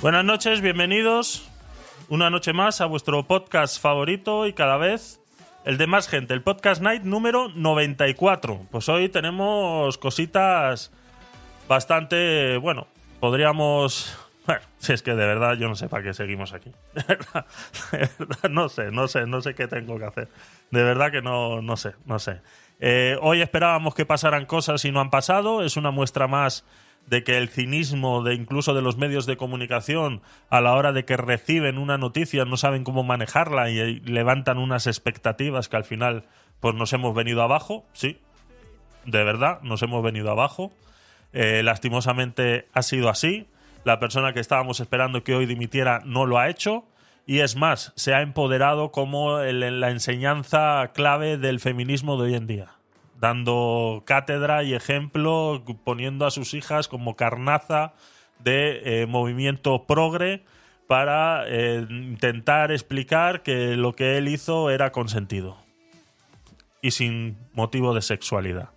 Buenas noches, bienvenidos una noche más a vuestro podcast favorito y cada vez el de más gente, el Podcast Night número 94. Pues hoy tenemos cositas bastante, bueno, podríamos... Bueno, si es que de verdad yo no sé para qué seguimos aquí. No sé, no sé, no sé qué tengo que hacer. De verdad que no, no sé, no sé. Eh, hoy esperábamos que pasaran cosas y no han pasado. Es una muestra más de que el cinismo de incluso de los medios de comunicación a la hora de que reciben una noticia no saben cómo manejarla y, y levantan unas expectativas que al final pues nos hemos venido abajo, sí, de verdad, nos hemos venido abajo. Eh, lastimosamente ha sido así. La persona que estábamos esperando que hoy dimitiera no lo ha hecho. Y es más, se ha empoderado como la enseñanza clave del feminismo de hoy en día. Dando cátedra y ejemplo, poniendo a sus hijas como carnaza de eh, movimiento progre para eh, intentar explicar que lo que él hizo era consentido y sin motivo de sexualidad.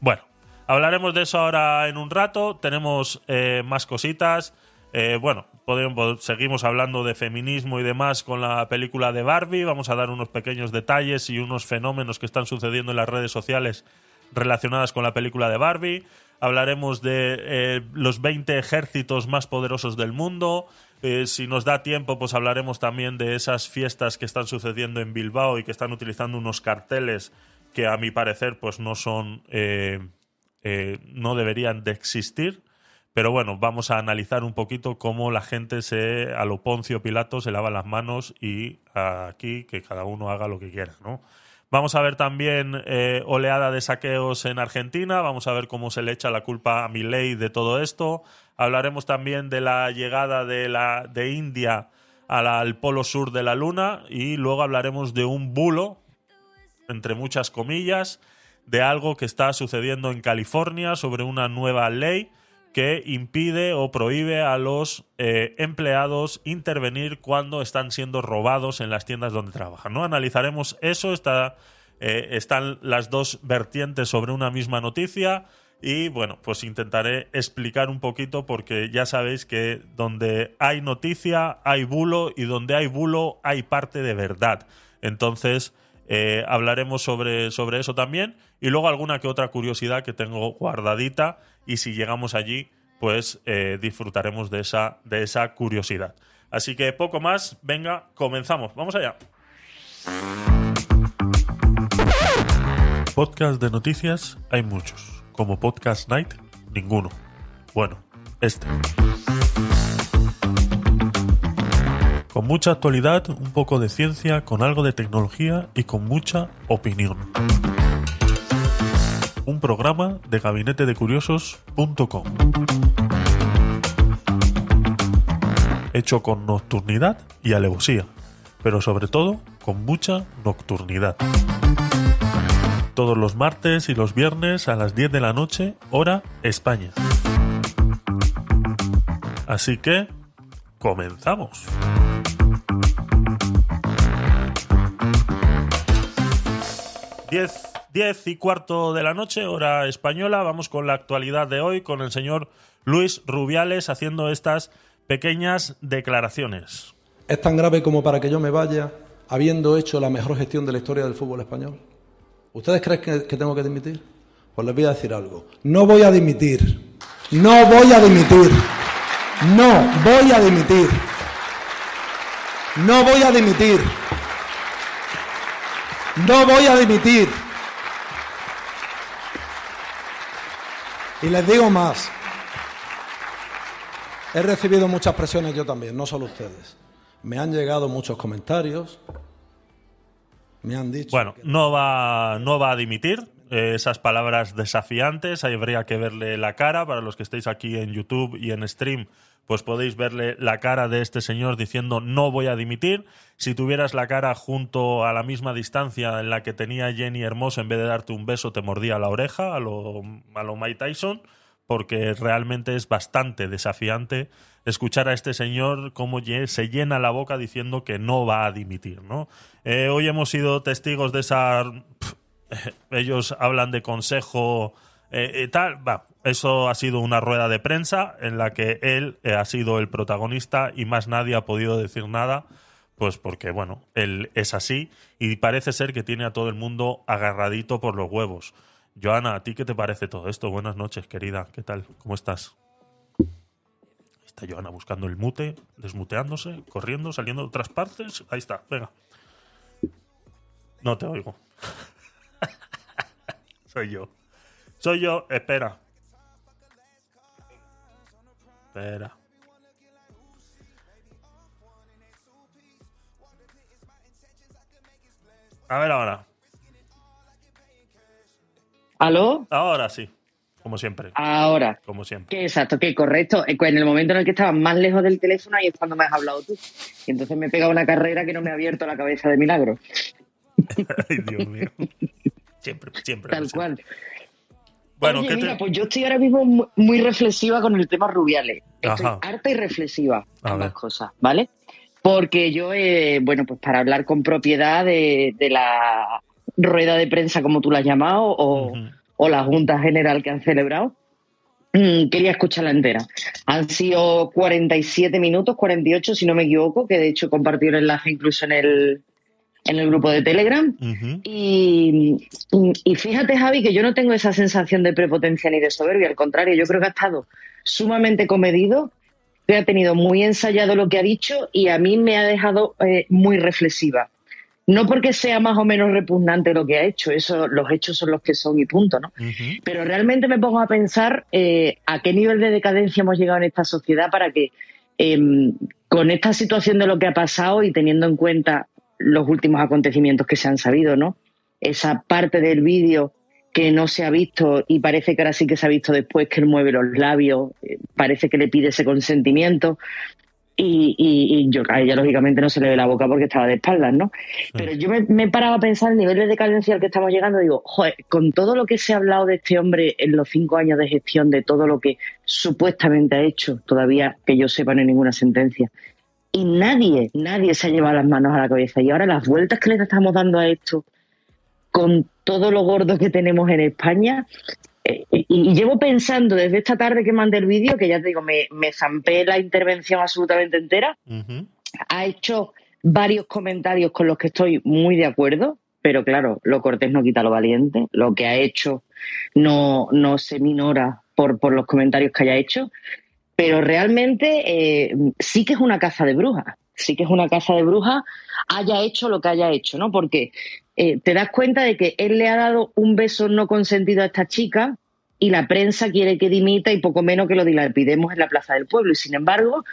Bueno, hablaremos de eso ahora en un rato. Tenemos eh, más cositas. Eh, bueno, podemos, seguimos hablando de feminismo y demás con la película de Barbie. Vamos a dar unos pequeños detalles y unos fenómenos que están sucediendo en las redes sociales relacionadas con la película de Barbie. Hablaremos de eh, los 20 ejércitos más poderosos del mundo. Eh, si nos da tiempo, pues hablaremos también de esas fiestas que están sucediendo en Bilbao y que están utilizando unos carteles que a mi parecer pues no son eh, no deberían de existir pero bueno vamos a analizar un poquito cómo la gente se a lo Poncio Pilato se lava las manos y aquí que cada uno haga lo que quiera no Vamos a ver también eh, oleada de saqueos en Argentina. Vamos a ver cómo se le echa la culpa a Milei de todo esto. Hablaremos también de la llegada de, la, de India al polo sur de la Luna y luego hablaremos de un bulo, entre muchas comillas, de algo que está sucediendo en California sobre una nueva ley que impide o prohíbe a los eh, empleados intervenir cuando están siendo robados en las tiendas donde trabajan. ¿no? Analizaremos eso, está, eh, están las dos vertientes sobre una misma noticia y bueno, pues intentaré explicar un poquito porque ya sabéis que donde hay noticia hay bulo y donde hay bulo hay parte de verdad. Entonces, eh, hablaremos sobre, sobre eso también y luego alguna que otra curiosidad que tengo guardadita y si llegamos allí pues eh, disfrutaremos de esa, de esa curiosidad. Así que poco más, venga, comenzamos, vamos allá. Podcast de noticias hay muchos, como Podcast Night, ninguno. Bueno, este. Con mucha actualidad, un poco de ciencia, con algo de tecnología y con mucha opinión. Un programa de gabinetedecuriosos.com. Hecho con nocturnidad y alevosía, pero sobre todo con mucha nocturnidad. Todos los martes y los viernes a las 10 de la noche, hora España. Así que, comenzamos. 10, 10 y cuarto de la noche, hora española. Vamos con la actualidad de hoy con el señor Luis Rubiales haciendo estas pequeñas declaraciones. ¿Es tan grave como para que yo me vaya habiendo hecho la mejor gestión de la historia del fútbol español? ¿Ustedes creen que, que tengo que dimitir? Pues les voy a decir algo. No voy a dimitir. No voy a dimitir. No voy a dimitir. No voy a dimitir. No voy a dimitir. Y les digo más. He recibido muchas presiones yo también, no solo ustedes. Me han llegado muchos comentarios. Me han dicho. Bueno, no va, no va a dimitir. Esas palabras desafiantes. Ahí habría que verle la cara. Para los que estéis aquí en YouTube y en stream, pues podéis verle la cara de este señor diciendo no voy a dimitir. Si tuvieras la cara junto a la misma distancia en la que tenía Jenny Hermoso, en vez de darte un beso, te mordía la oreja a lo, a lo Mike Tyson, porque realmente es bastante desafiante escuchar a este señor cómo se llena la boca diciendo que no va a dimitir. ¿no? Eh, hoy hemos sido testigos de esa... ellos hablan de consejo eh, tal. Va, eso ha sido una rueda de prensa en la que él eh, ha sido el protagonista y más nadie ha podido decir nada. Pues porque, bueno, él es así y parece ser que tiene a todo el mundo agarradito por los huevos. Joana, ¿a ti qué te parece todo esto? Buenas noches, querida. ¿Qué tal? ¿Cómo estás? Está Joana buscando el mute, desmuteándose, corriendo, saliendo de otras partes. Ahí está, venga. No te oigo. Soy yo. Soy yo, espera. Espera. A ver ahora. ¿Aló? Ahora sí, como siempre. Ahora. Como siempre. Que exacto, que correcto. Eh, pues En el momento en el que estaba más lejos del teléfono ahí es cuando me has hablado tú. Y entonces me he pegado una carrera que no me ha abierto la cabeza de milagro. Ay, Dios mío. Siempre, siempre. Tal siempre. cual. Bueno, Oye, ¿qué mira, te... pues yo estoy ahora mismo mu- muy reflexiva con el tema Rubiales. Estoy Ajá. harta y reflexiva, ambas ver. cosas, ¿vale? Porque yo, eh, bueno, pues para hablar con propiedad de, de la rueda de prensa, como tú la has llamado, o, la Junta General que han celebrado, mm, quería escucharla entera. Han sido 47 minutos, 48 si no me equivoco, que de hecho compartí el enlace incluso en el, en el grupo de Telegram. Y, y fíjate, Javi, que yo no tengo esa sensación de prepotencia ni de soberbia, al contrario, yo creo que ha estado sumamente comedido, que ha tenido muy ensayado lo que ha dicho y a mí me ha dejado eh, muy reflexiva. No porque sea más o menos repugnante lo que ha hecho, eso, los hechos son los que son y punto, ¿no? Pero realmente me pongo a pensar eh, a qué nivel de decadencia hemos llegado en esta sociedad para que em, con esta situación de lo que ha pasado y teniendo en cuenta los últimos acontecimientos que se han sabido, ¿no? Esa parte del vídeo que no se ha visto y parece que ahora sí que se ha visto después que él mueve los labios, eh, parece que le pide ese consentimiento y, y- y yo a ella lógicamente no se le ve la boca porque estaba de espaldas, ¿no? Pero yo me, me he parado a pensar el nivel de decadencia al que estamos llegando. Digo, joder, con todo lo que se ha hablado de este hombre en los cinco años de gestión, de todo lo que supuestamente ha hecho, todavía que yo sepa no hay ninguna sentencia. Y nadie, nadie se ha llevado las manos a la cabeza. Y ahora las vueltas que le estamos dando a esto, con todo lo gordo que tenemos en España, eh, y, y llevo pensando desde esta tarde que mandé el vídeo, que ya te digo, me, me zampé la intervención absolutamente entera, ha hecho varios comentarios con los que estoy muy de acuerdo, pero claro, lo cortés no quita lo valiente. Lo que ha hecho no, no se minora por, por los comentarios que haya hecho, pero realmente eh, sí que es una caza de brujas. Sí que es una caza de brujas, haya hecho lo que haya hecho, ¿no? Porque eh, te das cuenta de que él le ha dado un beso no consentido a esta chica y la prensa quiere que dimita y poco menos que lo dilapidemos en la Plaza del Pueblo. Y sin embargo,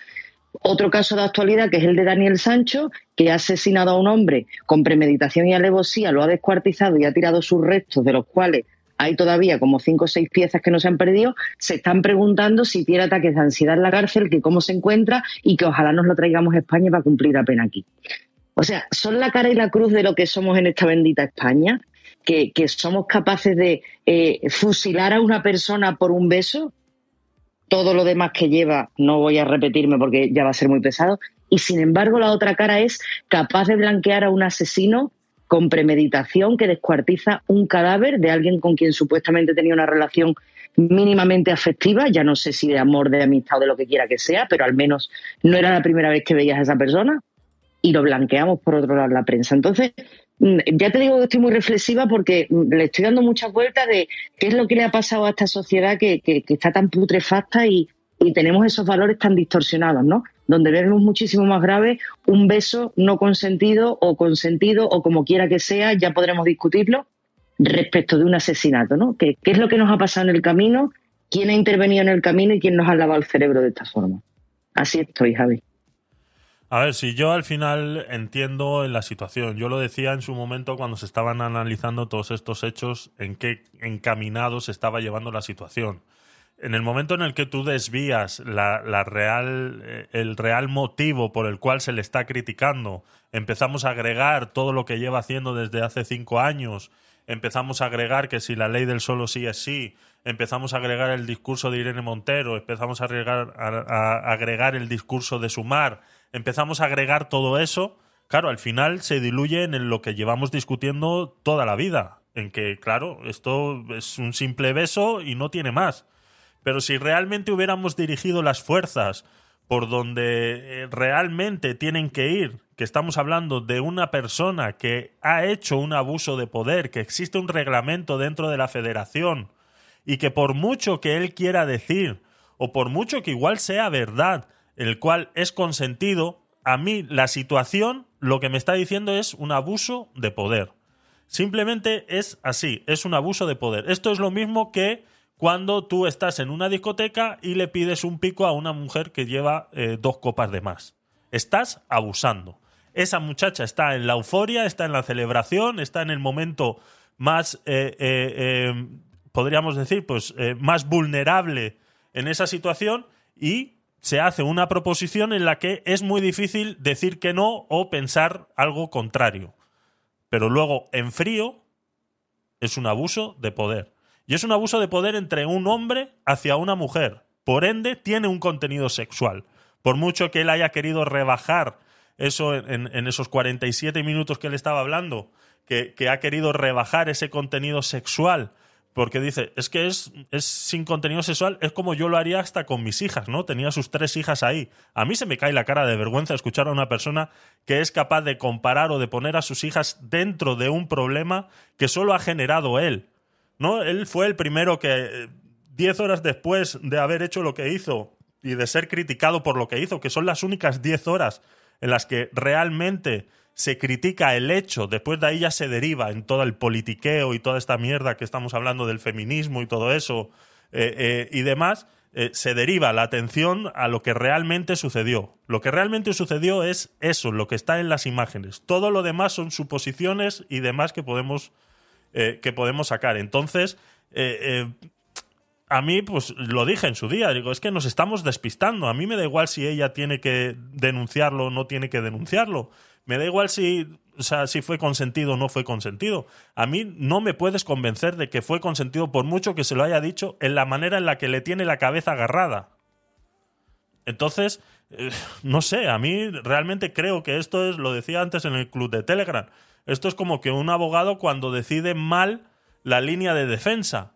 otro caso de actualidad que es el de Daniel Sancho, que ha asesinado a un hombre con premeditación y alevosía, lo ha descuartizado y ha tirado sus restos, de los cuales hay todavía como cinco o seis piezas que no se han perdido, se están preguntando si tiene ataques de ansiedad en la cárcel, que cómo se encuentra y que ojalá nos lo traigamos a España para cumplir la pena aquí. O sea, son la cara y la cruz de lo que somos en esta bendita España, que, que somos capaces de eh, fusilar a una persona por un beso, todo lo demás que lleva, no voy a repetirme porque ya va a ser muy pesado, y sin embargo la otra cara es capaz de blanquear a un asesino con premeditación que descuartiza un cadáver de alguien con quien supuestamente tenía una relación mínimamente afectiva, ya no sé si de amor, de amistad o de lo que quiera que sea, pero al menos no era la primera vez que veías a esa persona y lo blanqueamos por otro lado la prensa. Entonces, mm, ya te digo que estoy muy reflexiva porque mm, le estoy dando muchas vueltas de qué es lo que le ha pasado a esta sociedad que, que- que está tan putrefacta y, y tenemos esos valores tan distorsionados, ¿no? Donde vemos muchísimo más grave un beso no consentido o consentido o como quiera que sea, ya podremos discutirlo, respecto de un asesinato, ¿no? ¿Qué, qué es lo que nos ha pasado en el camino? ¿Quién ha intervenido en el camino y quién nos ha lavado el cerebro de esta forma? Así estoy, Javi. A ver, si yo al final entiendo la situación, yo lo decía en su momento cuando se estaban analizando todos estos hechos, en qué encaminado se estaba llevando la situación. En el momento en el que tú desvías la, real, eh, el real motivo por el cual se le está criticando, empezamos a agregar todo lo que lleva haciendo desde hace cinco años, empezamos a agregar que si la ley del solo sí es sí, empezamos a agregar el discurso de Irene Montero, empezamos a agregar, a agregar el discurso de Sumar, empezamos a agregar todo eso, claro, al final se diluye en lo que llevamos discutiendo toda la vida, en que, claro, esto es un simple beso y no tiene más. Pero si realmente hubiéramos dirigido las fuerzas por donde eh, realmente tienen que ir, que estamos hablando de una persona que ha hecho un abuso de poder, que existe un reglamento dentro de la federación y que por mucho que él quiera decir, o por mucho que igual sea verdad, el cual es consentido, a mí la situación lo que me está diciendo es un abuso de poder. Simplemente es así, es un abuso de poder. Esto es lo mismo que cuando tú estás en una discoteca y le pides un pico a una mujer que lleva eh, dos copas de más. Estás abusando. Esa muchacha está en la euforia, está en la celebración, está en el momento más, eh, eh, podríamos decir, pues más vulnerable en esa situación y se hace una proposición en la que es muy difícil decir que no o pensar algo contrario. Pero luego, en frío, es un abuso de poder. Y es un abuso de poder entre un hombre hacia una mujer. Por ende, tiene un contenido sexual. Por mucho que él haya querido rebajar eso en, esos 47 minutos que él estaba hablando, que, que ha querido rebajar ese contenido sexual porque dice, es que es, es sin contenido sexual, es como yo lo haría hasta con mis hijas, ¿no? Tenía sus tres hijas ahí. A mí se me cae la cara de vergüenza escuchar a una persona que es capaz de comparar o de poner a sus hijas dentro de un problema que solo ha generado él. ¿No? Él fue el primero que, eh, diez horas después de haber hecho lo que hizo y de ser criticado por lo que hizo, que son las únicas diez horas en las que realmente se critica el hecho, después de ahí ya se deriva en todo el politiqueo y toda esta mierda que estamos hablando del feminismo y todo eso eh, eh, y demás, eh, se deriva la atención a lo que realmente sucedió. Lo que realmente sucedió es eso, lo que está en las imágenes. Todo lo demás son suposiciones y demás que podemos, que podemos sacar. Entonces, a mí, pues lo dije en su día, digo, es que nos estamos despistando. A mí me da igual si ella tiene que denunciarlo o no tiene que denunciarlo. Me da igual si, o sea, si fue consentido o no fue consentido. A mí no me puedes convencer de que fue consentido por mucho que se lo haya dicho en la manera en la que le tiene la cabeza agarrada. Entonces, eh, no sé, a mí realmente creo que esto es, lo decía antes en el club de Telegram, esto es como que un abogado cuando decide mal la línea de defensa.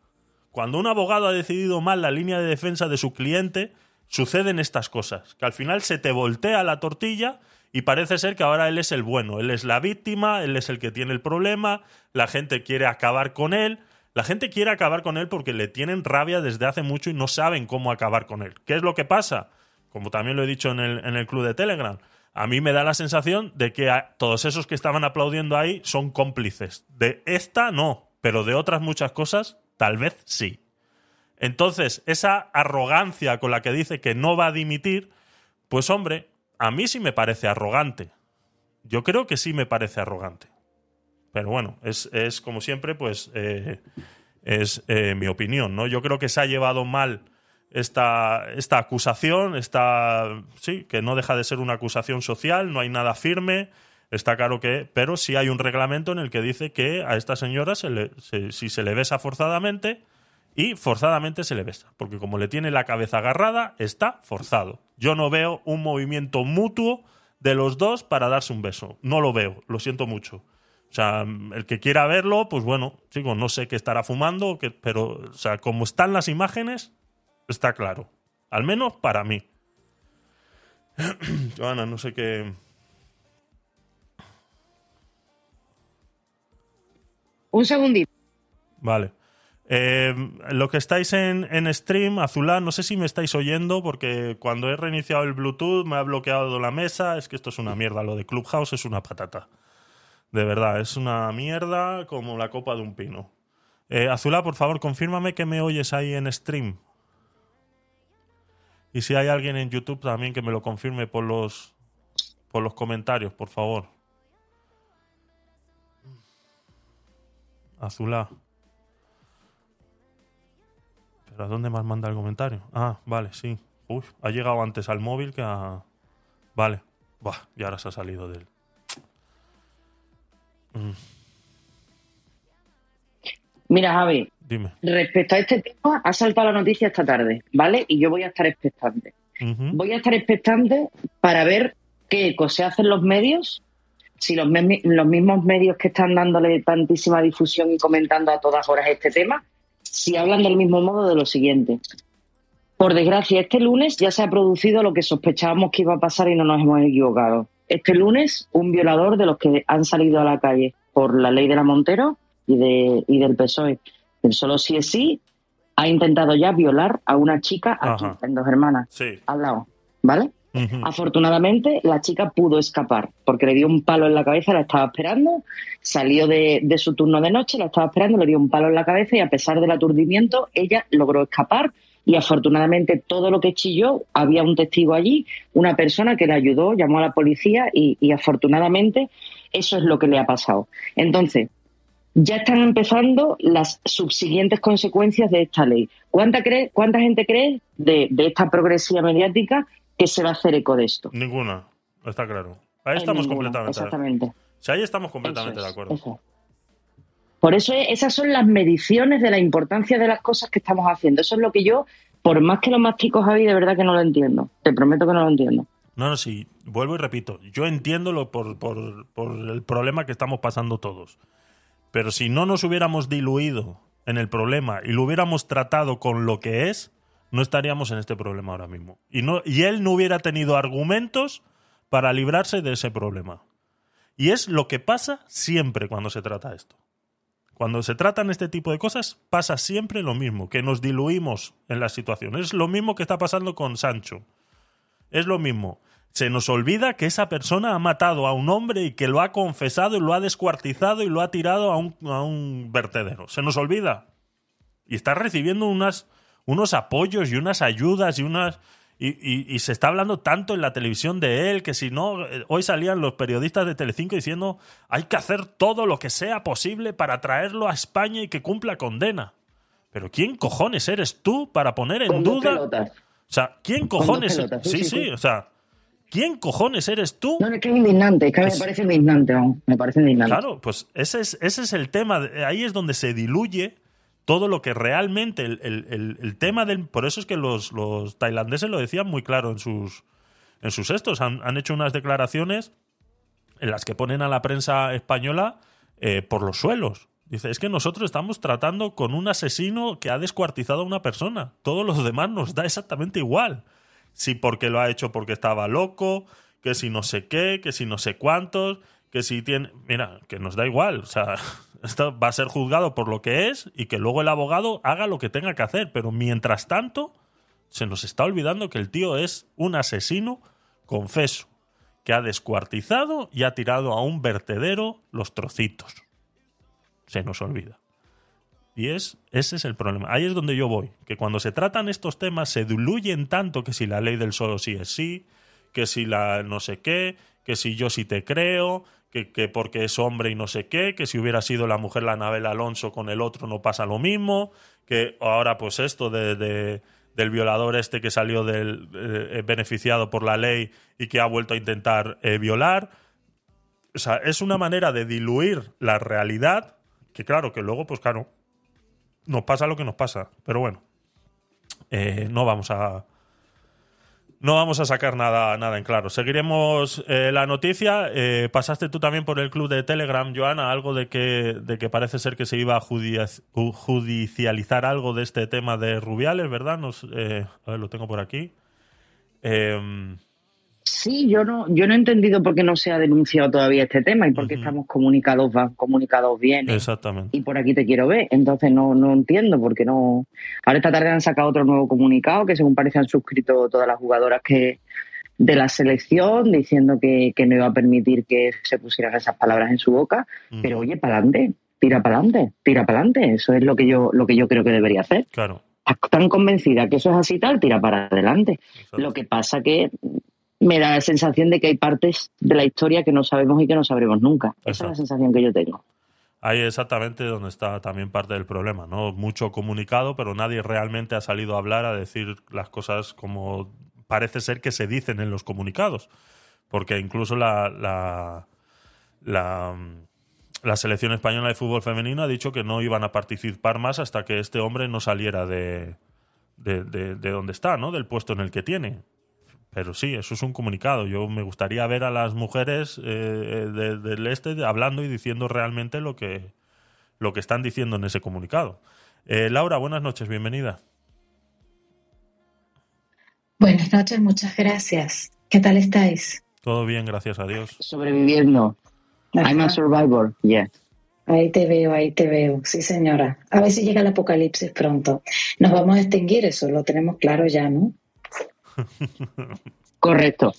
Cuando un abogado ha decidido mal la línea de defensa de su cliente, suceden estas cosas, que al final se te voltea la tortilla y parece ser que ahora él es el bueno, él es la víctima, él es el que tiene el problema, la gente quiere acabar con él, la gente quiere acabar con él porque le tienen rabia desde hace mucho y no saben cómo acabar con él. ¿Qué es lo que pasa? Como también lo he dicho en el, en el club de Telegram, a mí me da la sensación de que todos esos que estaban aplaudiendo ahí son cómplices. De esta no, pero de otras muchas cosas tal vez sí. Entonces, esa arrogancia con la que dice que no va a dimitir, pues hombre, a mí sí me parece arrogante. Yo creo que sí me parece arrogante. Pero bueno, es, como siempre, pues eh, es eh, mi opinión, ¿no? Yo creo que se ha llevado mal esta, esta acusación, esta, sí, que no deja de ser una acusación social, no hay nada firme, está claro que, pero sí hay un reglamento en el que dice que a esta señora si se le besa forzadamente, y forzadamente se le besa, porque como le tiene la cabeza agarrada, está forzado. Yo no veo un movimiento mutuo de los dos para darse un beso. No lo veo, lo siento mucho. O sea, el que quiera verlo, pues bueno, chicos, no sé qué estará fumando, pero, o sea, como están las imágenes, está claro. Al menos para mí. Joana, no sé qué. Un segundito. Vale. Eh, lo que estáis en, en stream, Azulá, no sé si me estáis oyendo porque cuando he reiniciado el Bluetooth me ha bloqueado la mesa. Es que esto es una mierda. Lo de Clubhouse es una patata. De verdad, es una mierda como la copa de un pino. Eh, Azulá, por favor, confírmame que me oyes ahí en stream. Y si hay alguien en YouTube también que me lo confirme por los, por los comentarios, por favor. Azulá. ¿Pero a dónde más manda el comentario? Ah, vale, sí. Uy, ha llegado antes al móvil que a... Vale. Buah, y ahora se ha salido de él. Mm, Mira, Javi, dime. respecto a este tema, ha saltado la noticia esta tarde, ¿vale? Y yo voy a estar expectante. Voy a estar expectante para ver qué eco se hacen los medios, si los mismos medios que están dándole tantísima difusión y comentando a todas horas este tema, si hablan del mismo modo de lo siguiente. Por desgracia, este lunes ya se ha producido lo que sospechábamos que iba a pasar y no nos hemos equivocado. Este lunes, un violador de los que han salido a la calle por la ley de la Montero y, de, y del PSOE, del solo sí es sí, ha intentado ya violar a una chica aquí, Ajá. en dos hermanas, Sí. al lado, ¿vale? Afortunadamente, la chica pudo escapar porque le dio un palo en la cabeza, la estaba esperando, salió de, de su turno de noche, la estaba esperando, le dio un palo en la cabeza y a pesar del aturdimiento, ella logró escapar y afortunadamente todo lo que chilló, había un testigo allí, una persona que le ayudó, llamó a la policía y, y afortunadamente eso es lo que le ha pasado. Entonces, ya están empezando las subsiguientes consecuencias de esta ley. ¿Cuánta, cree, cuánta gente cree de, de esta progresiva mediática que se va a hacer eco de esto? Ninguna. Está claro. Ahí estamos Ninguna, completamente. Exactamente. Sí, ahí estamos completamente de acuerdo. eso. Por eso es- esas son las mediciones de la importancia de las cosas que estamos haciendo. Eso es lo que yo, por más que lo mastico, Javi, de verdad que no lo entiendo. Te prometo que no lo entiendo. No, no, sí. Vuelvo y repito. Yo entiendo lo por, por, por el problema que estamos pasando todos. Pero si no nos hubiéramos diluido en el problema y lo hubiéramos tratado con lo que es, no estaríamos en este problema ahora mismo. Y, no, y él no hubiera tenido argumentos para librarse de ese problema. Y es lo que pasa siempre cuando se trata esto. Cuando se tratan este tipo de cosas, pasa siempre lo mismo, que nos diluimos en la situación. Es lo mismo que está pasando con Sancho. Es lo mismo. Se nos olvida que esa persona ha matado a un hombre y que lo ha confesado y lo ha descuartizado y lo ha tirado a un, a un vertedero. Se nos olvida. Y está recibiendo unas, unos apoyos y unas ayudas y unas... Y, y- y se está hablando tanto en la televisión de él que si no, eh, hoy salían los periodistas de Telecinco diciendo hay que hacer todo lo que sea posible para traerlo a España y que cumpla condena. Pero ¿quién cojones eres tú para poner en Con duda? pelotas. O sea, ¿quién cojones? pelotas, sí, sí, sí, sí. o sea, ¿quién cojones eres tú? No, es que es indignante, es que Es- me parece indignante, me parece indignante. Claro, pues ese es, ese es el tema. Ahí es donde se diluye todo lo que realmente el, el- el- el tema del. Por eso es que los, los tailandeses lo decían muy claro en sus, en sus estos. Han, han hecho unas declaraciones en las que ponen a la prensa española eh, por los suelos. Dice, es que nosotros estamos tratando con un asesino que ha descuartizado a una persona. Todos los demás nos da exactamente igual. Si porque lo ha hecho porque estaba loco, que si no sé qué, que si no sé cuántos, que si tiene... Mira, que nos da igual. O sea, esto va a ser juzgado por lo que es y que luego el abogado haga lo que tenga que hacer. Pero mientras tanto, se nos está olvidando que el tío es un asesino confeso, que ha descuartizado y ha tirado a un vertedero los trocitos. Se nos olvida. Y es, ese es el problema. Ahí es donde yo voy. Que cuando se tratan estos temas se diluyen tanto que si la ley del solo sí es sí, que si la no sé qué, que si yo sí te creo, que, que porque es hombre y no sé qué, que si hubiera sido la mujer la Anabel Alonso con el otro no pasa lo mismo, que ahora pues esto de, de- del violador este que salió del, eh, beneficiado por la ley y que ha vuelto a intentar eh, violar. O sea, es una manera de diluir la realidad que claro, que luego pues claro, nos pasa lo que nos pasa. Pero bueno, eh, no vamos a. No vamos a sacar nada, nada en claro. Seguiremos eh, la noticia. Eh, pasaste tú también por el club de Telegram, Joana, algo de que, de que parece ser que se iba a judici- ju- judicializar algo de este tema de Rubiales, ¿verdad? Nos, eh, a ver, lo tengo por aquí. Eh, Sí, yo no, yo no he entendido por qué no se ha denunciado todavía este tema y por qué estamos comunicados, comunicados bien. ¿eh? exactamente. y por aquí te quiero ver. Entonces no, no entiendo por qué no. Ahora esta tarde han sacado otro nuevo comunicado que según parece han suscrito todas las jugadoras que de la selección diciendo que, que no iba a permitir que se pusieran esas palabras en su boca. Pero oye, para adelante, tira para adelante, tira para adelante. Eso es lo que yo lo que yo creo que debería hacer. Claro. Tan convencida que eso es así tal, tira para adelante. exacto. Lo que pasa que me da la sensación de que hay partes de la historia que no sabemos y que no sabremos nunca. Esa es la sensación que yo tengo. Ahí exactamente donde está también parte del problema, ¿no? Mucho comunicado, pero nadie realmente ha salido a hablar, a decir las cosas como parece ser que se dicen en los comunicados. Porque incluso la, la, la, la selección española de fútbol femenino ha dicho que no iban a participar más hasta que este hombre no saliera de, de, de, de donde está, ¿no? Del puesto en el que tiene. Pero sí, eso es un comunicado. Yo me gustaría ver a las mujeres eh, de- del este hablando y diciendo realmente lo que, lo que están diciendo en ese comunicado. Eh, Laura, buenas noches, bienvenida. Buenas noches, muchas gracias. ¿Qué tal estáis? Todo bien, gracias a Dios. Sobreviviendo. I'm a survivor, yes. Ahí te veo, ahí te veo. Sí, señora. A ver si llega el apocalipsis pronto. Nos vamos a extinguir, eso lo tenemos claro ya, ¿no? Correcto.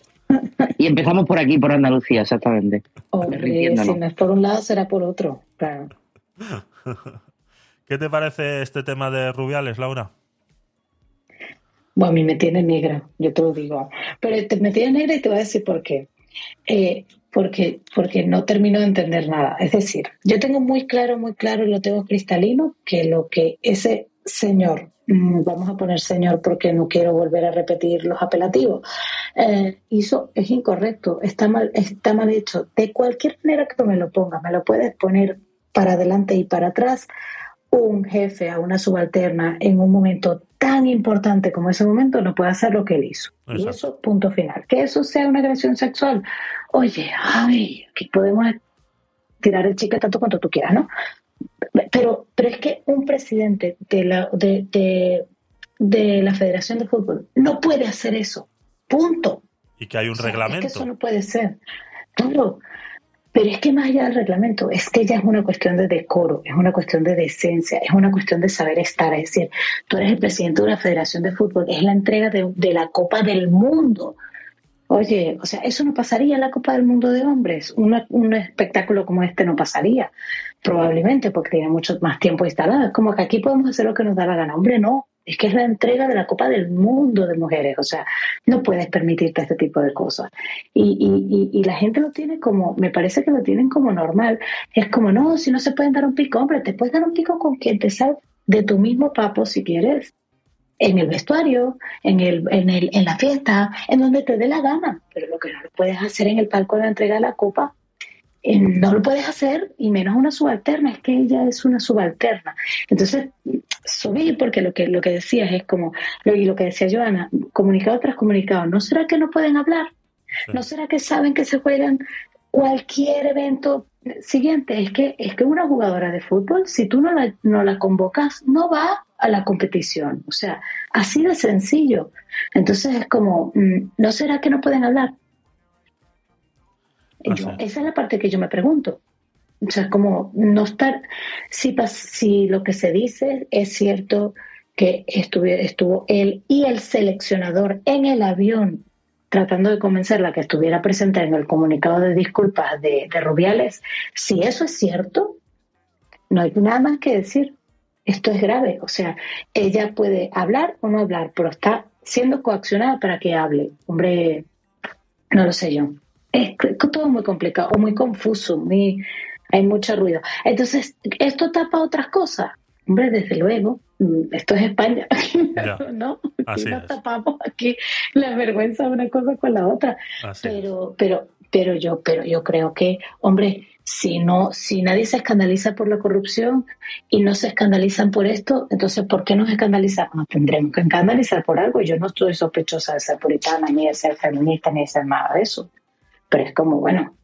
Y empezamos por aquí, por Andalucía, exactamente. Hombre, si no es por un lado, será por otro. Claro. ¿Qué te parece este tema de Rubiales, Laura? Bueno, a mí me tiene negra, yo te lo digo. Pero te, me tiene negra y te voy a decir por qué. Eh, porque, porque no termino de entender nada. Es decir, yo tengo muy claro, muy claro, y lo tengo cristalino, que lo que ese señor, vamos a poner señor porque no quiero volver a repetir los apelativos, eh, hizo es incorrecto, está mal, está mal hecho. De cualquier manera que me lo pongas, me lo puedes poner para adelante y para atrás, un jefe a una subalterna en un momento tan importante como ese momento no puede hacer lo que él hizo. Y eso, punto final. Que eso sea una agresión sexual. Oye, ay, aquí podemos tirar el chicle tanto cuanto tú quieras, ¿no? Pero, pero es que un presidente de la, de, de, de la Federación de Fútbol no puede hacer eso. Punto. Y que hay un O sea, Es que reglamento. eso no puede ser. Claro. Pero es que más allá del reglamento, es que ya es una cuestión de decoro, es una cuestión de decencia, es una cuestión de saber estar. Es decir, tú eres el presidente de una federación de fútbol, es la entrega de, de la Copa del Mundo. Oye, o sea, eso no pasaría en la Copa del Mundo de hombres. Una- un espectáculo como este no pasaría, probablemente, porque tiene mucho más tiempo instalado. Es como que aquí podemos hacer lo que nos da la gana. Hombre, no. Es que es la entrega de la Copa del Mundo de mujeres. O sea, no puedes permitirte este tipo de cosas. Y, y, y, y la gente lo tiene como, me parece que lo tienen como normal. Es como, no, si no se pueden dar un pico, hombre, te puedes dar un pico con quien te salga de tu mismo papo si quieres. En el vestuario, en, el, en, el, en la fiesta, en donde te dé la gana. Pero lo que no lo puedes hacer en el palco de la entrega de la copa, no lo puedes hacer, y menos una subalterna, es que ella es una subalterna. Entonces, subir, porque lo que, lo que decías es como, lo, y lo que decía Joana, comunicado tras comunicado, ¿no será que no pueden hablar? ¿No será que saben que se juegan cualquier evento siguiente? Es que, es que una jugadora de fútbol, si tú no la, no la convocas, no va a la competición. O sea, así de sencillo. Entonces es como, mm, ¿no será que no pueden hablar? Yo- esa es la parte que yo me pregunto. O sea, como no estar, si, pas- si lo que se dice es cierto que estuvo, estuvo él y el seleccionador en el avión tratando de convencerla que estuviera presente en el comunicado de disculpas de, de Rubiales, si eso es cierto, no hay nada más que decir. Esto es grave. O sea, ella puede hablar o no hablar, pero está siendo coaccionada para que hable. Hombre, no lo sé yo. Es todo muy complicado, o muy confuso, muy, hay mucho ruido. Entonces, ¿esto tapa otras cosas? Hombre, desde luego, mm, esto es España, Ya. ¿no? Aquí Así no es. tapamos aquí la vergüenza de una cosa con la otra. Así es. Pero, pero, pero yo, pero yo creo que, hombre, si no, si nadie se escandaliza por la corrupción y no se escandalizan por esto, entonces ¿por qué nos escandalizamos? Nos tendremos que escandalizar por algo. Yo no estoy sospechosa de ser puritana, ni de ser feminista, ni de ser nada de eso. Pero es como, bueno,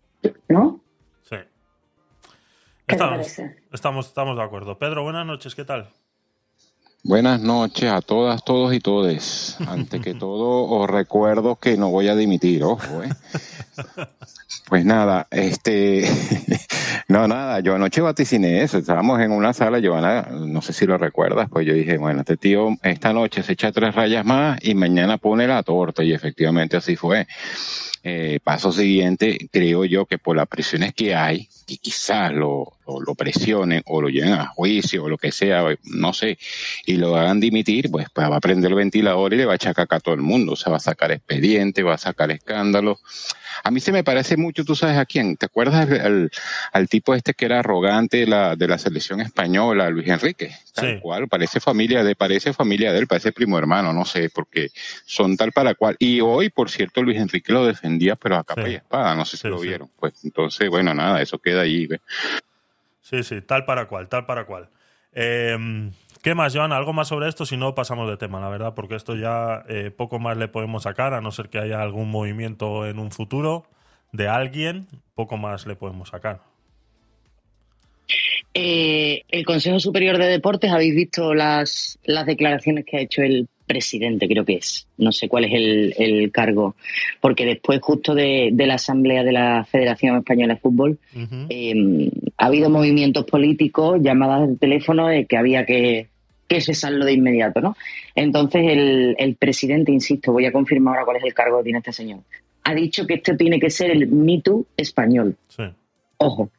¿no? Sí. ¿Qué te Estamos, parece? estamos, estamos de acuerdo. Pedro, buenas noches, ¿qué tal? Buenas noches a todas, todos y todes. Ante que todo, os recuerdo que no voy a dimitir, ojo, ¿eh? Pues nada, este, no, nada, yo anoche vaticiné eso, estábamos en una sala, Giovanna, no sé si lo recuerdas, pues yo dije, bueno, este tío esta noche se echa tres rayas más y mañana pone la torta, y efectivamente así fue. Eh, paso siguiente, creo yo que por las presiones que hay, y quizás lo, o lo presionen o lo lleven a juicio o lo que sea, no sé, y lo hagan dimitir, pues, pues va a prender el ventilador y le va a echar caca a todo el mundo, o sea, va a sacar expediente, va a sacar escándalos. A mí se me parece mucho, tú sabes a quién, ¿te acuerdas al, tipo este que era arrogante de la, de la selección española, Luis Enrique? Tal cual, parece familia de, parece familia de él, parece primo hermano, no sé, porque son tal para cual. Y hoy, por cierto, Luis Enrique lo defendía, pero a capa y espada, no sé si lo vieron. Pues entonces, bueno, nada, eso queda allí. ¿ves? Sí, sí, tal para cual, tal para cual. Em, ¿Qué más, Joan? ¿Algo más sobre esto? Si no, pasamos de tema, la verdad, porque esto ya eh, poco más le podemos sacar, a no ser que haya algún movimiento en un futuro de alguien, poco más le podemos sacar. Eh, el Consejo Superior de Deportes, habéis visto las, las declaraciones que ha hecho el presidente, creo que es. No sé cuál es el, cargo. Porque después, justo de, la Asamblea de la Federación Española de Fútbol, em, ha habido movimientos políticos, llamadas de teléfono de que había que, que cesarlo de inmediato, ¿no? Entonces, el, presidente, insisto, voy a confirmar ahora cuál es el cargo que tiene este señor, ha dicho que esto tiene que ser el Me español. Ojo,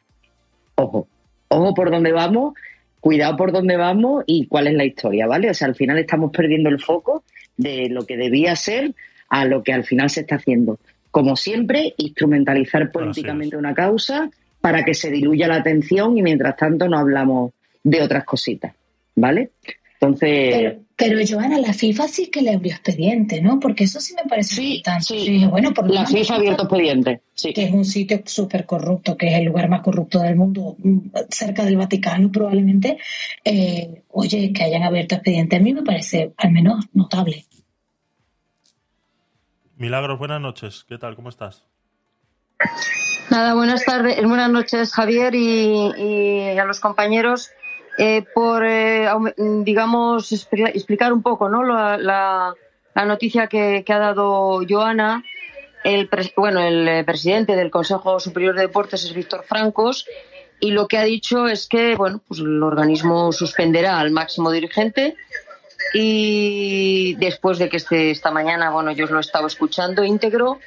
ojo, ojo por dónde vamos cuidado por dónde vamos y cuál es la historia, ¿vale? O sea, al final estamos perdiendo el foco de lo que debía ser a lo que al final se está haciendo. Como siempre, instrumentalizar políticamente una causa para que se diluya la atención y mientras tanto no hablamos de otras cositas, ¿vale? Entonces. Pero, Joana, la FIFA sí que le abrió expediente, ¿no? Porque eso sí me parece sí, Sí, bueno, por la FIFA ha abierto expediente, sí. Que es un sitio súper corrupto, que es el lugar más corrupto del mundo, mm, cerca del Vaticano probablemente. Eh, oye, que hayan abierto expediente a mí me parece al menos notable. Milagros, buenas noches. ¿Qué tal? ¿Cómo estás? Nada, buenas tardes, buenas noches Javier y a los compañeros. Eh, por, eh, digamos, explicar un poco ¿no? la, la, noticia que, ha dado Joana. El, bueno, el eh, presidente del Consejo Superior de Deportes es Víctor Francos y lo que ha dicho es que bueno, pues el organismo suspenderá al máximo dirigente y después de que este, esta mañana, bueno, yo lo he estado escuchando íntegro,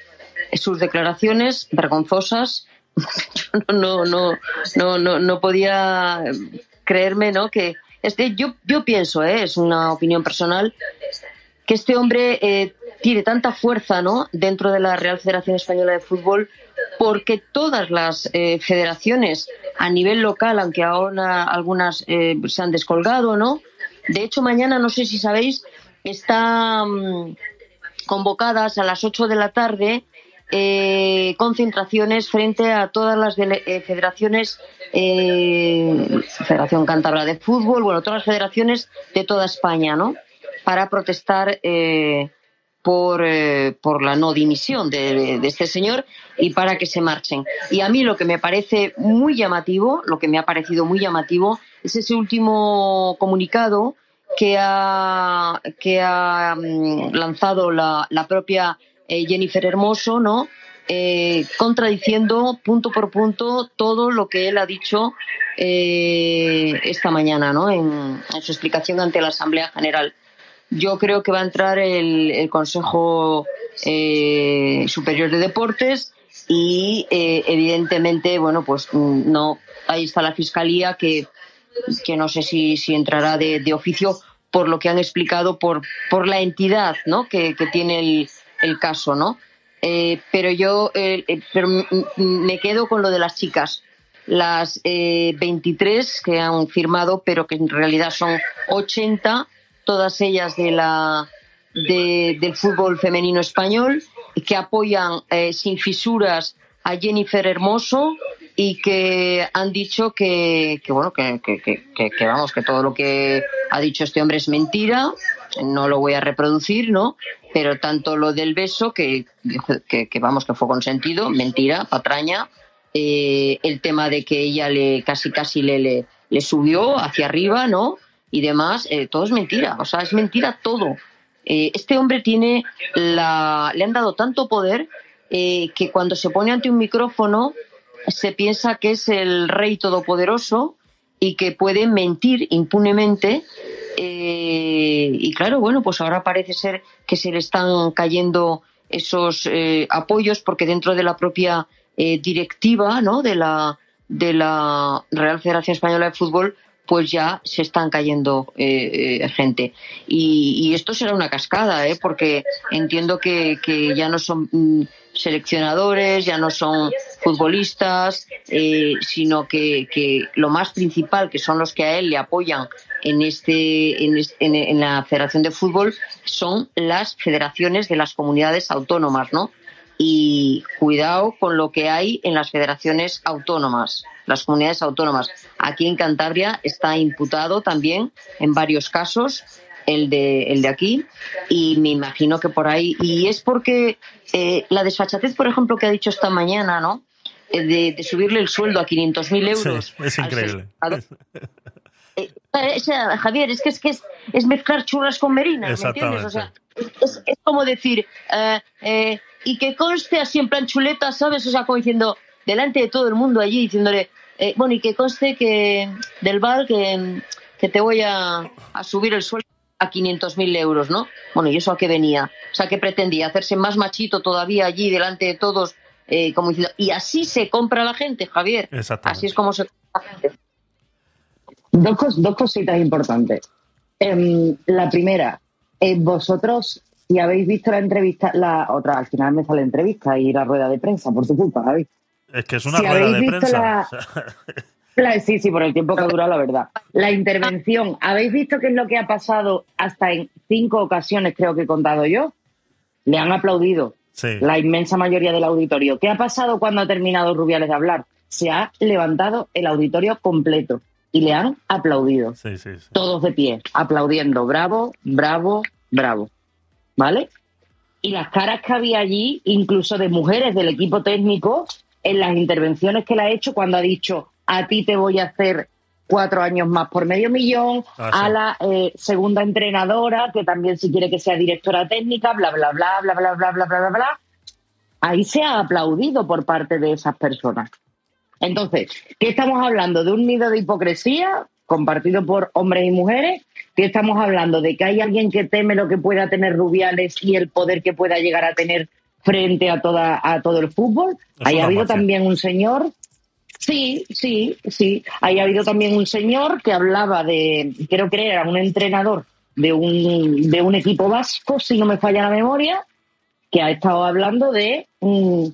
sus declaraciones vergonzosas, no, no, no, no, no podía creerme, ¿no? Que este, yo, yo pienso, ¿eh? es una opinión personal, que este hombre eh, tiene tanta fuerza, ¿no? Dentro de la Real Federación Española de Fútbol, porque todas las eh, federaciones a nivel local, aunque ahora algunas se han descolgado, ¿no? De hecho, mañana, no sé si sabéis, están convocadas a las 8 de la tarde eh, concentraciones frente a todas las eh, federaciones, eh, Federación Cántabra de Fútbol, bueno, todas las federaciones de toda España, ¿no? Para protestar por, por la no dimisión de, este señor y para que se marchen. Y a mí lo que me parece muy llamativo, lo que me ha parecido muy llamativo, es ese último comunicado que ha, que ha mm, lanzado la, la propia eh, Jennifer Hermoso, ¿no? Eh, contradiciendo punto por punto todo lo que él ha dicho eh, esta mañana, ¿no? En, su explicación ante la Asamblea General. Yo creo que va a entrar el, Consejo Superior de Deportes y evidentemente, bueno, pues no, ahí está la Fiscalía que, que no sé si, si entrará de, oficio por lo que han explicado por, por la entidad ¿no? que, que tiene el, el caso, ¿no? Eh, pero yo eh, eh, pero me quedo con lo de las chicas. Las 23 que han firmado, pero que en realidad son 80, todas ellas de la, del fútbol femenino español, que apoyan sin fisuras a Jennifer Hermoso y que han dicho que, que bueno que, vamos que todo lo que ha dicho este hombre es mentira no lo voy a reproducir no pero tanto lo del beso, que, vamos, que fue consentido, mentira, patraña, eh, el tema de que ella le casi casi le, le, subió hacia arriba, ¿no? Y demás, eh, todo es mentira, o sea, es mentira todo. Eh, este hombre tiene la, le han dado tanto poder que cuando se pone ante un micrófono se piensa que es el rey todopoderoso y que puede mentir impunemente eh, y claro, bueno, pues ahora parece ser que se le están cayendo esos eh, apoyos porque dentro de la propia eh, directiva ¿no? de, la, de la Real Federación Española de Fútbol pues ya se están cayendo eh, eh, gente. Y, esto será una cascada, ¿eh? porque entiendo que, que ya no son mm, seleccionadores, ya no son futbolistas, eh, sino que, lo más principal, que son los que a él le apoyan en, este, en, en, la Federación de Fútbol, son las federaciones de las comunidades autónomas, ¿no? Y cuidado con lo que hay en las federaciones autónomas las comunidades autónomas. Aquí en Cantabria está imputado también en varios casos el de, el de aquí y me imagino que por ahí. Y es porque eh, la desfachatez, por ejemplo, que ha dicho esta mañana, ¿no? Eh, de, subirle el sueldo a 500.000 euros. es increíble. Eh, Javier, es que es, que es, mezclar churras con merinas, ¿me entiendes? O sea, es, como decir, y que conste así en plan chuleta, ¿sabes? O sea, como diciendo, delante de todo el mundo allí, diciéndole, eh, bueno, y que conste que del bar que, que te voy a, subir el sueldo a 500.000 euros, ¿no? Bueno, ¿y eso a qué venía? O sea, que pretendía hacerse más machito todavía allí delante de todos, eh, como diciendo, y así se compra la gente, Javier. Así es como se compra la gente. Dos, dos cositas importantes. Em, la primera, eh, vosotros, si habéis visto la entrevista, la otra, al final me sale entrevista y la rueda de prensa, por tu culpa, Javi. Es que es una rueda de prensa. sí, sí, por el tiempo que ha durado, la verdad. La intervención, ¿habéis visto qué es lo que ha pasado hasta en cinco ocasiones, creo que he contado yo? Le han aplaudido la inmensa mayoría del auditorio. ¿Qué ha pasado cuando ha terminado Rubiales de hablar? Se ha levantado el auditorio completo y le han aplaudido. Todos de pie, aplaudiendo. Bravo, bravo, bravo. ¿Vale? Y las caras que había allí, incluso de mujeres del equipo técnico, en las intervenciones que le ha hecho cuando ha dicho a ti te voy a hacer cuatro años más por medio millón, ah, a la eh, segunda entrenadora, que también si quiere que sea directora técnica, bla, bla, bla, bla, bla, bla, bla, bla, bla, bla. Ahí se ha aplaudido por parte de esas personas. Entonces, ¿qué estamos hablando? ¿De un nido de hipocresía compartido por hombres y mujeres? ¿Qué estamos hablando? ¿De que hay alguien que teme lo que pueda tener Rubiales y el poder que pueda llegar a tener frente a, toda, a todo el fútbol. Ahí ha habido también un señor, sí, sí, sí, ahí ha habido también un señor que hablaba de, creo que era un entrenador de un, de un equipo vasco, si no me falla la memoria, que ha estado hablando de, mm,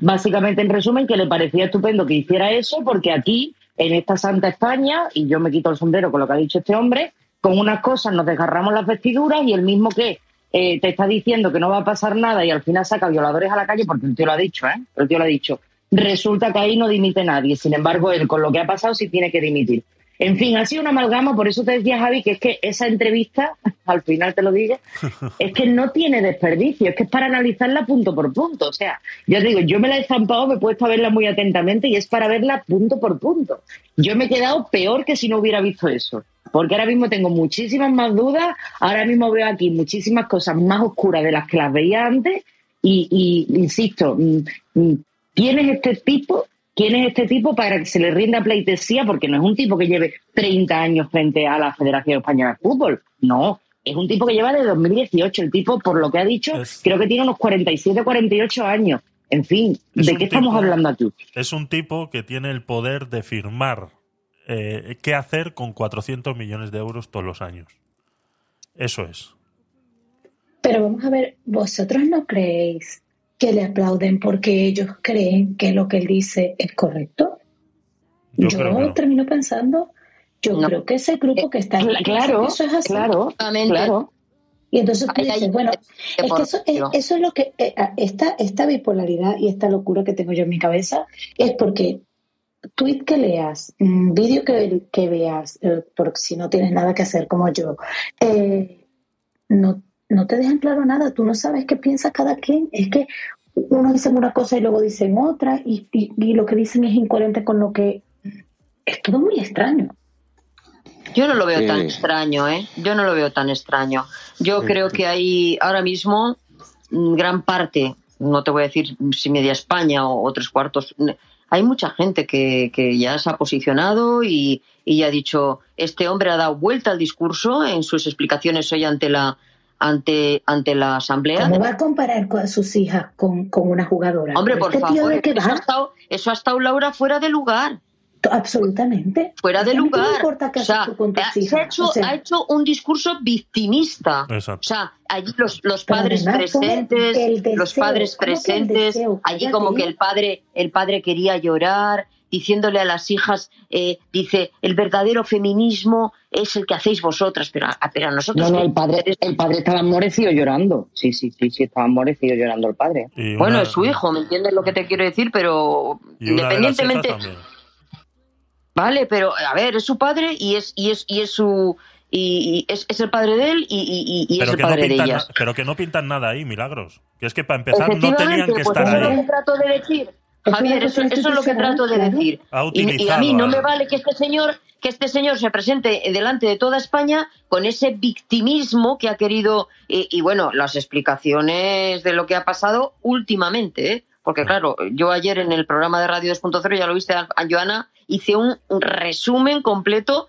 básicamente en resumen, que le parecía estupendo que hiciera eso, porque aquí, en esta Santa España, y yo me quito el sombrero con lo que ha dicho este hombre, con unas cosas nos desgarramos las vestiduras y el mismo que eh, te está diciendo que no va a pasar nada y al final saca violadores a la calle, porque el tío lo ha dicho, ¿eh? El tío lo ha dicho. Resulta que ahí no dimite nadie. Sin embargo, él con lo que ha pasado sí tiene que dimitir. En fin, ha sido una amalgama, por eso te decía Javi que es que esa entrevista, al final te lo digo, es que no tiene desperdicio, es que es para analizarla punto por punto. O sea, ya te digo, yo me la he estampado, me he puesto a verla muy atentamente y es para verla punto por punto. Yo me he quedado peor que si no hubiera visto eso porque ahora mismo tengo muchísimas más dudas, ahora mismo veo aquí muchísimas cosas más oscuras de las que las veía antes y, insisto, mm, mm, ¿quién es este tipo? ¿Quién es este tipo para que se le rinda pleitesía? Porque no es un tipo que lleve 30 años frente a la Federación Española de Fútbol, no, es un tipo que lleva de 2018, el tipo, por lo que ha dicho, creo que tiene unos 47, 48 años. En fin, ¿de qué estamos hablando aquí? Es un tipo que tiene el poder de firmar eh, qué hacer con 400 millones de euros todos los años. Eso es. Pero vamos a ver, ¿vosotros no creéis que le aplauden porque ellos creen que lo que él dice es correcto? Yo, termino pensando, yo creo que ese grupo que está claro, eso es así. Claro, claro. Y entonces tú dices, bueno, es que eso, es, lo que, eh, esta, esta bipolaridad y esta locura que tengo yo en mi cabeza es porque tweet que leas, vídeo que, que, veas, eh, porque si no tienes nada que hacer como yo, eh, no, no te dejan claro nada, tú no sabes qué piensa cada quien, es que uno dice una cosa y luego dicen otra y, y, lo que dicen es incoherente con lo que... Es todo muy extraño. Yo no lo veo tan extraño, ¿eh? Yo no lo veo tan extraño. Yo creo que hay ahora mismo gran parte, no te voy a decir si media España o, o tres cuartos, hay mucha gente que, ya se ha posicionado y, y, ha dicho, este hombre ha dado vuelta al discurso en sus explicaciones hoy ante la ante ante la asamblea. ¿Cómo va a comparar a sus hijas con, una jugadora? Hombre, por favor, eso ha, estado, eso ha estado Laura fuera de lugar. Absolutamente. fuera de lugar. importa qué O sea, con tus ha- se hijas? ha hecho, O sea, ha hecho un discurso victimista. Exacto. O sea, allí los, los padres además presentes, el deseo. los padres ¿Cómo que el presentes, deseo? allí como que el padre, el padre quería llorar, diciéndole a las hijas, eh, dice, el verdadero feminismo es el que hacéis vosotras, pero a, pero a nosotros... No, no, el padre, el padre estaba amorecido llorando. Sí, sí, sí, sí, estaba amorecido llorando el padre. Bueno, es su hijo, ¿me entiendes lo que te quiero decir? Pero de independientemente... Vale, pero a ver, es su padre y es y es y es su y, y es, es el padre de él y, y- y- es el no padre de ellas. pero que no pintan nada ahí, milagros. Que es que para empezar no tenían que pues estar eso es lo ahí. que trato de decir. Javier, eso, eso es lo que trato de decir. Y, y a mí no a- me vale que este señor que este señor se presente delante de toda España con ese victimismo que ha querido y, y, bueno, las explicaciones de lo que ha pasado últimamente, ¿eh? porque claro, yo ayer en el programa de Radio 2.0 ya lo viste a, a Joana, hice un resumen completo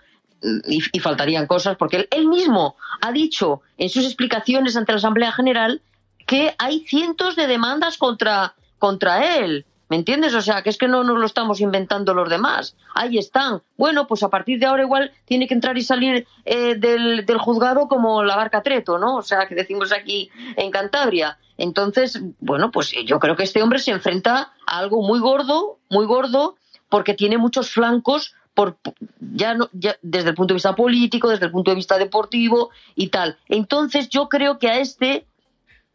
y, y faltarían cosas, porque él, él mismo ha dicho en sus explicaciones ante la Asamblea General que hay cientos de demandas contra, contra él. ¿Me entiendes? O sea, que es que no nos lo estamos inventando los demás. Ahí están. Bueno, pues a partir de ahora igual tiene que entrar y salir eh, del, del juzgado como la barca Treto, ¿no? O sea, que decimos aquí en Cantabria. Entonces, bueno, pues yo creo que este hombre se enfrenta a algo muy gordo, muy gordo, porque tiene muchos flancos por ya, no, ya desde el punto de vista político, desde el punto de vista deportivo y tal. Entonces yo creo que a este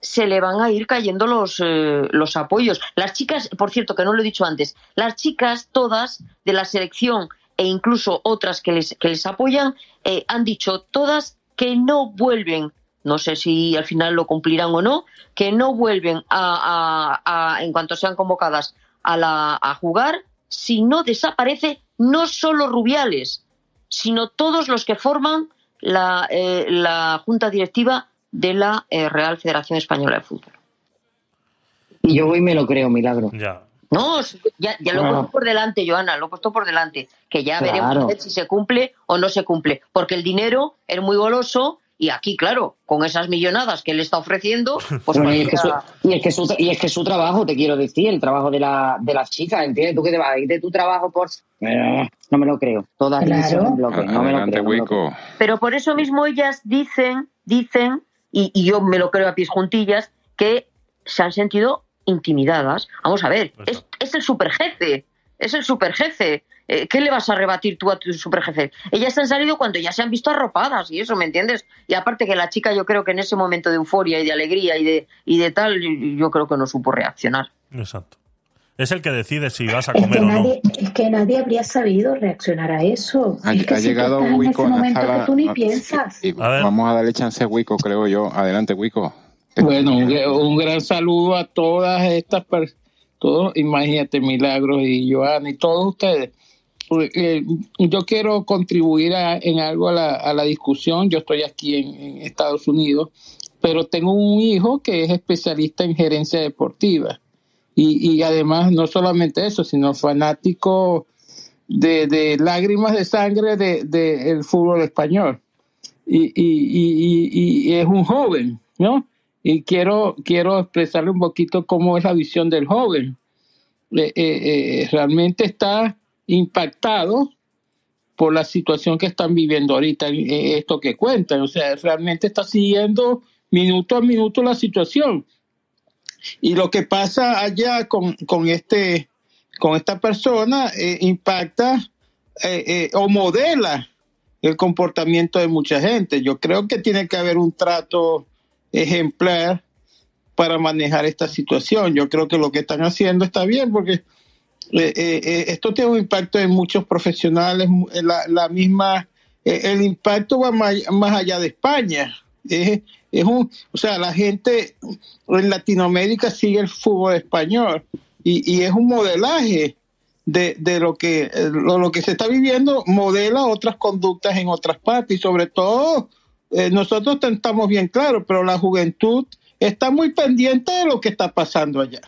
se le van a ir cayendo los, eh, los apoyos. Las chicas, por cierto, que no lo he dicho antes, las chicas todas de la selección e incluso otras que les, que les apoyan, eh, han dicho todas que no vuelven, no sé si al final lo cumplirán o no, que no vuelven a, a- a- en cuanto sean convocadas a, la, a jugar si no desaparece no solo Rubiales, sino todos los que forman la, eh, la junta directiva de la eh, Real Federación Española de Fútbol. Y yo voy y me lo creo, milagro. Ya. No, ya, ya lo he Claro. puesto por delante, Joana, lo he puesto por delante, que ya Claro. veremos a ver si se cumple o no se cumple, porque el dinero es muy goloso y aquí, claro, con esas millonadas que él está ofreciendo, pues Bueno, y, es que su, y, es que su, y es que su trabajo, te quiero decir, el trabajo de, la, de las chicas, ¿entiendes? Tú que te vas a ir de tu trabajo por... Eh, no me lo creo. Todas Claro. no me lo creo. no me lo creo. Wico. Pero por eso mismo ellas dicen, dicen, y, y yo me lo creo a pies juntillas, que se han sentido intimidadas. Vamos a ver, es, es el superjefe, es el superjefe. Eh, ¿Qué le vas a rebatir tú a tu superjefe? Ellas han salido cuando ya se han visto arropadas y eso, ¿me entiendes? Y aparte que la chica yo creo que en ese momento de euforia y de alegría y de, y de tal, yo creo que no supo reaccionar. Exacto. Es el que decide si vas a Es comer que, o no. nadie, es que nadie habría sabido reaccionar a eso. Ha, es que ha si tú llegado estás en Wico ese la momento sala. que tú ni piensas. y- y A ver. vamos a darle chance a Wico, creo yo. Adelante, Wico. Bueno, un, un gran saludo a todas estas personas, todos, imagínate, Milagros y Joana y todos ustedes. Pues, eh, yo quiero contribuir a- en algo a la, a la discusión. Yo estoy aquí en, en Estados Unidos, pero tengo un hijo que es especialista en gerencia deportiva. Y, y además, no solamente eso, sino fanático de, lágrimas de sangre del de, el fútbol español. Y, y, es un joven, ¿no? Y quiero, quiero expresarle un poquito cómo es la visión del joven. Eh, eh, eh, realmente está impactado por la situación que están viviendo ahorita, esto que cuentan. O sea, realmente está siguiendo minuto a minuto la situación. Y lo que pasa allá con, con este con esta persona eh, impacta eh, eh, o modela el comportamiento de mucha gente. Yo creo que tiene que haber un trato ejemplar para manejar esta situación. Yo creo que lo que están haciendo está bien porque esto tiene un impacto en muchos profesionales, la, misma, el impacto va más, más allá de España. Es, es un, o sea, la gente en Latinoamérica sigue el fútbol español y, y es un modelaje de, de lo que lo, lo que se está viviendo modela otras conductas en otras partes y sobre todo eh, nosotros estamos bien claros, pero la juventud está muy pendiente de lo que está pasando allá.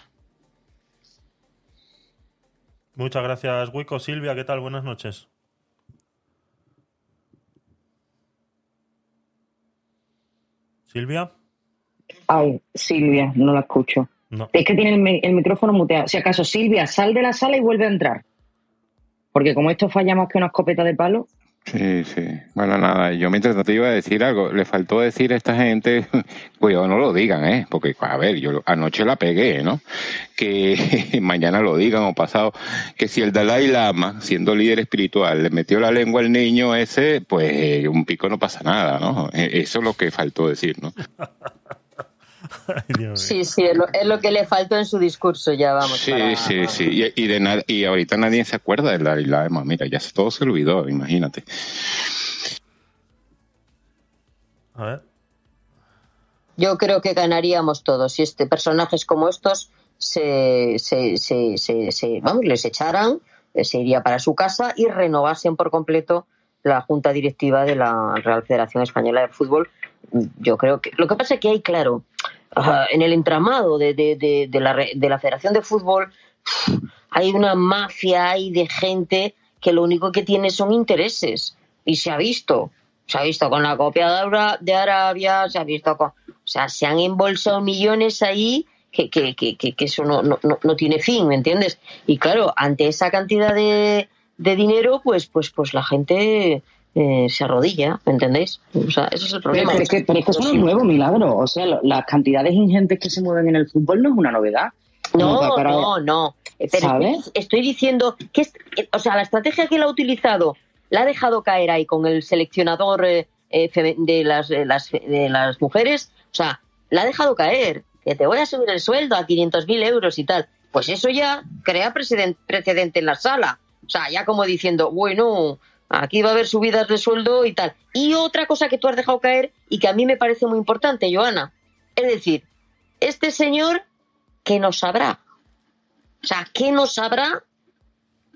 Muchas gracias, Wico. Silvia, ¿qué tal? Buenas noches. Silvia. Ay, Silvia, no la escucho. No. Es que tiene el, el micrófono muteado. Si acaso, Silvia, sal de la sala y vuelve a entrar. Porque como esto falla más que una escopeta de palo, Sí, sí. Bueno, nada, yo mientras tanto iba a decir algo. Le faltó decir a esta gente, cuidado, no lo digan, ¿eh? Porque, a ver, yo anoche la pegué, ¿no? Que mañana lo digan o pasado. Que si el Dalai Lama, siendo líder espiritual, le metió la lengua al niño ese, pues eh, un pico no pasa nada, ¿no? Eh, Eso es lo que faltó decir, ¿no? Ay. Sí, sí, es lo, es lo que le faltó en su discurso, ya vamos. Sí, para- sí, sí. Y, y de nada, y ahorita nadie se acuerda del Dalai Lama. Mira, ya todo se olvidó, imagínate. A ver. Yo creo que ganaríamos todos si este personajes como estos se, se, se, se- se- vamos, les echaran, eh, se iría para su casa y renovasen por completo la junta directiva de la Real Federación Española de Fútbol. Yo creo que lo que pasa es que hay, claro, en el entramado de, de, de, de la, de la Federación de Fútbol hay una mafia hay de gente que lo único que tiene son intereses y se ha visto se ha visto con la copia de, Ara- de Arabia se ha visto con o sea se han embolsado millones ahí que, que, que, que, eso no, no, no tiene fin ¿me entiendes? y claro ante esa cantidad de, de dinero pues pues pues la gente eh, se arrodilla ¿me entendéis? o sea ese es el problema pero es que, pero es que eso no es nuevo, milagro. O sea, lo- las cantidades ingentes que se mueven en el fútbol no es una novedad. No, para- no, no. Eh, Pero ¿Sabes? estoy, diciendo que, es- eh, o sea, la estrategia que él ha utilizado la ha dejado caer ahí con el seleccionador eh, de, las, de, las, de las mujeres. O sea, la ha dejado caer. Que te voy a subir el sueldo a 500.000 euros y tal. Pues eso ya crea preceden- precedente en la sala. O sea, ya como diciendo, bueno, aquí va a haber subidas de sueldo y tal. Y otra cosa que tú has dejado caer y que a mí me parece muy importante, Joana. Es decir, este señor ¿qué no sabrá? O sea, ¿qué no sabrá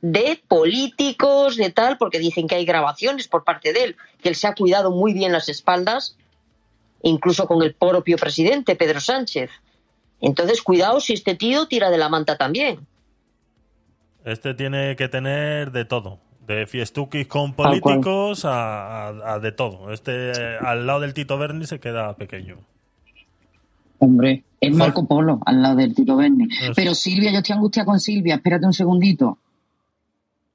de políticos, de tal? Porque dicen que hay grabaciones por parte de él, que él se ha cuidado muy bien las espaldas, incluso con el propio presidente, Pedro Sánchez. Entonces, cuidado si este tío tira de la manta también. Este tiene que tener de todo. De fiestuquis con políticos a, a- a de todo. Este al lado del Tito Berni se queda pequeño. Hombre, es Marco Polo al lado del Tito Berni. Pero Silvia, yo estoy angustiada con Silvia. Espérate un segundito.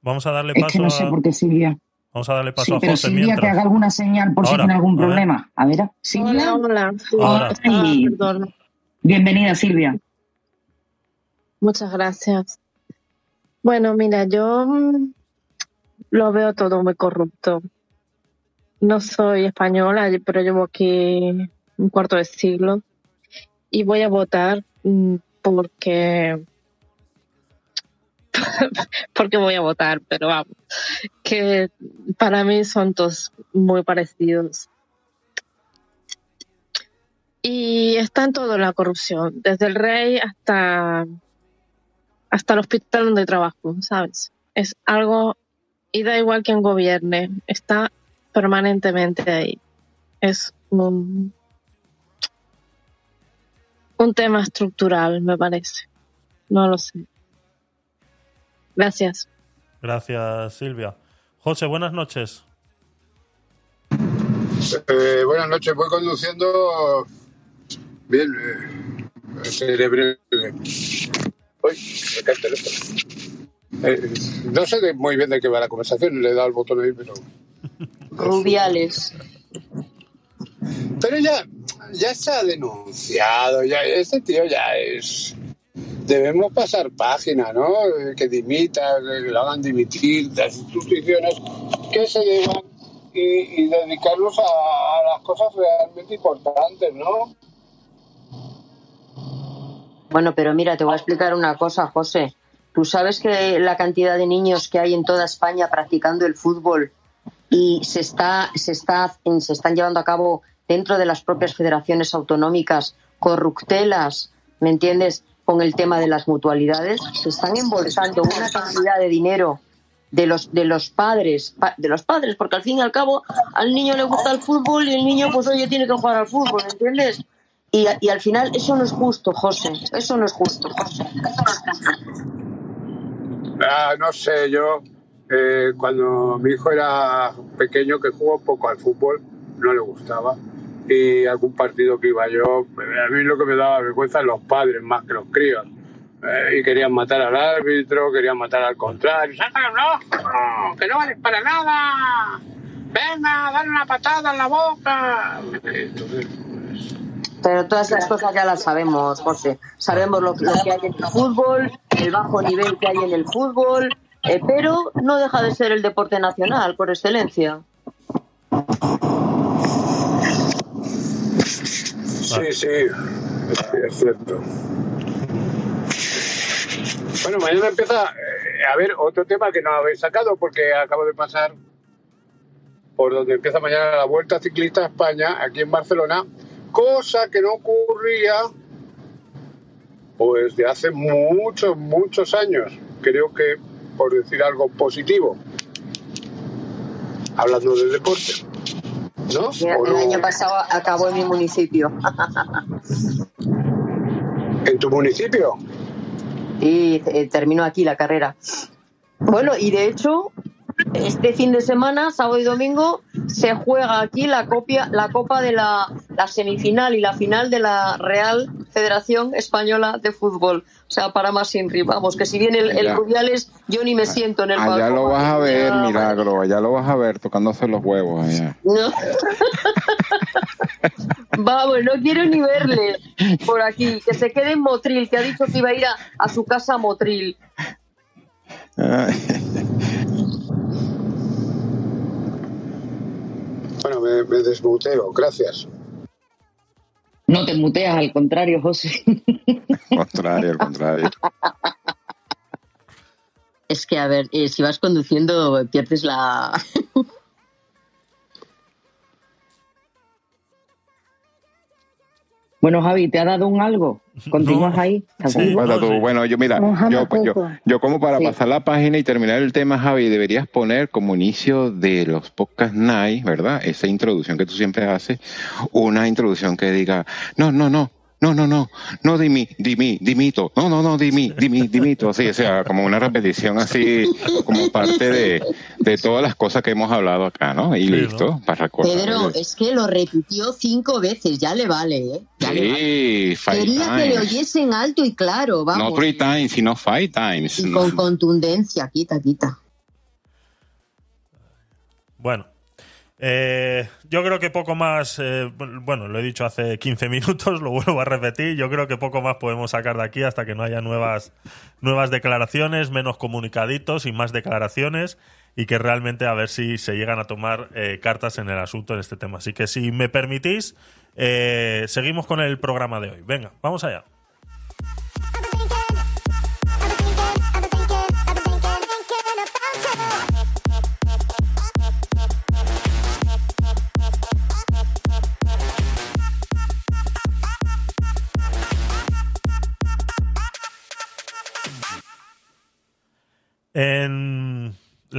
Vamos a darle Es paso que no sé a, por qué Silvia. vamos a darle paso Sí, a pero José Silvia que mientras. haga alguna señal por si tiene algún a ver. problema. A ver, Silvia. Hola, hola. Sí, Ahora. ah, Ay. perdón. Bienvenida, Silvia. Muchas gracias. Bueno, mira, yo mm, lo veo todo muy corrupto. No soy española, pero llevo aquí un cuarto de siglo y voy a votar mm, porque porque voy a votar, pero vamos, que para mí son todos muy parecidos. Y está en todo la corrupción, desde el rey hasta hasta el hospital donde trabajo, ¿sabes? Es algo, y da igual quien gobierne, está permanentemente ahí. Es un, un tema estructural, me parece. No lo sé. Gracias. Gracias, Silvia. José, buenas noches. Eh, buenas noches, voy conduciendo. Bien, eh, seré breve. Uy, me cae el teléfono. Eh, no sé de- muy bien de qué va la conversación, le he dado el botón ahí, pero. Rubiales. Pero ya, ya se ha denunciado, ya este tío ya es. Debemos pasar página, ¿no? Eh, Que dimita, que lo hagan dimitir las instituciones que se deban y, a, a las cosas realmente importantes, ¿no? Bueno, pero mira, te voy a explicar una cosa, José. Tú sabes que la cantidad de niños que hay en toda España practicando el fútbol y se está, se está, se están llevando a cabo dentro de las propias federaciones autonómicas corruptelas, ¿me entiendes? Con el tema de las mutualidades, se están embolsando una cantidad de dinero de los de los padres, pa- de los padres, porque al fin y al cabo al niño le gusta el fútbol y el niño pues oye tiene que jugar al fútbol, ¿me entiendes? Y, y al final eso no es justo, José, eso no es justo, José. Ah, no sé, yo eh, cuando mi hijo era pequeño que jugó poco al fútbol, no le gustaba. Y algún partido que iba yo, a mí lo que me daba vergüenza los padres más que los críos. eh, y querían matar al árbitro, querían matar al contrario. ¡Sácalo, no! ¡Que no vales para nada! ¡Venga, dale una patada en la boca! Entonces, Pero todas esas cosas ya las sabemos, José. Sabemos lo que hay en el fútbol, el bajo nivel que hay en el fútbol, eh, pero no deja de ser el deporte nacional por excelencia. Sí, sí, es cierto. Bueno, mañana empieza eh, a ver otro tema que no habéis sacado porque acabo de pasar por donde empieza mañana la Vuelta Ciclista a España, aquí en Barcelona, cosa que no ocurría pues de hace muchos, muchos años. Creo que, por decir algo positivo, hablando del deporte, ¿no? Mira, ¿O El no? año pasado acabó en mi municipio. ¿En tu municipio? y eh, terminó aquí la carrera. Bueno, y de hecho, este fin de semana, sábado y domingo, se juega aquí la, copia, la copa de la, la semifinal y la final de la Real Federación Española de Fútbol. O sea, para más Inri, vamos, que si viene el, el. Rubiales, yo ni me siento en el balcón. lo vas a ver, Ah, milagro. Allá lo vas a ver tocándose los huevos. Allá. No. Vamos, no quiero ni verle por aquí. Que se quede en Motril, que ha dicho que iba a ir a, a su casa a Motril. Bueno, me, me desmuteo, gracias. No te muteas, al contrario, José. Al contrario, al contrario. Es que, a ver, eh, si vas conduciendo, pierdes la. Bueno, Javi, ¿te ha dado un algo? ¿Continúas ahí? Bueno, tú, bueno, yo mira, yo, yo, Coco. yo como para Sí. pasar la página y terminar el tema, Javi, deberías poner como inicio de los podcast night, ¿verdad? Esa introducción que tú siempre haces, una introducción que diga, no, no, no, no, no, no, no dimi, dimi, dimito, no, no, no, dimi, dimi, dimito, así, o sea, como una repetición así, como parte de, de todas las cosas que hemos hablado acá, ¿no? Y listo, para recordar. Pedro, es que lo repitió cinco veces, ya le vale, ¿eh? Ya le vale. Sí, five Quería que le oyesen alto y claro, vamos. No three times, sino five times. Y con contundencia, quita, quita. Bueno, eh, yo creo que poco más, eh, bueno, lo he dicho hace 15 minutos, lo vuelvo a repetir, yo creo que poco más podemos sacar de aquí hasta que no haya nuevas, nuevas declaraciones, menos comunicaditos y más declaraciones y que realmente a ver si se llegan a tomar eh, cartas en el asunto en este tema. Así que si me permitís, eh, seguimos con el programa de hoy. Venga, vamos allá.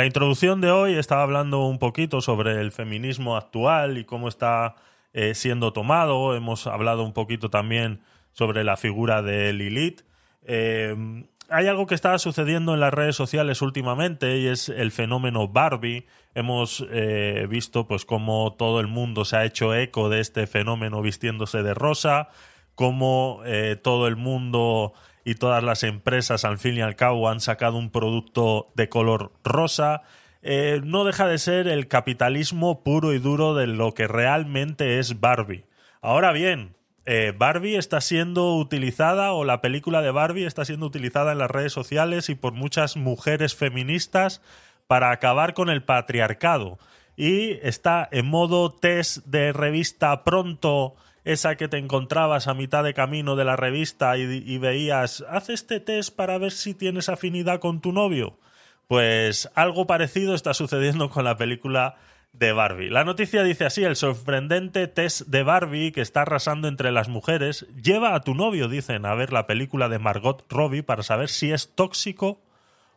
La introducción de hoy estaba hablando un poquito sobre el feminismo actual y cómo está eh, siendo tomado. Hemos hablado un poquito también sobre la figura de Lilith. Eh, hay algo que está sucediendo en las redes sociales últimamente y es el fenómeno Barbie. Hemos eh, visto pues cómo todo el mundo se ha hecho eco de este fenómeno vistiéndose de rosa, cómo todo el mundo y todas las empresas al fin y al cabo han sacado un producto de color rosa. Eh, no deja de ser el capitalismo puro y duro de lo que realmente es Barbie. Ahora bien, eh, Barbie está siendo utilizada o la película de Barbie está siendo utilizada en las redes sociales y por muchas mujeres feministas para acabar con el patriarcado. Y está en modo test de revista pronto, esa que te encontrabas a mitad de camino de la revista y, veías, haz este test para ver si tienes afinidad con tu novio. Pues algo parecido está sucediendo con la película de Barbie. La noticia dice así, el sorprendente test de Barbie que está arrasando entre las mujeres lleva a tu novio, dicen, a ver la película de Margot Robbie para saber si es tóxico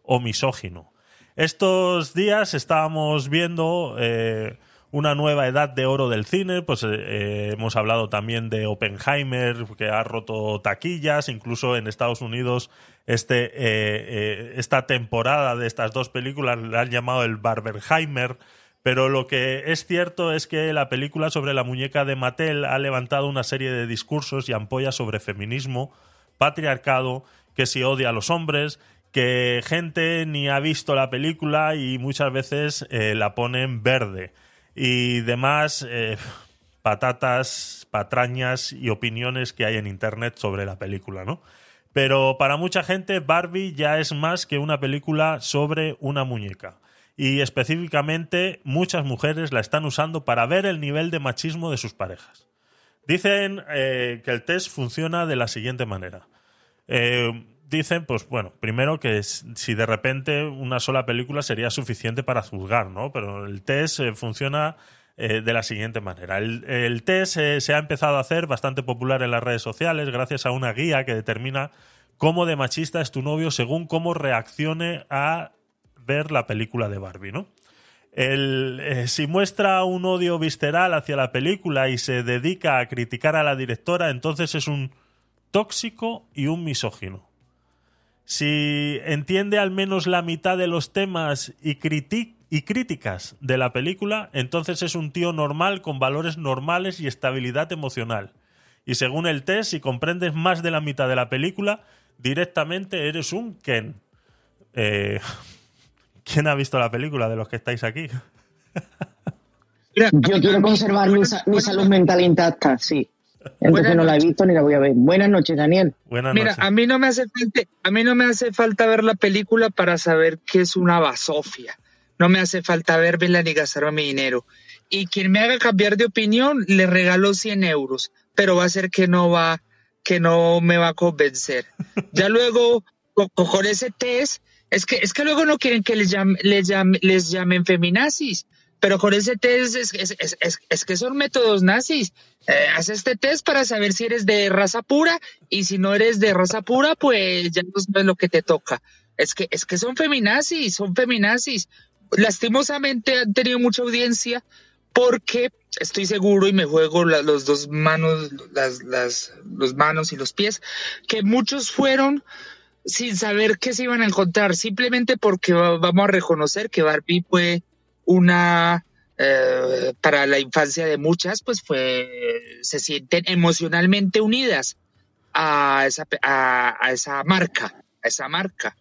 o misógino. Estos días estábamos viendo eh, una nueva edad de oro del cine, pues eh, eh, hemos hablado también de Oppenheimer, que ha roto taquillas, incluso en Estados Unidos este, eh, esta temporada de estas dos películas la han llamado el Barbenheimer, pero lo que es cierto es que la película sobre la muñeca de Mattel ha levantado una serie de discursos y ampollas sobre feminismo, patriarcado que si odia a los hombres, que gente ni ha visto la película y muchas veces la ponen verde. Y demás eh, patatas, patrañas y opiniones que hay en Internet sobre la película, ¿no? Pero para mucha gente Barbie ya es más que una película sobre una muñeca. Y específicamente muchas mujeres la están usando para ver el nivel de machismo de sus parejas. Dicen eh, que el test funciona de la siguiente manera. Eh, dicen, pues bueno, primero que si de repente una sola película sería suficiente para juzgar, ¿no? Pero el test eh, funciona eh, de la siguiente manera. El, test eh, se ha empezado a hacer bastante popular en las redes sociales gracias a una guía que determina cómo de machista es tu novio según cómo reaccione a ver la película de Barbie, ¿no? si muestra un odio visceral hacia la película y se dedica a criticar a la directora, entonces es un tóxico y un misógino si entiende al menos la mitad de los temas y, y críticas de la película, entonces es un tío normal con valores normales y estabilidad emocional. Y según el test, si comprendes más de la mitad de la película, directamente eres un Ken. Eh, ¿Quién ha visto la película de los que estáis aquí? Yo quiero conservar mi, mi salud mental intacta, sí. Entonces no la he visto ni la voy a ver. Buenas noches, Daniel. Mira, a mí no me hace falta, a mí no me hace falta ver la película para saber que es una basofia. No me hace falta verla ni gastar mi dinero. Y quien me haga cambiar de opinión, le regalo 100 euros, pero va a ser que no va, que no me va a convencer. Ya luego, con, ese test, es que, es que luego no quieren que les, llame, les, llame, les llamen feminazis pero con ese test es, que son métodos nazis. Eh, haz este test para saber si eres de raza pura y si no eres de raza pura, pues ya no sabes lo que te toca. Es que, es que son feminazis, son feminazis. Lastimosamente han tenido mucha audiencia porque estoy seguro y me juego los dos manos, las, las los manos y los pies, que muchos fueron sin saber qué se iban a encontrar, simplemente porque vamos a reconocer que Barbie fue una eh, para la infancia de muchas, pues fue, se sienten emocionalmente unidas a esa, a, esa marca, a esa marca.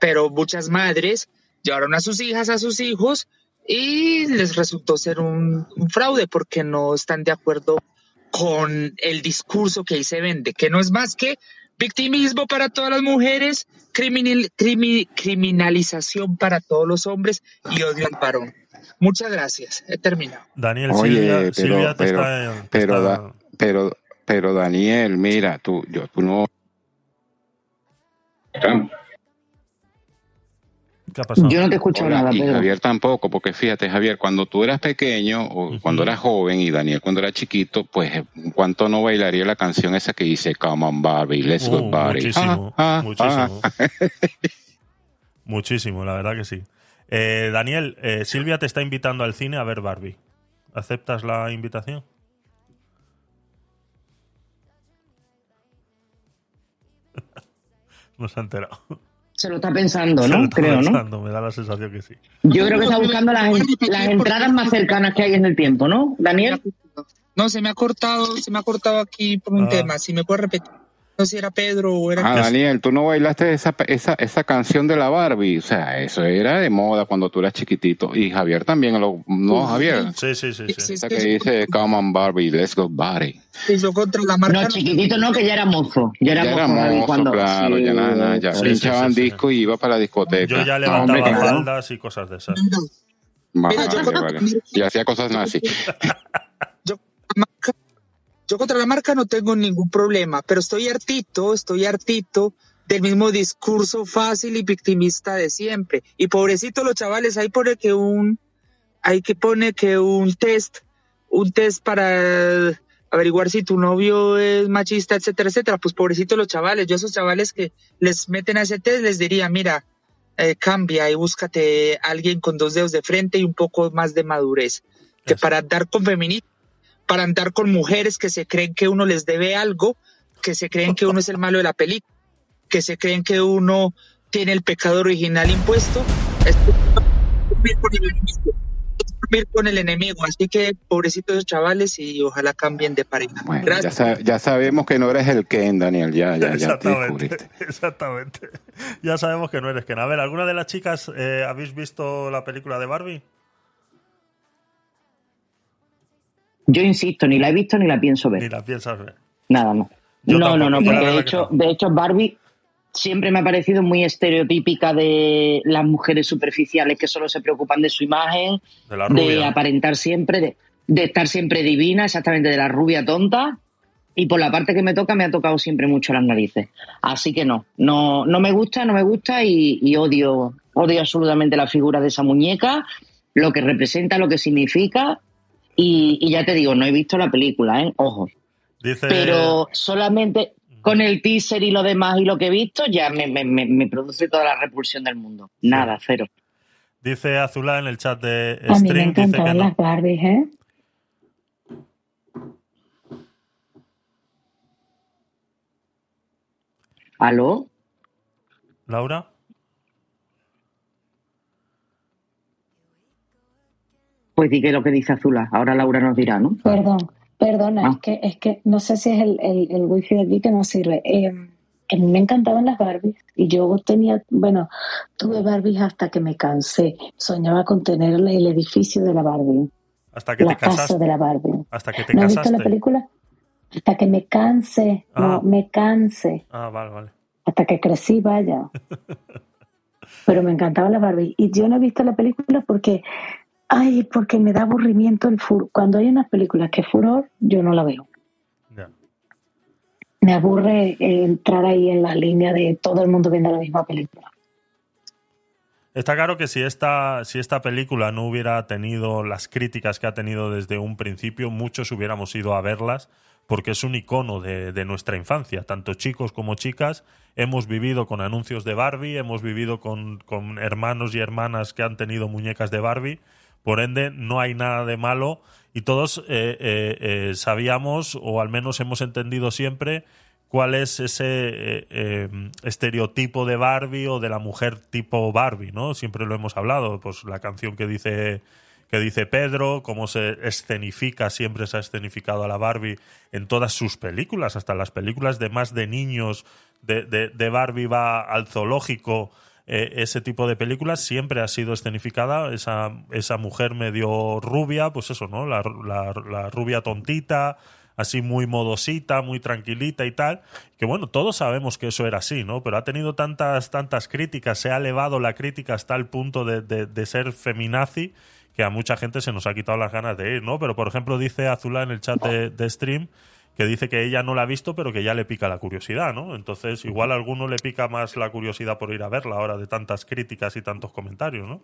Pero muchas madres llevaron a sus hijas, a sus hijos, y les resultó ser un, fraude porque no están de acuerdo con el discurso que ahí se vende, que no es más que victimismo para todas las mujeres, criminal, criminalización para todos los hombres y odio al varón. Muchas gracias. He terminado. Daniel, Oye, pero, pero, pero, pero, Daniel, mira, tú, yo, tú no. Yo no te escucho nada. Y Javier tampoco, porque fíjate, Javier, cuando tú eras pequeño o cuando eras joven y Daniel cuando era chiquito, pues ¿cuánto no bailaría la canción esa que dice Come on Barbie, let's go uh, Barbie? Muchísimo, ah, ah, muchísimo. Ah. muchísimo, la verdad que sí. Eh, Daniel, eh, Silvia te está invitando al cine a ver Barbie. ¿Aceptas la invitación? no se ha enterado. Se lo está pensando, ¿no? creo, ¿no? Me da la sensación que sí. Yo creo que está buscando las, las entradas más cercanas que hay en el tiempo, ¿no? Daniel. No, se me ha cortado, se me ha cortado aquí por un ah. tema. Si me puedes repetir no sé si era Pedro o era... Ah, Daniel, tú no bailaste esa, esa, esa canción de la Barbie. O sea, eso era de moda cuando tú eras chiquitito. Y Javier también lo... ¿No, Javier? Sí, sí, sí. sí. Esa que dice, come on Barbie, let's go Barbie. Y yo contra la marca... No, chiquitito no, que ya era mozo. Ya era, ya mozo, era cuando... claro. Ya, nada, ya pinchaban disco y iba para la discoteca. Yo ya levantaba faldas y cosas de esas. Mira, yo vale. Y hacía cosas nazi. yo yo contra la marca no tengo ningún problema, pero estoy hartito, estoy hartito del mismo discurso fácil y victimista de siempre. Y pobrecito los chavales, ahí pone que un, hay que pone que un test, un test para averiguar si tu novio es machista, etcétera, etcétera. Pues pobrecito los chavales, yo a esos chavales que les meten a ese test les diría, mira, eh, cambia y búscate a alguien con dos dedos de frente y un poco más de madurez. Que para dar con feminista para andar con mujeres que se creen que uno les debe algo, que se creen que uno es el malo de la película, que se creen que uno tiene el pecado original impuesto. Es dormir con el enemigo. Así que pobrecitos chavales y ojalá cambien de pareja. Bueno, ya, sabemos que no eres el Ken, Daniel. Ya, ya, ya te Exactamente, descubriste. exactamente. Ya sabemos que no eres Ken. A ver, ¿alguna de las chicas eh, habéis visto la película de Barbie? Yo insisto, ni la he visto ni la pienso ver. Ni la piensas ver. Nada, no. Yo no, no, no, porque de hecho, de hecho Barbie siempre me ha parecido muy estereotípica de las mujeres superficiales que solo se preocupan de su imagen, De la de aparentar siempre, de, de estar siempre divina, exactamente de la rubia tonta. Y por la parte que me toca, me ha tocado siempre mucho las narices. Así que no, no, no me gusta, no me gusta y, y odio, odio absolutamente la figura de esa muñeca, lo que representa, lo que significa. Y, y ya te digo, no he visto la película, ¿eh? Ojo Dice, pero solamente con el teaser y lo demás y lo que he visto ya me, me- me- me produce toda la repulsión del mundo. Nada, cero. dice Azulá en el chat de A mí me Stream, dice que encantaban no. las Barbies, ¿eh? ¿Aló? ¿Laura? Pues di que lo que dice Azula. Ahora Laura nos dirá, ¿no? Perdón, perdona, Ah. es que es que no sé si es el, el, el wifi de aquí que no sirve. Eh, a mí me encantaban las Barbies y yo tenía, bueno, tuve Barbies hasta que me cansé. Soñaba con tener el edificio de la Barbie, Hasta que la te casa casaste. de la Barbie. Hasta que te ¿No has visto la película? Hasta que me canse, Ah. no, me canse, Ah, vale, vale. hasta que crecí, vaya. Pero me encantaba la Barbie. Y yo no he visto la película porque, ay, porque me da aburrimiento el furor. Cuando hay unas películas que es furor, yo no la veo. Me aburre eh, entrar ahí en la línea de todo el mundo viendo la misma película. Está claro que si esta, si esta película no hubiera tenido las críticas que ha tenido desde un principio, muchos hubiéramos ido a verlas porque es un icono de, de nuestra infancia. Tanto chicos como chicas hemos vivido con anuncios de Barbie, hemos vivido con, con hermanos y hermanas que han tenido muñecas de Barbie. Por ende, no hay nada de malo. Y todos eh, eh, eh, sabíamos, o al menos hemos entendido siempre, cuál es ese estereotipo de Barbie o de la mujer tipo Barbie, ¿no? Siempre lo hemos hablado, pues la canción que dice que dice Pedro, cómo se escenifica, siempre se ha escenificado a la Barbie en todas sus películas, hasta las películas de más de niños de, de, de Barbie va al zoológico, eh, ese tipo de películas siempre ha sido escenificada esa, esa mujer medio rubia, pues eso, ¿no? La, la, la rubia tontita, así muy modosita, muy tranquilita y tal, que bueno, todos sabemos que eso era así, ¿no? Pero ha tenido tantas, tantas críticas, se ha elevado la crítica hasta el punto de, de, de ser feminazi, que a mucha gente se nos ha quitado las ganas de ir, ¿no? Pero por ejemplo dice Azula en el chat de, de stream que dice que ella no la ha visto, pero que ya le pica la curiosidad, ¿no? Entonces, igual a alguno le pica más la curiosidad por ir a verla ahora de tantas críticas y tantos comentarios, ¿no?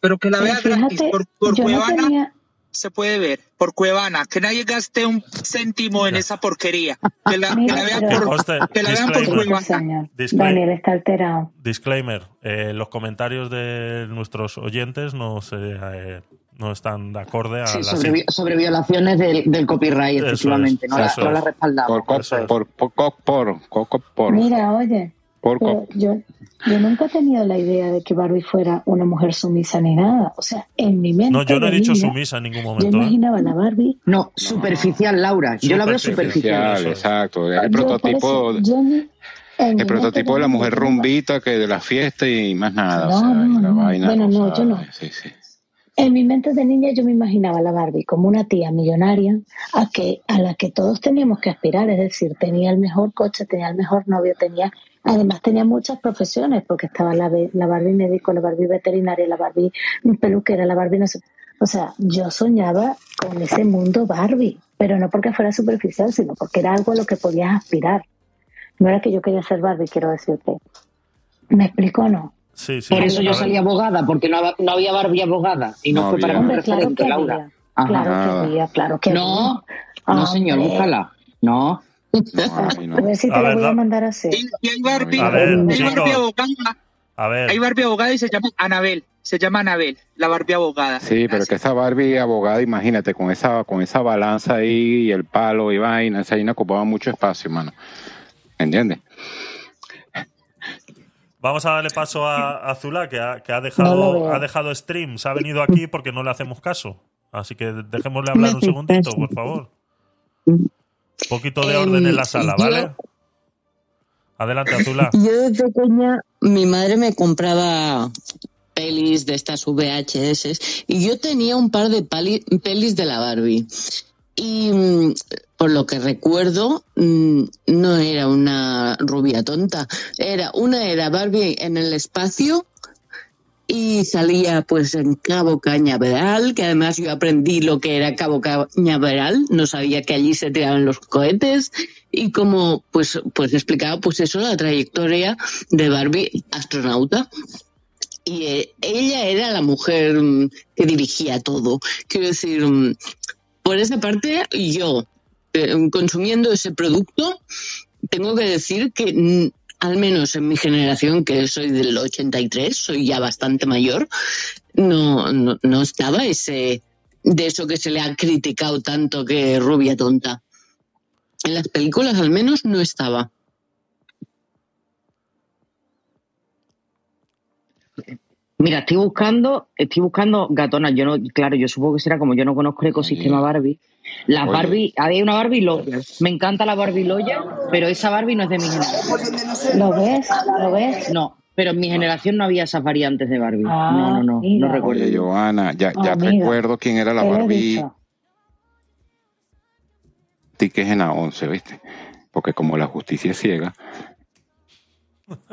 Pero que la Pero vea gratis. Por, por no Cuevana tenía, se puede ver. Por Cuevana. Que nadie gaste un céntimo en esa porquería. Que la, que Mira, la vean pero- por, Conste, que la vean por disclaimer. Cuevana. Disclaimer. Daniel está alterado. Disclaimer, eh, los comentarios de nuestros oyentes no se eh, no están de acorde a Sí, las sobre, vi- sobre violaciones del, del copyright, Eso efectivamente. es, no, la, no la es. respaldamos. Por, por, por, por, por, por, por, Mira, oye, por- pero yo, yo nunca he tenido la idea de que Barbie fuera una mujer sumisa ni nada. O sea, en mi mente. No, yo no he dicho niña, sumisa en ningún Yo momento. ¿eh? imaginaba a la Barbie. No, superficial, Laura. Yo la veo superficial. Superficial, exacto. El Yo, por prototipo, eso, yo ni- el prototipo de la mujer yo rumbita que de la fiesta y más nada. No, o sea, y no, la vaina, Bueno, no, yo no. Sí, sí. En mi mente de niña yo me imaginaba a la Barbie como una tía millonaria a que a la que todos teníamos que aspirar, es decir, tenía el mejor coche, tenía el mejor novio, tenía además tenía muchas profesiones porque estaba la, la Barbie médico, la Barbie veterinaria, la Barbie peluquera, la Barbie no sé. O sea, yo soñaba con ese mundo Barbie, pero no porque fuera superficial, sino porque era algo a lo que podías aspirar. No era que yo quería ser Barbie, quiero decirte. ¿Me explico o no? Sí, sí. Por eso A yo ver, salí abogada, porque no, no había Barbie abogada. Y no, No fue para un claro referente, que Laura. Ajá. Claro que había, claro que No, había. no, señor, búscala. No. No, a ver si te A la ver, voy a da- mandar a hacer. Y, y hay Barbie, A ver, hay Barbie chicos. abogada. A ver, Hay Barbie abogada y se llama Anabel. Se llama Anabel, la Barbie abogada. Sí, pero que esa Barbie abogada, imagínate, con esa, con esa balanza ahí y el palo y vaina, esa vaina ocupaba mucho espacio, mano. ¿Entiendes? Vamos a darle paso a, a Zula, que, ha, que ha, No dejado, veo. ha dejado stream. Se ha venido aquí porque no le hacemos caso. Así que dejémosle hablar un segundito, por favor. Un poquito de orden en la sala, ¿vale? Adelante, Azula. Yo de pequeña, mi madre me compraba pelis de estas VHS y yo tenía un par de pelis de la Barbie. Y mm, por lo que recuerdo, mm, no era una rubia tonta. Era una era Barbie en el espacio y salía pues en Cabo Cañaveral, que además yo aprendí lo que era Cabo Cañaveral, no sabía que allí se tiraban los cohetes y como pues pues explicaba pues eso la trayectoria de Barbie astronauta y eh, ella era la mujer mm, que dirigía todo. Quiero decir, mm, por esa parte yo consumiendo ese producto tengo que decir que al menos en mi generación, que soy del 83, soy ya bastante mayor, no, no, no estaba ese de eso que se le ha criticado tanto que rubia tonta. En las películas al menos no estaba. Mira, estoy buscando, estoy buscando gatonas. Yo no, claro, yo supongo que será como yo no conozco el ecosistema Barbie. Oye. Barbie, había una Barbie Loya. Me encanta la Barbie Loya, pero esa Barbie no es de mi generación. ¿Lo ves? ¿Lo ves? No, pero en mi generación no había esas variantes de Barbie. Ah, no, no, no, mira. no recuerdo. Oye, Joana, ya, ya Ah, mira. recuerdo quién era la ¿Qué le he Barbie tiques en la 11, ¿viste? Porque como la justicia es ciega,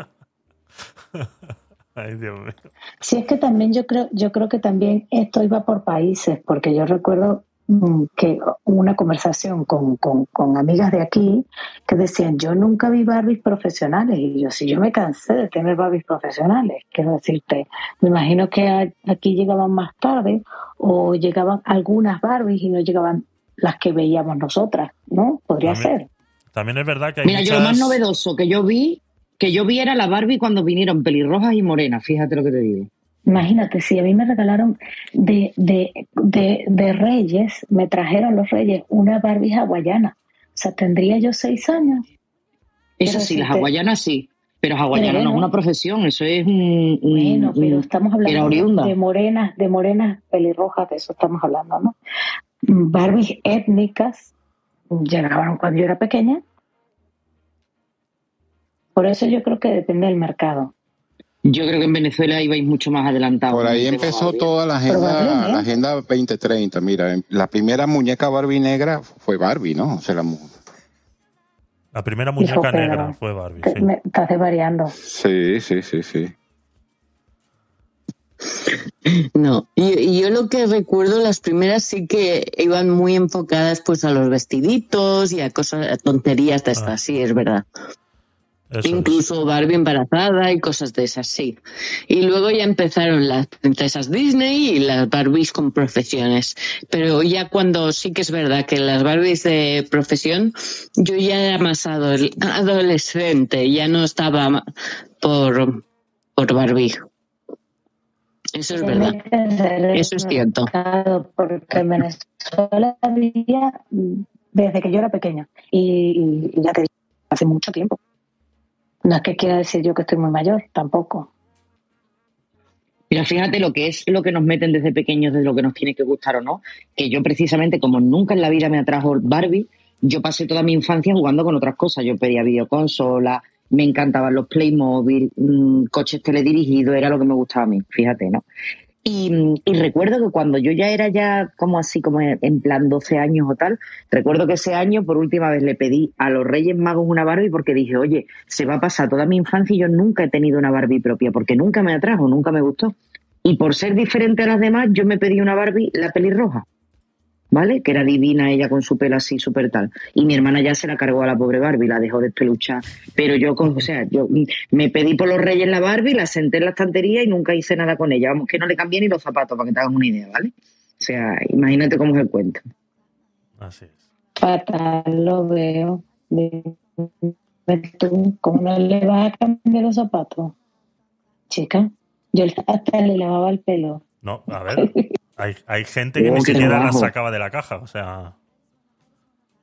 Ay, Dios mío. Sí, es que también yo creo, yo creo que también esto iba por países, porque yo recuerdo que una conversación con, con, con amigas de aquí que decían, yo nunca vi Barbies profesionales, y yo sí, yo me cansé de tener Barbies profesionales, quiero decirte, me imagino que aquí llegaban más tarde, o llegaban algunas Barbies y no llegaban las que veíamos nosotras, ¿no? Podría También- ser. También es verdad que hay Mira, yo lo más novedoso que yo vi, que yo vi era la Barbie cuando vinieron pelirrojas y morenas, fíjate lo que te digo. Imagínate, si a mí me regalaron de, de, de, de Reyes, me trajeron los Reyes una Barbie hawaiana. O sea, tendría yo seis años. Eso sí, si las te- hawaianas sí, pero hawaiana Pero no es una profesión, eso es un... un- Bueno, pero estamos hablando oriunda. de morenas, de morenas pelirrojas, de eso estamos hablando, ¿no? Barbies étnicas llegaron cuando yo era pequeña. Por eso yo creo que depende del mercado. Yo creo que en Venezuela ibais mucho más adelantados. por ahí empezó Barbie. toda la agenda, la agenda 2030. Mira, la primera muñeca Barbie negra fue Barbie, ¿no? O sea, la mu- La primera muñeca Hijo, Pedro, negra fue Barbie, Te- sí. me- estás desvariando. Sí, sí, sí, sí. No, y, y yo lo que recuerdo, las primeras sí que iban muy enfocadas pues a los vestiditos y a cosas, a tonterías de estas, Ah. sí, es verdad. Eso es. Incluso Barbie embarazada y cosas de esas, sí. Y luego ya empezaron las princesas Disney y las Barbies con profesiones. Pero ya cuando sí que es verdad que las Barbies de profesión, yo ya era más adol- adolescente, ya no estaba por, por Barbie. Eso es verdad. Que Eso es cierto. Porque en Venezuela había desde que yo era pequeña. Y, y ya te digo, hace mucho tiempo. No es que quiera decir yo que estoy muy mayor, tampoco. Mira, fíjate lo que es lo que nos meten desde pequeños, de lo que nos tiene que gustar o no. Que yo precisamente, como nunca en la vida me atrajo Barbie, yo pasé toda mi infancia jugando con otras cosas. Yo pedía videoconsolas, me encantaban los Playmobil, mm, coches teledirigidos, era lo que me gustaba a mí, fíjate, ¿no? Y, recuerdo que cuando yo ya era ya como así, como en plan 12 años o tal, recuerdo que ese año por última vez le pedí a los Reyes Magos una Barbie porque dije, oye, se va a pasar toda mi infancia y yo nunca he tenido una Barbie propia porque nunca me atrajo, nunca me gustó. Y por ser diferente a las demás, yo me pedí una Barbie, la pelirroja, ¿vale? Que era divina ella con su pelo así súper tal. Y mi hermana ya se la cargó a la pobre Barbie, la dejó despeluchar. Pero yo, con- o sea, yo me pedí por los reyes la Barbie, la senté en la estantería y nunca hice nada con ella. Vamos, que no le cambié ni los zapatos, para que te hagas una idea, ¿vale? O sea, imagínate cómo es el cuento. Así es. Fatal lo veo. Tú, ¿Cómo no le vas a cambiar los zapatos? Chica, yo hasta le lavaba el pelo. No, a ver. Hay, hay gente que ni siquiera las sacaba de la caja. O sea,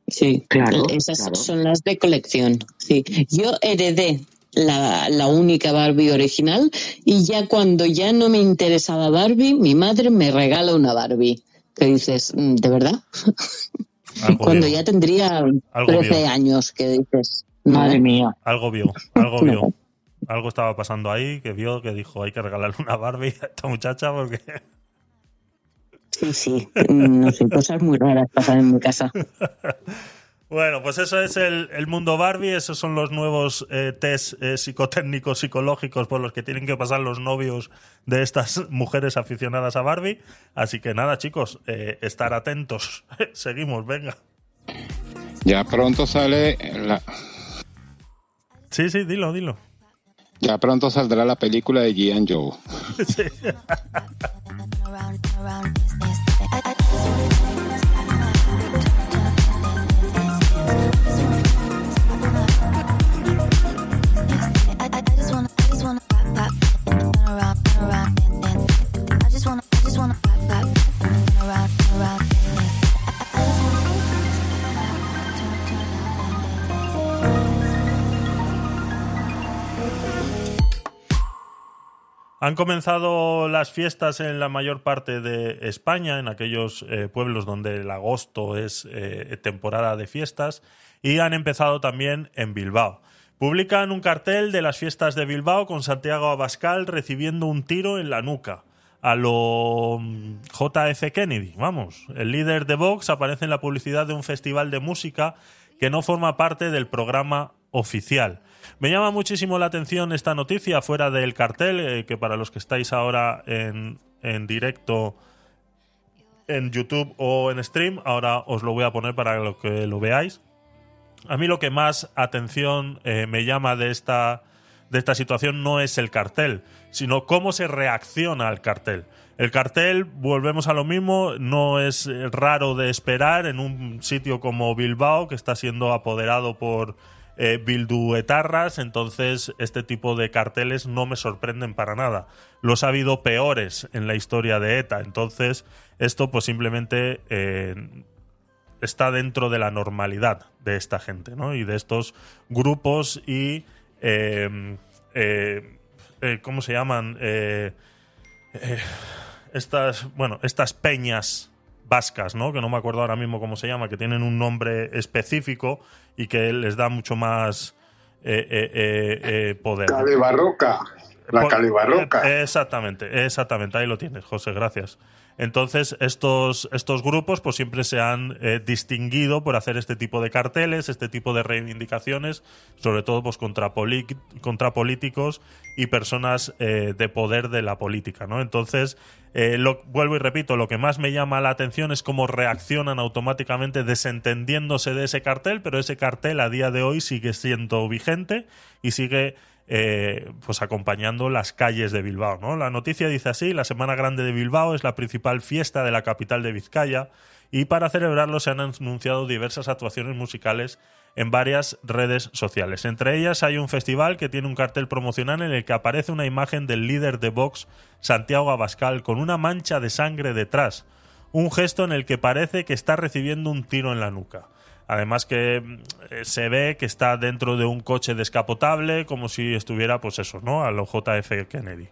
Sí, Claro, esas claro. son las de colección. Sí, yo heredé la, la única Barbie original y ya cuando ya no me interesaba Barbie, mi madre me regala una Barbie. Que dices, "Mm, ¿de verdad? Algo cuando vio. ya tendría Algo 13 vio. años, que dices, madre mía. Algo vio, algo No. vio. Algo estaba pasando ahí que vio que dijo hay que regalarle una Barbie a esta muchacha porque Sí, sí, Mm, no sé, cosas muy raras pasan en mi casa. Bueno, pues eso es el, el mundo Barbie, esos son los nuevos eh, test eh, psicotécnicos, psicológicos por los que tienen que pasar los novios de estas mujeres aficionadas a Barbie. Así que nada, chicos, eh, estar atentos. Seguimos, venga. Ya pronto sale la, Sí, sí, dilo, dilo. ya pronto saldrá la película de G.I. Joe. Sí. around around. Han comenzado las fiestas en la mayor parte de España, en aquellos eh, pueblos donde el agosto es eh, temporada de fiestas, y han empezado también en Bilbao. Publican un cartel de las fiestas de Bilbao con Santiago Abascal recibiendo un tiro en la nuca. A lo mm, JF Kennedy, vamos. El líder de Vox aparece en la publicidad de un festival de música que no forma parte del programa oficial. Me llama muchísimo la atención esta noticia fuera del cartel, eh, que para los que estáis ahora en, en directo en YouTube o en stream, ahora os lo voy a poner para lo que lo veáis. A mí lo que más atención eh, me llama de esta, de esta situación no es el cartel, sino cómo se reacciona al cartel. El cartel, volvemos a lo mismo, no es raro de esperar en un sitio como Bilbao, que está siendo apoderado por eh, bilduetarras, entonces este tipo de carteles no me sorprenden para nada. Los ha habido peores en la historia de ETA, entonces esto pues simplemente eh, está dentro de la normalidad de esta gente, ¿no? Y de estos grupos y eh, eh, eh, ¿cómo se llaman? Estas, bueno, estas peñas vascas, ¿no? Que no me acuerdo ahora mismo cómo se llama, que tienen un nombre específico y que les da mucho más eh, eh, eh, eh, poder. ¿no? Calibarroca. La Calibarroca. eh, Exactamente, exactamente, ahí lo tienes, José, gracias. Entonces, estos, estos grupos pues siempre se han eh, distinguido por hacer este tipo de carteles, este tipo de reivindicaciones, sobre todo pues contra, contra políticos y personas eh, de poder de la política, ¿no? Entonces, eh, lo, vuelvo y repito, lo que más me llama la atención es cómo reaccionan automáticamente desentendiéndose de ese cartel, pero ese cartel a día de hoy sigue siendo vigente y sigue eh, pues acompañando las calles de Bilbao. La noticia dice así, la Semana Grande de Bilbao es la principal fiesta de la capital de Vizcaya y para celebrarlo se han anunciado diversas actuaciones musicales en varias redes sociales. Entre ellas hay un festival que tiene un cartel promocional en el que aparece una imagen del líder de Vox, Santiago Abascal, con una mancha de sangre detrás. Un gesto en el que parece que está recibiendo un tiro en la nuca. Además que mm, eh, se ve que está dentro de un coche descapotable, como si estuviera, pues eso, ¿no? A lo JF Kennedy.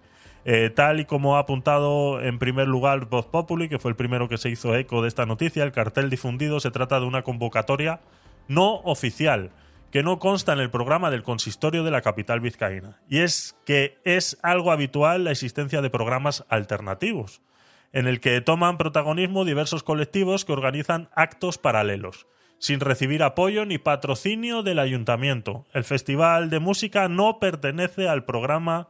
Eh, tal y como ha apuntado en primer lugar Voz Populi, que fue el primero que se hizo eco de esta noticia, el cartel difundido se trata de una convocatoria no oficial, que no consta en el programa del consistorio de la capital vizcaína. Y es que es algo habitual la existencia de programas alternativos, en el que toman protagonismo diversos colectivos que organizan actos paralelos sin recibir apoyo ni patrocinio del ayuntamiento. El Festival de Música no pertenece al programa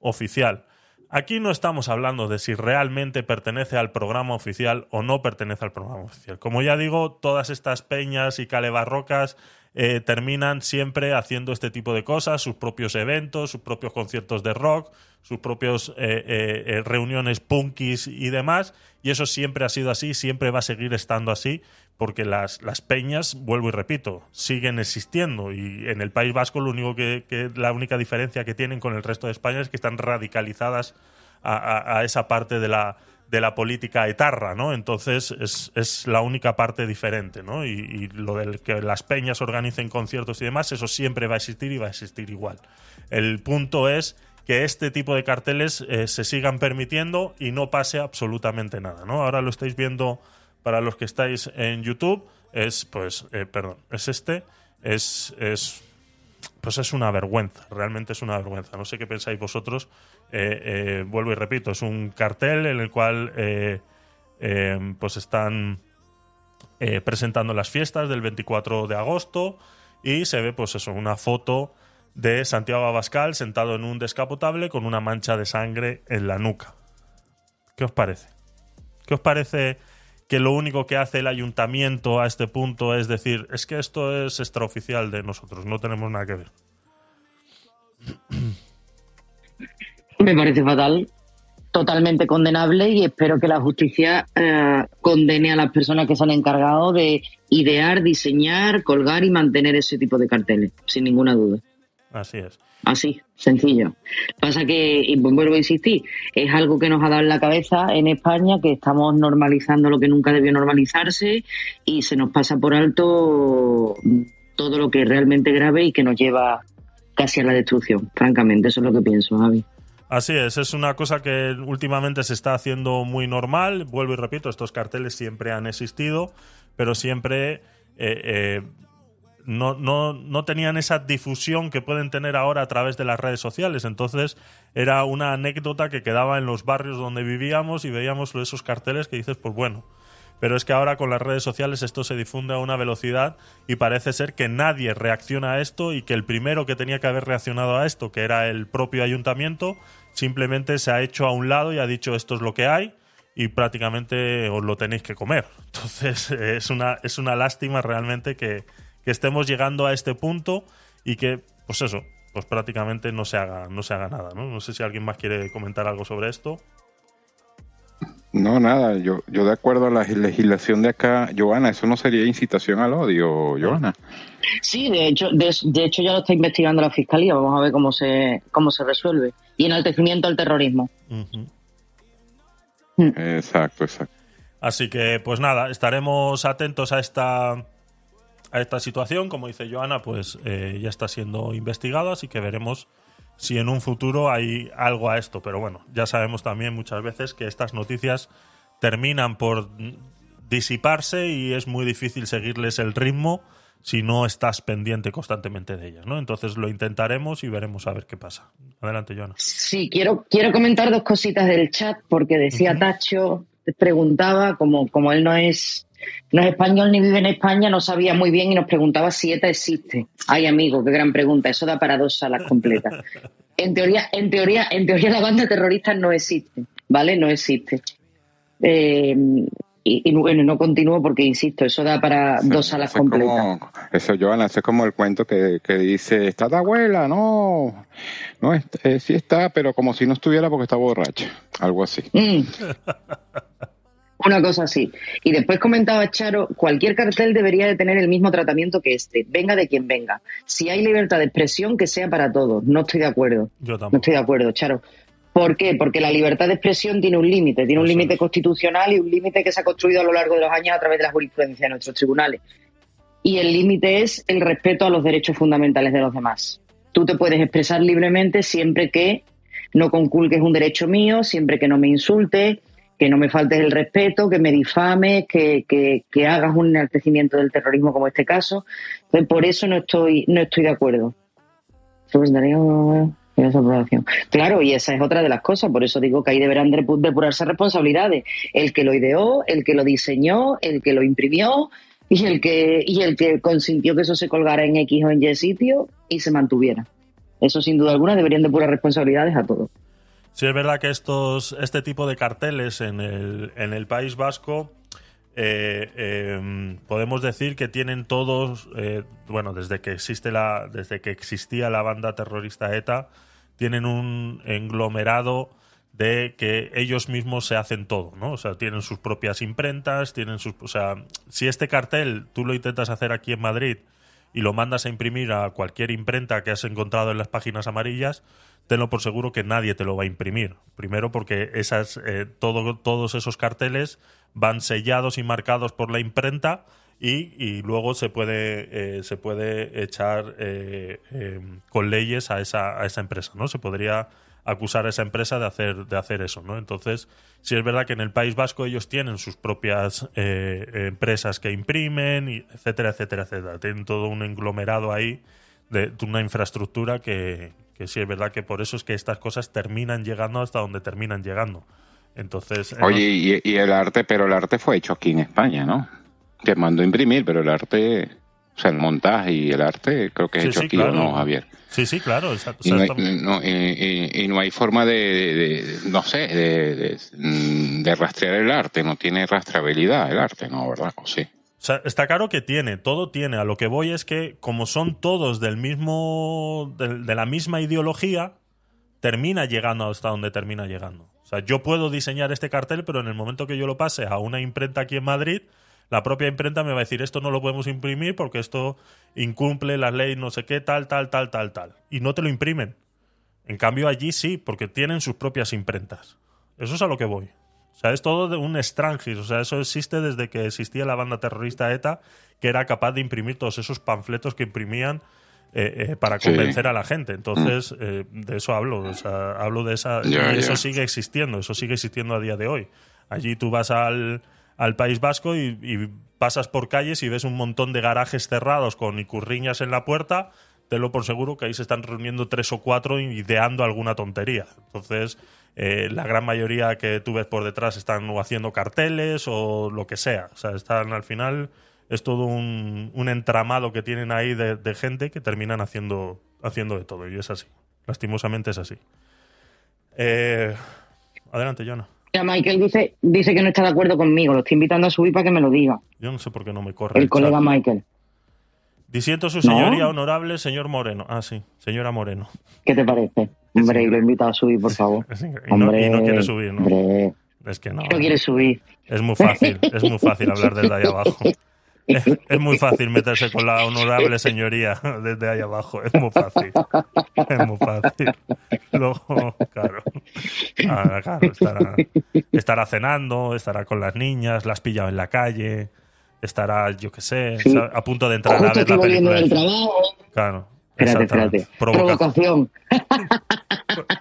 oficial. Aquí no estamos hablando de si realmente pertenece al programa oficial o no pertenece al programa oficial. Como ya digo, todas estas peñas y calebarrocas eh, terminan siempre haciendo este tipo de cosas, sus propios eventos, sus propios conciertos de rock, sus propios eh, eh, eh, reuniones punkis y demás. Y eso siempre ha sido así, siempre va a seguir estando así, porque las, las peñas, vuelvo y repito, siguen existiendo. Y en el País Vasco lo único que, la única diferencia que tienen con el resto de España es que están radicalizadas a, esa parte de la, de la política etarra, ¿no? Entonces es, es la única parte diferente, ¿no? Y, y lo del que las peñas organicen conciertos y demás, eso siempre va a existir y va a existir igual. El punto es que este tipo de carteles eh, se sigan permitiendo y no pase absolutamente nada, ¿no? Ahora lo estáis viendo para los que estáis en YouTube, es, pues, eh, perdón, es este, es, es, pues es una vergüenza, realmente es una vergüenza. No sé qué pensáis vosotros. Eh, eh, vuelvo y repito, es un cartel en el cual pues están presentando las fiestas del 24 de agosto y se ve pues eso, una foto de Santiago Abascal sentado en un descapotable con una mancha de sangre en la nuca. ¿Qué os parece? ¿Qué os parece que lo único que hace el ayuntamiento a este punto es decir, es que esto es extraoficial de nosotros, no tenemos nada que ver? Me parece fatal, totalmente condenable y espero que la justicia eh, condene a las personas que se han encargado de idear, diseñar, colgar y mantener ese tipo de carteles, sin ninguna duda. Así es. Así, sencillo. Pasa que, y vuelvo a insistir, es algo que nos ha dado en la cabeza en España, que estamos normalizando lo que nunca debió normalizarse y se nos pasa por alto todo lo que es realmente grave y que nos lleva casi a la destrucción, francamente. Eso es lo que pienso, Javi. Así es, es una cosa que últimamente se está haciendo muy normal. Vuelvo y repito, estos carteles siempre han existido, pero siempre eh, eh, no, no, no tenían esa difusión que pueden tener ahora a través de las redes sociales. Entonces era una anécdota que quedaba en los barrios donde vivíamos y veíamos esos carteles que dices, pues bueno. Pero es que ahora con las redes sociales esto se difunde a una velocidad y parece ser que nadie reacciona a esto y que el primero que tenía que haber reaccionado a esto, que era el propio ayuntamiento, simplemente se ha hecho a un lado y ha dicho esto es lo que hay y prácticamente os lo tenéis que comer. Entonces es una, es una lástima realmente que, que estemos llegando a este punto y que, pues eso, pues prácticamente no se haga, no se haga nada, ¿no? No sé si alguien más quiere comentar algo sobre esto. No, nada, yo, yo de acuerdo a la legislación de acá, Joana, eso no sería incitación al odio, Joana. Sí, de hecho, de, de hecho ya lo está investigando la fiscalía. Vamos a ver cómo se, cómo se resuelve. Y enaltecimiento al terrorismo. Exacto, exacto. Así que, pues nada, estaremos atentos a esta a esta situación. Como dice Joana, pues eh, ya está siendo investigado, así que veremos si en un futuro hay algo a esto. Pero bueno, ya sabemos también muchas veces que estas noticias terminan por disiparse y es muy difícil seguirles el ritmo si no estás pendiente constantemente de ellas, ¿no? Entonces lo intentaremos y veremos a ver qué pasa. Adelante, Joana. Sí, quiero, quiero comentar dos cositas del chat porque decía Tacho, preguntaba, como, como él no es, no es español ni vive en España, no sabía muy bien y nos preguntaba si ETA existe. Ay, amigo, qué gran pregunta. Eso da para dos salas completas. En teoría, en teoría, en teoría la banda terrorista no existe, ¿vale? No existe. Eh, y, y bueno, no continúo porque, insisto, eso da para dos salas Eso es completas. como, eso, Joana, eso es como el cuento que, que dice, ¿está tu abuela? No, no, es- eh, sí está, pero como si no estuviera porque está borracha. Algo así. Mm. Una cosa así. Y después comentaba Charo, cualquier cartel debería de tener el mismo tratamiento que este, venga de quien venga. Si hay libertad de expresión, que sea para todos. No estoy de acuerdo. Yo No tampoco. estoy de acuerdo, Charo. ¿Por qué? Porque la libertad de expresión tiene un límite, tiene un límite constitucional y un límite que se ha construido a lo largo de los años a través de la jurisprudencia de nuestros tribunales. Y el límite es el respeto a los derechos fundamentales de los demás. Tú te puedes expresar libremente siempre que no conculques un derecho mío, siempre que no me insultes, que no me faltes el respeto, que me difames, que, que- que hagas un enaltecimiento del terrorismo como este caso. Entonces, por eso no estoy, no estoy de acuerdo. Claro, y esa es otra de las cosas, por eso digo que ahí deberán depu- depurarse responsabilidades. El que lo ideó, el que lo diseñó, el que lo imprimió y el que, y el que consintió que eso se colgara en X o en Y sitio y se mantuviera. Eso sin duda alguna deberían depurar responsabilidades a todos. Sí, es verdad que estos, este tipo de carteles en el, en el País Vasco eh, eh, podemos decir que tienen todos, eh, bueno, desde que existe la, desde que existía la banda terrorista ETA, tienen un englomerado de que ellos mismos se hacen todo, ¿no? O sea, tienen sus propias imprentas, tienen sus, o sea, si este cartel tú lo intentas hacer aquí en Madrid y lo mandas a imprimir a cualquier imprenta que has encontrado en las páginas amarillas, tenlo por seguro que nadie te lo va a imprimir. Primero porque esas, eh, todo, todos esos carteles van sellados y marcados por la imprenta y, y luego se puede, eh, se puede echar eh, eh, con leyes a esa, a esa empresa, ¿no? Se podría acusar a esa empresa de hacer, de hacer eso, ¿no? Entonces, sí es verdad que en el País Vasco ellos tienen sus propias eh, empresas que imprimen, y etcétera, etcétera, etcétera. Tienen todo un englomerado ahí de, una infraestructura que, que sí es verdad que por eso es que estas cosas terminan llegando hasta donde terminan llegando. Entonces, eh, Oye, y, y el arte, pero el arte fue hecho aquí en España, ¿no? Que mandó imprimir, pero el arte, o sea, el montaje y el arte creo que es Sí, hecho sí, aquí, claro. ¿o no, Javier? Sí, sí, claro. exacto. Y no, hay, no- y- y- y no hay forma de, de- de- no sé, de, de, mm, de rastrear el arte, no tiene rastreabilidad el arte, ¿no? ¿Verdad? O sí. O sea, está claro que tiene, todo tiene. A lo que voy es que, como son todos del mismo, de, la misma ideología, termina llegando hasta donde termina llegando. O sea, yo puedo diseñar este cartel, pero en el momento que yo lo pase a una imprenta aquí en Madrid, la propia imprenta me va a decir esto no lo podemos imprimir porque esto incumple las leyes, no sé qué, tal, tal, tal, tal, tal. Y no te lo imprimen. En cambio, allí sí, porque tienen sus propias imprentas. Eso es a lo que voy. O sea, es todo de un extranjis. O sea, eso existe desde que existía la banda terrorista ETA, que era capaz de imprimir todos esos panfletos que imprimían eh, eh, para Sí. convencer a la gente. Entonces, eh, de eso hablo. O sea, hablo de esa. Eso sigue existiendo. Eso sigue existiendo a día de hoy. Allí tú vas al, al País Vasco y, pasas por calles y ves un montón de garajes cerrados con icurriñas en la puerta. Tenlo por seguro que ahí se están reuniendo tres o cuatro ideando alguna tontería. Entonces, eh, la gran mayoría que tú ves por detrás están o haciendo carteles o lo que sea. O sea, están al final. Es todo un, un entramado que tienen ahí de, gente que terminan haciendo, haciendo de todo. Y es así. Lastimosamente es así. Eh, adelante, Jonah. Ya Michael dice, dice que no está de acuerdo conmigo. Lo estoy invitando a subir para que me lo diga. Yo no sé por qué no me corre. El colega chat. Michael. Disiento su ¿No? señoría honorable, señor Moreno. Ah, sí, señora Moreno. ¿Qué te parece? Hombre, y lo he invitado a subir, por favor. Y no, Hombre, y no quiere subir, ¿no? hombre. Es que no. No quiere subir. Es muy fácil, es muy fácil hablar desde ahí abajo. Es, es muy fácil meterse con la honorable señoría desde ahí abajo. Es muy fácil. Es muy fácil. Luego, claro. Ah, claro, estará, estará cenando, estará con las niñas, las pillado en la calle, estará, yo qué sé, Sí. a punto de entrar a ver la película. del de- trabajo. Claro. Espérate, exactamente. espérate. Provocación. Provocación.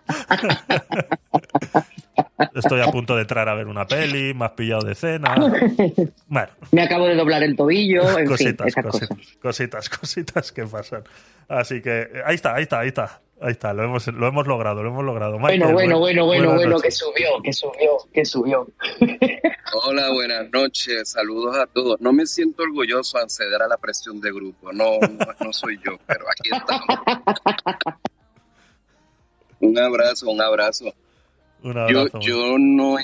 Estoy a punto de entrar a ver una peli, me has pillado de cena. Bueno, Me acabo de doblar el tobillo. En cositas, fin, cositas, cosas. cositas, cositas que pasan. Así que eh, ahí está, ahí está, ahí está. Ahí está, lo hemos, lo hemos logrado, lo hemos logrado. Bueno, Michael, bueno, buen- bueno, bueno, bueno, que subió, que subió, que subió. Hola, buenas noches, saludos a todos. No me siento orgulloso al ceder a la presión de grupo, no, no, no soy yo, pero aquí estamos. Un abrazo, un abrazo. Un Yo, abrazo. yo no,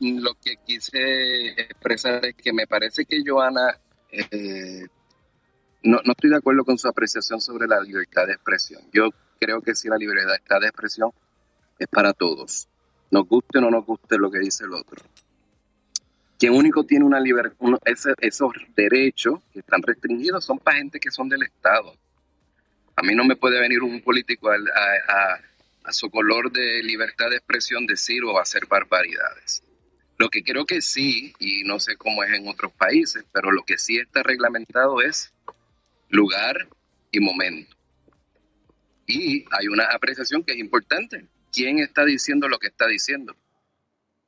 lo que quise expresar es que me parece que Joana, eh, no, no estoy de acuerdo con su apreciación sobre la libertad de expresión. Yo creo que si la libertad de expresión es para todos, nos guste o no nos guste lo que dice el otro. Quien único tiene una libertad, esos derechos que están restringidos son para gente que son del Estado. A mí no me puede venir un político a, a- a su color de libertad de expresión decir o hacer barbaridades. Lo que creo que sí, y no sé cómo es en otros países, pero lo que sí está reglamentado es lugar y momento. Y hay una apreciación que es importante. ¿Quién está diciendo lo que está diciendo?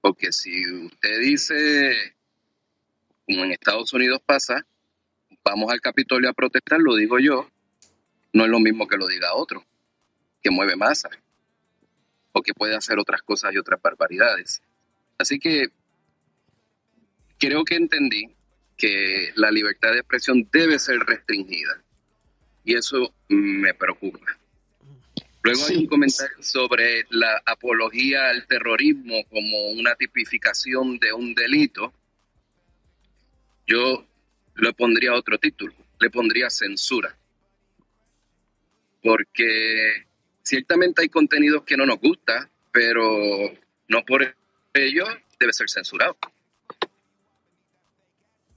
Porque si usted dice, como en Estados Unidos pasa, vamos al Capitolio a protestar, lo digo yo, no es lo mismo que lo diga otro, que mueve masa, o que puede hacer otras cosas y otras barbaridades. Así que creo que entendí que la libertad de expresión debe ser restringida, y eso me preocupa. Luego hay un comentario sobre la apología al terrorismo como una tipificación de un delito. Yo le pondría otro título, le pondría censura. Porque ciertamente hay contenidos que no nos gustan, pero no por ello debe ser censurado.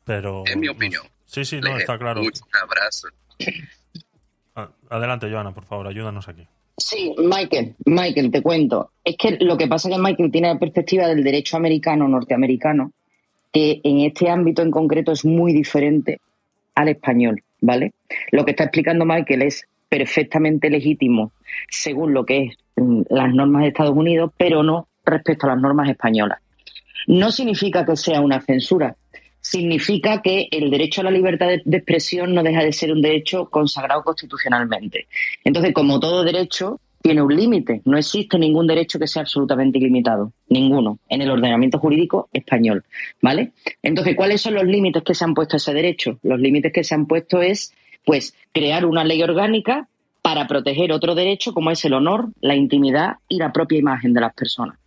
Pero. Es mi opinión. Sí, sí, no, está claro. Un abrazo. Ah, Adelante, Joana, por favor, ayúdanos aquí. Sí, Michael, Michael, te cuento. Es que lo que pasa es que Michael tiene la perspectiva del derecho americano, norteamericano, que en este ámbito en concreto es muy diferente al español, ¿vale? Lo que está explicando Michael es perfectamente legítimo según lo que es mm, las normas de Estados Unidos, pero no respecto a las normas españolas. No significa que sea una censura, significa que el derecho a la libertad de, expresión no deja de ser un derecho consagrado constitucionalmente. Entonces, como todo derecho, tiene un límite. No existe ningún derecho que sea absolutamente ilimitado. Ninguno. En el ordenamiento jurídico español. ¿Vale? Entonces, ¿cuáles son los límites que se han puesto a ese derecho? Los límites que se han puesto es, pues, crear una ley orgánica para proteger otro derecho como es el honor, la intimidad y la propia imagen de las personas.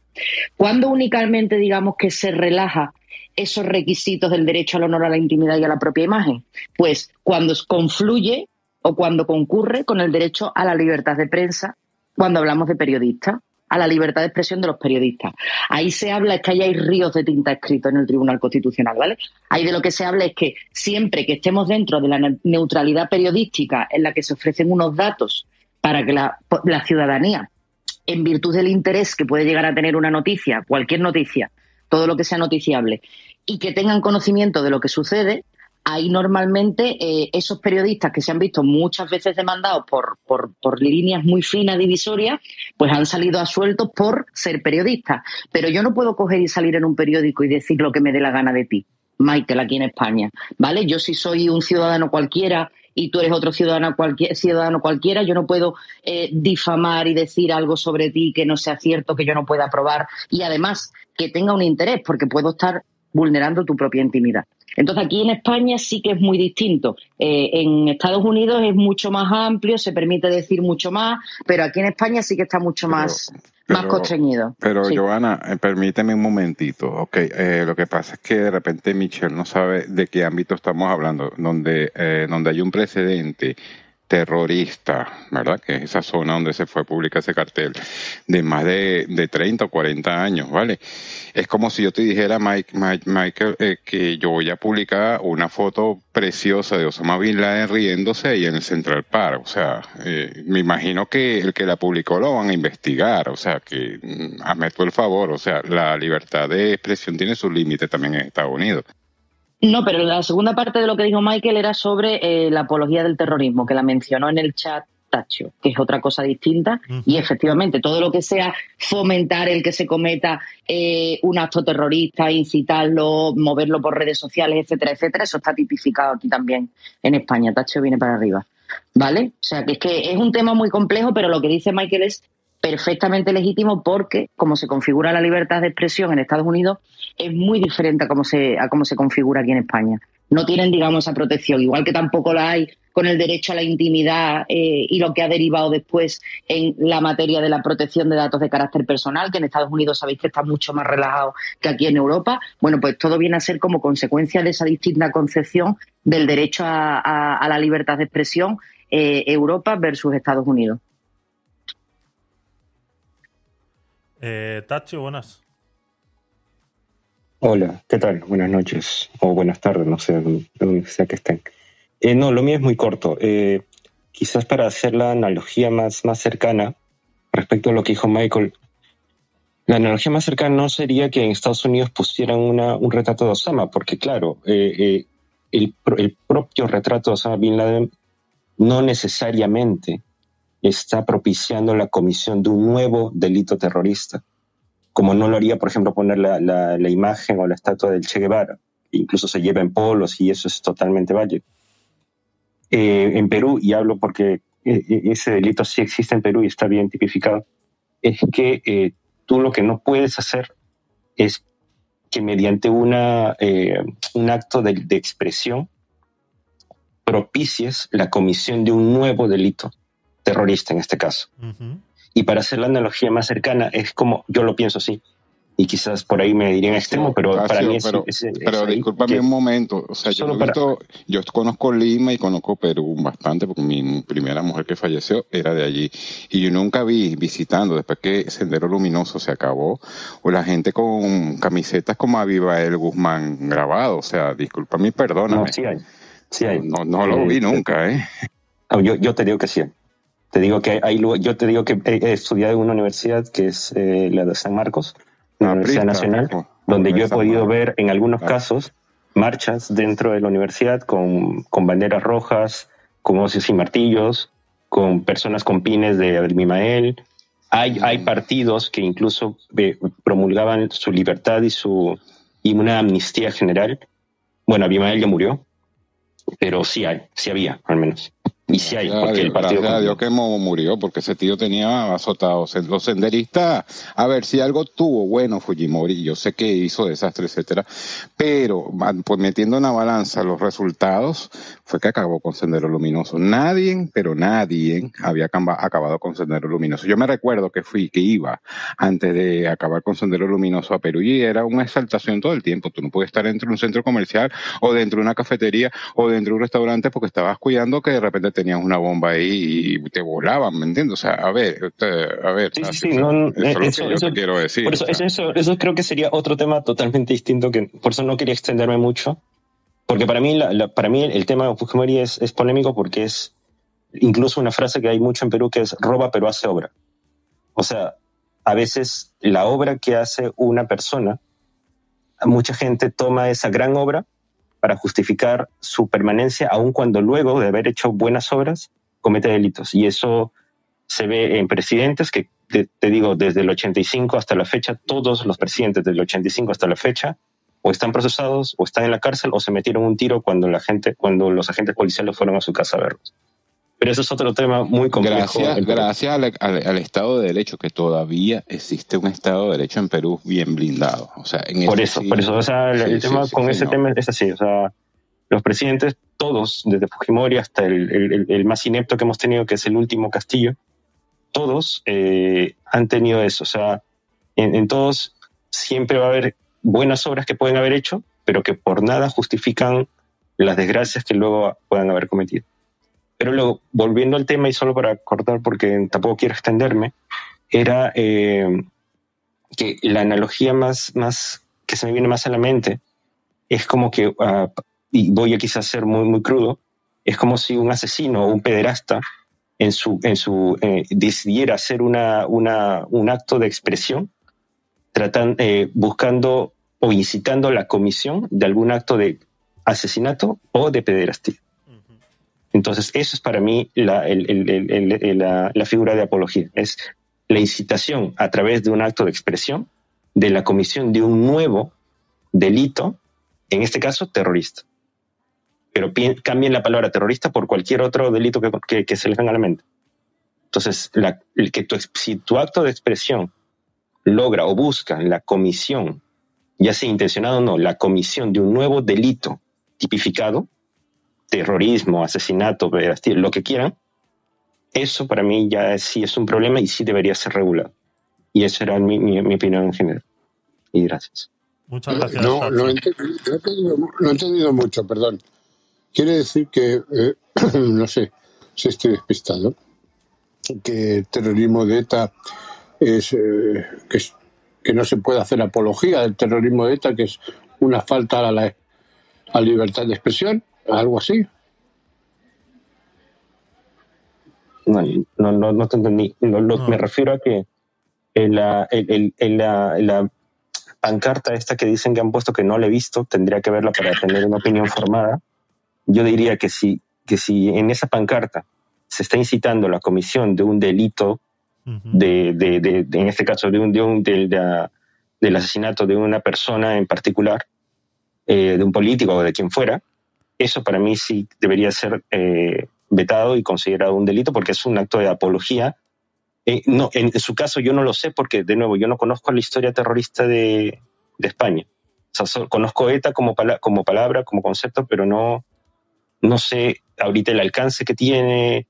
Cuando únicamente digamos que se relaja esos requisitos del derecho al honor, a la intimidad y a la propia imagen? Pues cuando confluye o cuando concurre con el derecho a la libertad de prensa, cuando hablamos de periodistas, a la libertad de expresión de los periodistas. Ahí se habla, es que ahí hay ríos de tinta escrito en el Tribunal Constitucional, ¿vale? Ahí de lo que se habla es que siempre que estemos dentro de la ne- neutralidad periodística en la que se ofrecen unos datos para que la, la ciudadanía en virtud del interés que puede llegar a tener una noticia, cualquier noticia, todo lo que sea noticiable, y que tengan conocimiento de lo que sucede, ahí normalmente eh, esos periodistas que se han visto muchas veces demandados por, por, por líneas muy finas divisorias, pues han salido asueltos por ser periodistas. Pero yo no puedo coger y salir en un periódico y decir lo que me dé la gana de ti. Michael, aquí en España, ¿vale? Yo si soy un ciudadano cualquiera y tú eres otro ciudadano, ciudadano cualquiera, yo no puedo eh, difamar y decir algo sobre ti que no sea cierto, que yo no pueda probar y además que tenga un interés, porque puedo estar vulnerando tu propia intimidad. Entonces aquí en España sí que es muy distinto. Eh, en Estados Unidos es mucho más amplio, se permite decir mucho más, pero aquí en España sí que está mucho más, más pero- constreñido. Pero, Sí. Joana, eh, permíteme un momentito. Ok, eh, lo que pasa es que de repente Michelle no sabe de qué ámbito estamos hablando, donde, eh, donde hay un precedente terrorista, ¿verdad? Que es esa zona donde se fue a publicar ese cartel de más de, de 30 o 40 años, ¿vale? Es como si yo te dijera, Mike, Mike- Michael, eh, que yo voy a publicar una foto preciosa de Osama Bin Laden riéndose ahí en el Central Park. O sea, eh, me imagino que el que la publicó lo van a investigar. O sea, que mm, hazme tú el favor. O sea, la libertad de expresión tiene sus límites también en Estados Unidos. No, pero la segunda parte de lo que dijo Michael era sobre eh, la apología del terrorismo, que la mencionó en el chat Tacho, que es otra cosa distinta. Y efectivamente, todo lo que sea fomentar el que se cometa eh, un acto terrorista, incitarlo, moverlo por redes sociales, etcétera, etcétera, eso está tipificado aquí también en España. Tacho viene para arriba. ¿Vale? O sea, que es que es un tema muy complejo, pero lo que dice Michael es perfectamente legítimo porque, como se configura la libertad de expresión en Estados Unidos, es muy diferente a cómo se, a cómo se configura aquí en España. No tienen, digamos, esa protección, igual que tampoco la hay con el derecho a la intimidad eh, y lo que ha derivado después en la materia de la protección de datos de carácter personal, que en Estados Unidos sabéis que está mucho más relajado que aquí en Europa. Bueno, pues todo viene a ser como consecuencia de esa distinta concepción del derecho a, la libertad de expresión eh, Europa versus Estados Unidos. Eh, Tacho, buenas. Hola, ¿qué tal? Buenas noches o buenas tardes, no sé, de donde sea que estén. Eh, no, lo mío es muy corto. Eh, quizás para hacer la analogía más, más cercana respecto a lo que dijo Michael, la analogía más cercana no sería que en Estados Unidos pusieran un retrato de Osama, porque claro, eh, el propio retrato de Osama Bin Laden no necesariamente está propiciando la comisión de un nuevo delito terrorista como no lo haría, por ejemplo, poner la, imagen o la estatua del Che Guevara. Incluso se lleva en polos y eso es totalmente válido. Eh, en Perú, y hablo porque eh, eh, ese delito sí existe en Perú y está bien tipificado, es que tú lo que no puedes hacer es que mediante una, un acto de, de expresión propicies la comisión de un nuevo delito terrorista en este caso. Y para hacer la analogía más cercana, es como yo lo pienso así. Y quizás por ahí me dirían extremo, pero para Casio, mí es, pero, es- es pero discúlpame que- un momento, o sea, yo, para- conozco Lima y conozco Perú bastante porque mi primera mujer que falleció era de allí y yo nunca vi visitando después que Sendero Luminoso se acabó o la gente con camisetas como Abibael Guzmán grabado, o sea, discúlpame y perdóname. No, sí hay. Sí hay. No, no lo Eh, vi nunca, ¿eh? No, yo, yo te digo que sí. Te digo que hay, yo te digo que he, estudiado en una universidad que es eh, la de San Marcos, una universidad Prista, nacional, donde yo he podido ver en algunos casos marchas dentro de la universidad con, con banderas rojas, con hoces y martillos, con personas con pines de Abimael. Hay, hay partidos que incluso eh, promulgaban su libertad y su y una amnistía general. Bueno, Abimael ya murió, pero sí hay, sí había, al menos. Y sí hay, porque el Dios, partido... gracias a Dios que Mo murió, porque ese tío tenía azotados. Los senderistas, a ver, si algo tuvo bueno Fujimori, yo sé que hizo desastre, etcétera, pero pues metiendo en la balanza los resultados, fue que acabó con Sendero Luminoso. Nadie, pero nadie había acaba- acabado con Sendero Luminoso. Yo me recuerdo que fui, que iba antes de acabar con Sendero Luminoso a Perú y era una exaltación todo el tiempo. Tú no puedes estar dentro de un centro comercial o dentro de una cafetería o dentro de un restaurante porque estabas cuidando que de repente tenías una bomba ahí y te volaban, ¿me entiendes? O sea, a ver, a ver, Sí, sí, no, no, eso es lo eso- que yo eso- te quiero decir. Por eso, o sea. eso, eso creo que sería otro tema totalmente distinto, que por eso no quería extenderme mucho, porque para mí, la- la- para mí el tema de Fujimori es, es polémico porque es incluso una frase que hay mucho en Perú que es roba pero hace obra. O sea, a veces la obra que hace una persona, mucha gente toma esa gran obra para justificar su permanencia, aun cuando luego de haber hecho buenas obras comete delitos. Y eso se ve en presidentes que, te, digo, desde el 85 hasta la fecha, todos los presidentes desde el 85 hasta la fecha o están procesados o están en la cárcel o se metieron un tiro cuando la gente, cuando los agentes policiales fueron a su casa a verlos. Pero eso es otro tema muy complejo. Gracias, gracias al, al- al Estado de Derecho, que todavía existe un Estado de Derecho en Perú bien blindado. O sea, en Por eso sí- por eso, o sea, el, sí, el sí, tema con ese señor. tema es así, o sea, los presidentes, todos, desde Fujimori hasta el, el- el- el más inepto que hemos tenido, que es el último Castillo, todos eh, han tenido eso, o sea, en, en todos siempre va a haber buenas obras que pueden haber hecho, pero que por nada justifican las desgracias que luego puedan haber cometido. Pero volviendo al tema y solo para cortar porque tampoco quiero extenderme, era eh, que la analogía más, más que se me viene más a la mente es como que, ah, y voy a quizás ser muy, muy crudo, es como si un asesino o un pederasta en su, en su, eh, decidiera hacer una, una, un acto de expresión, tratan, eh, buscando o incitando la comisión de algún acto de asesinato o de pederastía. Entonces, eso es para mí la, figura de apología. Es la incitación a través de un acto de expresión de la comisión de un nuevo delito, en este caso terrorista. Pero cambien la palabra terrorista por cualquier otro delito que, se les venga a la mente. Entonces, la- que tu, si tu acto de expresión logra o busca la comisión, ya sea intencionado o no, la comisión de un nuevo delito tipificado, terrorismo, asesinato, lo que quieran, eso para mí ya sí es un problema y sí debería ser regulado. Y esa era mi, mi- mi opinión en general. Y gracias. Muchas gracias. No, no he, entendido, no he entendido mu- no he entendido mucho, perdón. Quiere decir que, eh, no sé si estoy despistado, que el terrorismo de ETA es, eh, que, es- que no se puede hacer apología del terrorismo de ETA, que es una falta a la, a la libertad de expresión, algo así. No, no, no, no te entendí. Lo- lo- Me refiero a que en la, en la, en la pancarta esta que dicen que han puesto que no la he visto, tendría que verla para tener una opinión formada. Yo diría que si, que si en esa pancarta se está incitando la comisión de un delito, de, de- de- de- en este caso de un, de un- del, de- del asesinato de una persona en particular, eh, de un político o de quien fuera, eso para mí sí debería ser eh, vetado y considerado un delito porque es un acto de apología. Eh, no, en, su caso yo no lo sé porque, de nuevo, yo no conozco la historia terrorista de, de España. O sea, so- conozco ETA como, pala- como palabra, como concepto, pero no, no sé ahorita el alcance que tiene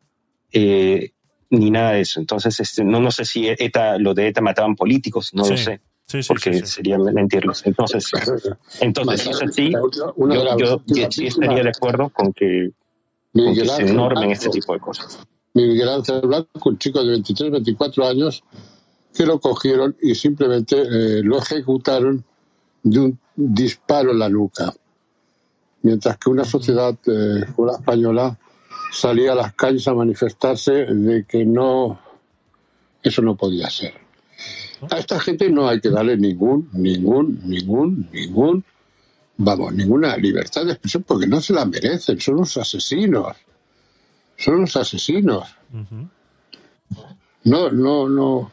eh, ni nada de eso. Entonces, este, no, no sé si ETA, lo de ETA mataban políticos, no lo sé. Sí, sí, porque sí, sí. sería mentirlos. Entonces, entonces una yo, yo- sí estaría de acuerdo con que, con que se normen este tipo de cosas. Miguel Ángel Blanco, un chico de 23, 24 años, que lo cogieron y simplemente eh, lo ejecutaron de un disparo en la nuca. Mientras que una sociedad, eh, como la española, salía a las calles a manifestarse de que no, eso no podía ser. A esta gente no hay que darle ningún, ningún, ningún, ningún, vamos, ninguna libertad de expresión porque no se la merecen, son unos asesinos, son unos asesinos. No, no, no.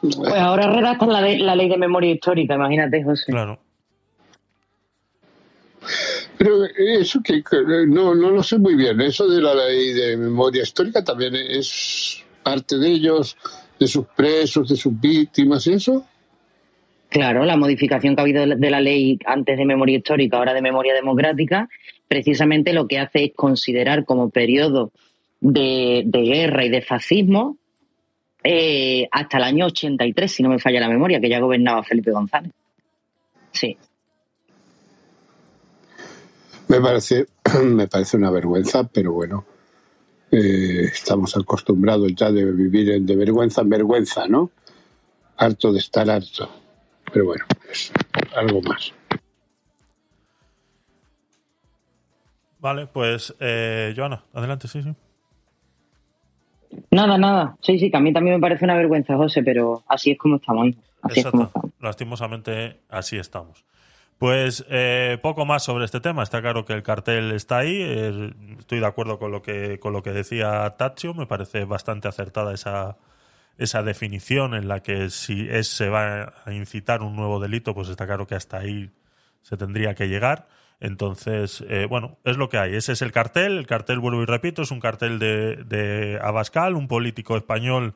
Pues ahora redactan la, de- la ley de memoria histórica, imagínate, José. Claro. Pero eso que, que no, no lo sé muy bien. Eso de la ley de memoria histórica también es parte de ellos, de sus presos, de sus víctimas y eso. Claro, la modificación que ha habido de la ley antes de memoria histórica, ahora de memoria democrática, precisamente lo que hace es considerar como periodo de, de guerra y de fascismo eh, hasta el año 83, si no me falla la memoria, que ya gobernaba Felipe González. Sí. Me parece, me parece una vergüenza, pero bueno, eh, estamos acostumbrados ya de vivir en- de vergüenza en vergüenza, ¿no? Harto de estar harto. Pero bueno, es algo más. Vale, pues, eh, Joana, adelante, sí, sí. Nada, nada. Sí, sí, que a mí también me parece una vergüenza, José, pero así es como estamos. Así es como Exacto. estamos. Lastimosamente, así estamos. Pues eh, poco más sobre este tema. Está claro que el cartel está ahí. eh, estoy de acuerdo con lo que con lo que decía Taccio. Me parece bastante acertada esa esa definición en la que si es se va a incitar un nuevo delito, pues está claro que hasta ahí se tendría que llegar. Entonces, eh, bueno, es lo que hay. Ese es el cartel. El cartel, vuelvo y repito, es un cartel de, de Abascal, un político español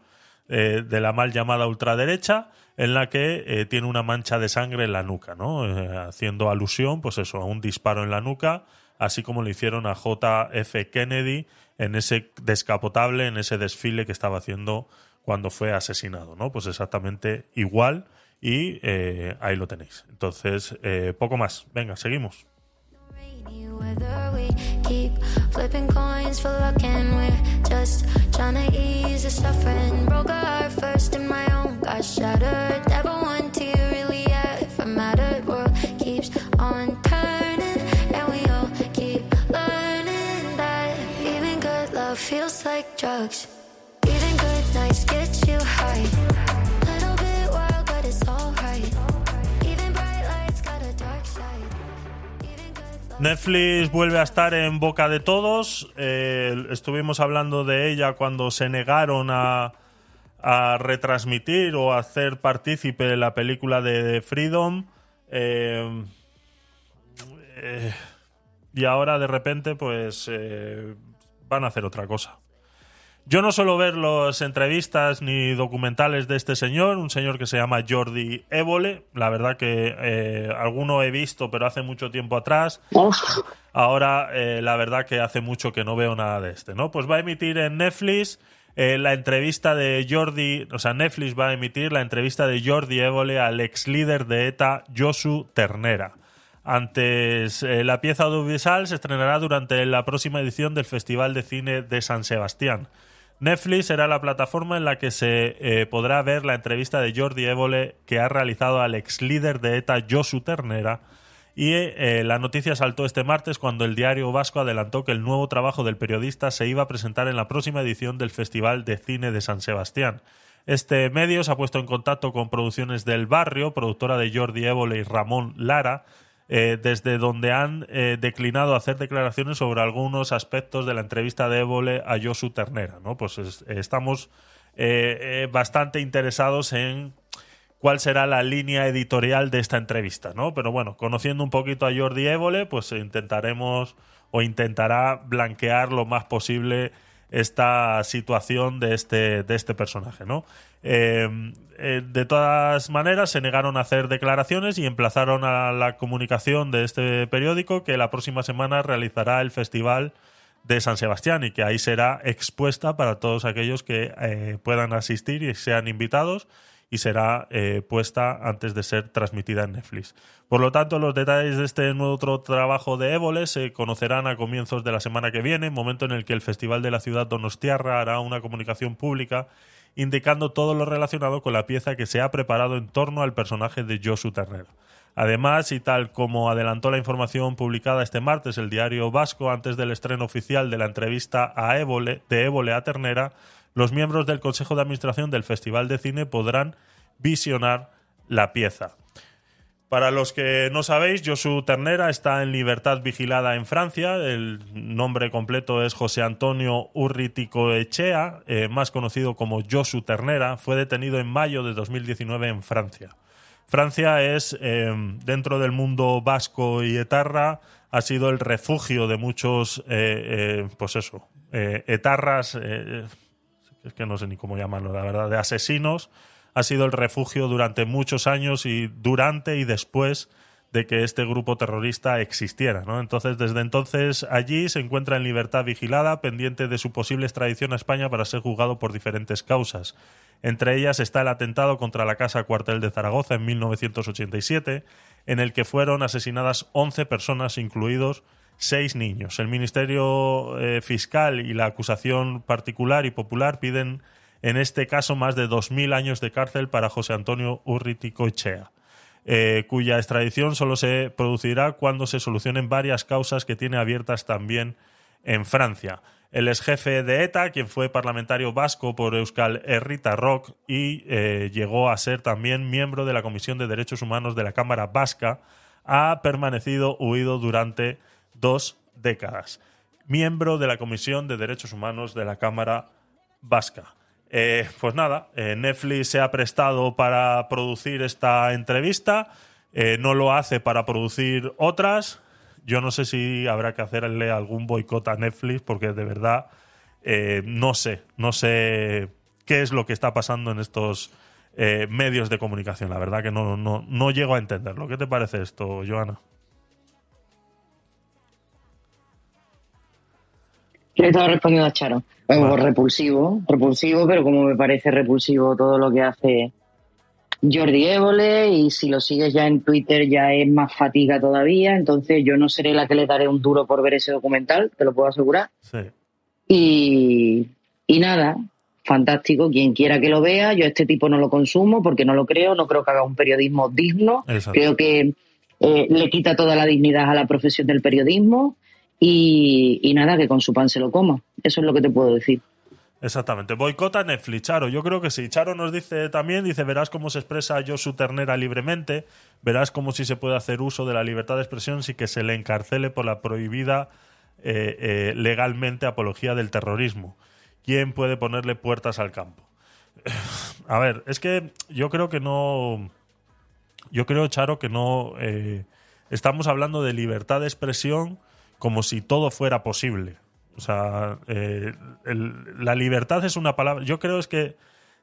eh, de la mal llamada ultraderecha, en la que eh, tiene una mancha de sangre en la nuca, ¿no? Eh, haciendo alusión, pues eso, a un disparo en la nuca, así como le hicieron a JF Kennedy en ese descapotable, en ese desfile que estaba haciendo cuando fue asesinado, ¿no? Pues exactamente igual y ahí lo tenéis. Entonces, poco más. Venga, seguimos. Just trying to ease the suffering. Broke a heart first and my own got shattered. Never one to really ever mattered. World keeps on turning and we all keep learning that even good love feels like drugs. Even good nights get you high. Netflix vuelve a estar en boca de todos. Eh, estuvimos hablando de ella cuando se negaron a, a retransmitir o a hacer partícipe de la película de Freedom. Eh, eh, y ahora de repente, pues van a hacer otra cosa. Yo no suelo ver las entrevistas ni documentales de este señor, un señor que se llama Jordi Évole. La verdad que eh, alguno he visto, pero hace mucho tiempo atrás. Ahora, eh, la verdad que hace mucho que no veo nada de este, ¿no? Pues va a emitir en Netflix eh, la entrevista de Jordi, o sea, Netflix va a emitir la entrevista de Jordi Évole al ex líder de ETA, Josu Ternera. Antes, la pieza audiovisual se estrenará durante la próxima edición del Festival de Cine de San Sebastián. Netflix será la plataforma en la que se eh, podrá ver la entrevista de Jordi Évole que ha realizado al ex líder de ETA, Josu Ternera, y eh, la noticia saltó este martes cuando el diario vasco adelantó que el nuevo trabajo del periodista se iba a presentar en la próxima edición del Festival de Cine de San Sebastián. Este medio se ha puesto en contacto con Producciones del Barrio, productora de Jordi Évole y Ramón Lara, eh, desde donde han eh, declinado hacer declaraciones sobre algunos aspectos de la entrevista de Évole a Josu Ternera. Pues es- estamos eh, bastante interesados en cuál será la línea editorial de esta entrevista. Pero bueno, conociendo un poquito a Jordi Évole, pues intentaremos o intentará blanquear lo más posible esta situación de este, de este personaje, ¿no? Eh, eh, de todas maneras, se negaron a hacer declaraciones y emplazaron a la comunicación de este periódico que la próxima semana realizará el festival de San Sebastián y que ahí será expuesta para todos aquellos que eh, puedan asistir y sean invitados y será eh, puesta antes de ser transmitida en Netflix. Por lo tanto, los detalles de este nuevo otro trabajo de Évole se conocerán a comienzos de la semana que viene, momento en el que el Festival de la Ciudad Donostiarra hará una comunicación pública indicando todo lo relacionado con la pieza que se ha preparado en torno al personaje de Josu Ternera. Además, y tal como adelantó la información publicada este martes el diario Vasco antes del estreno oficial de la entrevista a Évole, de Évole a Ternera, los miembros del Consejo de Administración del Festival de Cine podrán visionar la pieza. Para los que no sabéis, Josu Ternera está en libertad vigilada en Francia. El nombre completo es José Antonio Urriticoechea, eh, más conocido como Josu Ternera. Fue detenido en mayo de 2019 en Francia. Francia es, eh, dentro del mundo vasco y etarra, ha sido el refugio de muchos, eh, pues eso, etarras, es que no sé ni cómo llamarlo, la verdad, de asesinos. Ha sido el refugio durante muchos años y durante y después de que este grupo terrorista existiera. ¿no? Entonces, desde entonces allí se encuentra en libertad vigilada, pendiente de su posible extradición a España para ser juzgado por diferentes causas. Entre ellas está el atentado contra la Casa Cuartel de Zaragoza en 1987, en el que fueron asesinadas 11 personas, incluidos seis niños. El Ministerio eh, Fiscal y la acusación particular y popular piden en este caso más de 2.000 años de cárcel para José Antonio Urriticoechea, eh, cuya extradición solo se producirá cuando se solucionen varias causas que tiene abiertas también en Francia. El ex jefe de ETA, quien fue parlamentario vasco por Euskal Herrita Rock y eh, llegó a ser también miembro de la Comisión de Derechos Humanos de la Cámara Vasca, ha permanecido huido durante dos décadas. Miembro de la Comisión de Derechos Humanos de la Cámara Vasca. Eh, pues nada, eh, Netflix se ha prestado para producir esta entrevista, eh, no lo hace para producir otras. Yo no sé si habrá que hacerle algún boicot a Netflix porque de verdad no sé, no sé qué es lo que está pasando en estos medios de comunicación. La verdad que no, no, no llego a entenderlo. ¿Qué te parece esto, Joana? Le estaba respondiendo a Charo. Bueno, repulsivo, repulsivo, pero como me parece repulsivo todo lo que hace Jordi Évole y si lo sigues ya en Twitter ya es más fatiga todavía, entonces yo no seré la que le daré un duro por ver ese documental, te lo puedo asegurar. Sí. Y, y nada, fantástico, quien quiera que lo vea, yo a este tipo no lo consumo porque no lo creo, no creo que haga un periodismo digno, Exacto. creo que eh, le quita toda la dignidad a la profesión del periodismo y, nada, que con su pan se lo coma, eso es lo que te puedo decir. Exactamente. Boicota Netflix, Charo. Yo creo que sí. Charo nos dice también, dice, verás cómo se expresa Josu Ternera libremente, verás cómo si se puede hacer uso de la libertad de expresión sin que se le encarcele por la prohibida eh, eh, legalmente apología del terrorismo. ¿Quién puede ponerle puertas al campo? A ver, es que yo creo que no... Yo creo, Charo, que no... eh, estamos hablando de libertad de expresión como si todo fuera posible. O sea, eh, la libertad es una palabra. Yo creo es que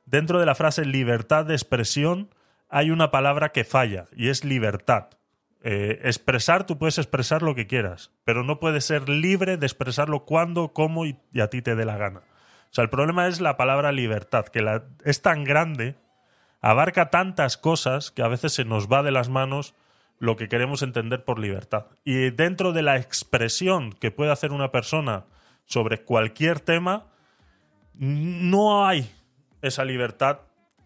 dentro de la frase libertad de expresión hay una palabra que falla y es libertad. Eh, expresar, tú puedes expresar lo que quieras, pero no puedes ser libre de expresarlo cuando, cómo y, a ti te dé la gana. O sea, el problema es la palabra libertad, que es tan grande, abarca tantas cosas que a veces se nos va de las manos lo que queremos entender por libertad. Y dentro de la expresión que puede hacer una persona sobre cualquier tema, no hay esa libertad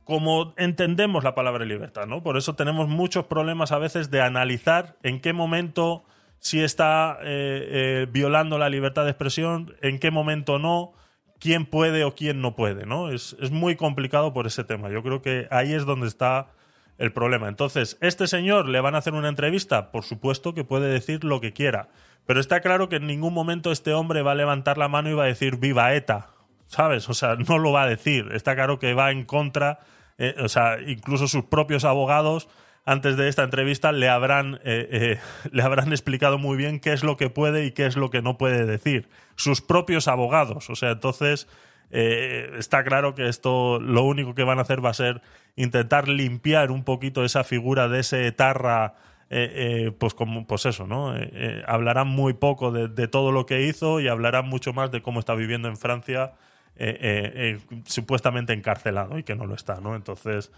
como entendemos la palabra libertad, ¿no? Por eso tenemos muchos problemas a veces de analizar en qué momento si está eh, eh, violando la libertad de expresión, en qué momento no, quién puede o quién no puede, ¿no? Es, es muy complicado por ese tema. Yo creo que ahí es donde está el problema. Entonces, ¿este señor le van a hacer una entrevista? Por supuesto que puede decir lo que quiera. Pero está claro que en ningún momento este hombre va a levantar la mano y va a decir viva ETA. ¿Sabes? O sea, no lo va a decir. Está claro que va en contra. eh, o sea, incluso sus propios abogados antes de esta entrevista le habrán, eh, eh, le habrán explicado muy bien qué es lo que puede y qué es lo que no puede decir. Sus propios abogados. O sea, entonces eh, está claro que esto lo único que van a hacer va a ser intentar limpiar un poquito esa figura de ese etarra. eh, eh, pues como pues eso no Eh, hablarán muy poco de, de todo lo que hizo y hablarán mucho más de cómo está viviendo en Francia supuestamente encarcelado y que no lo está no entonces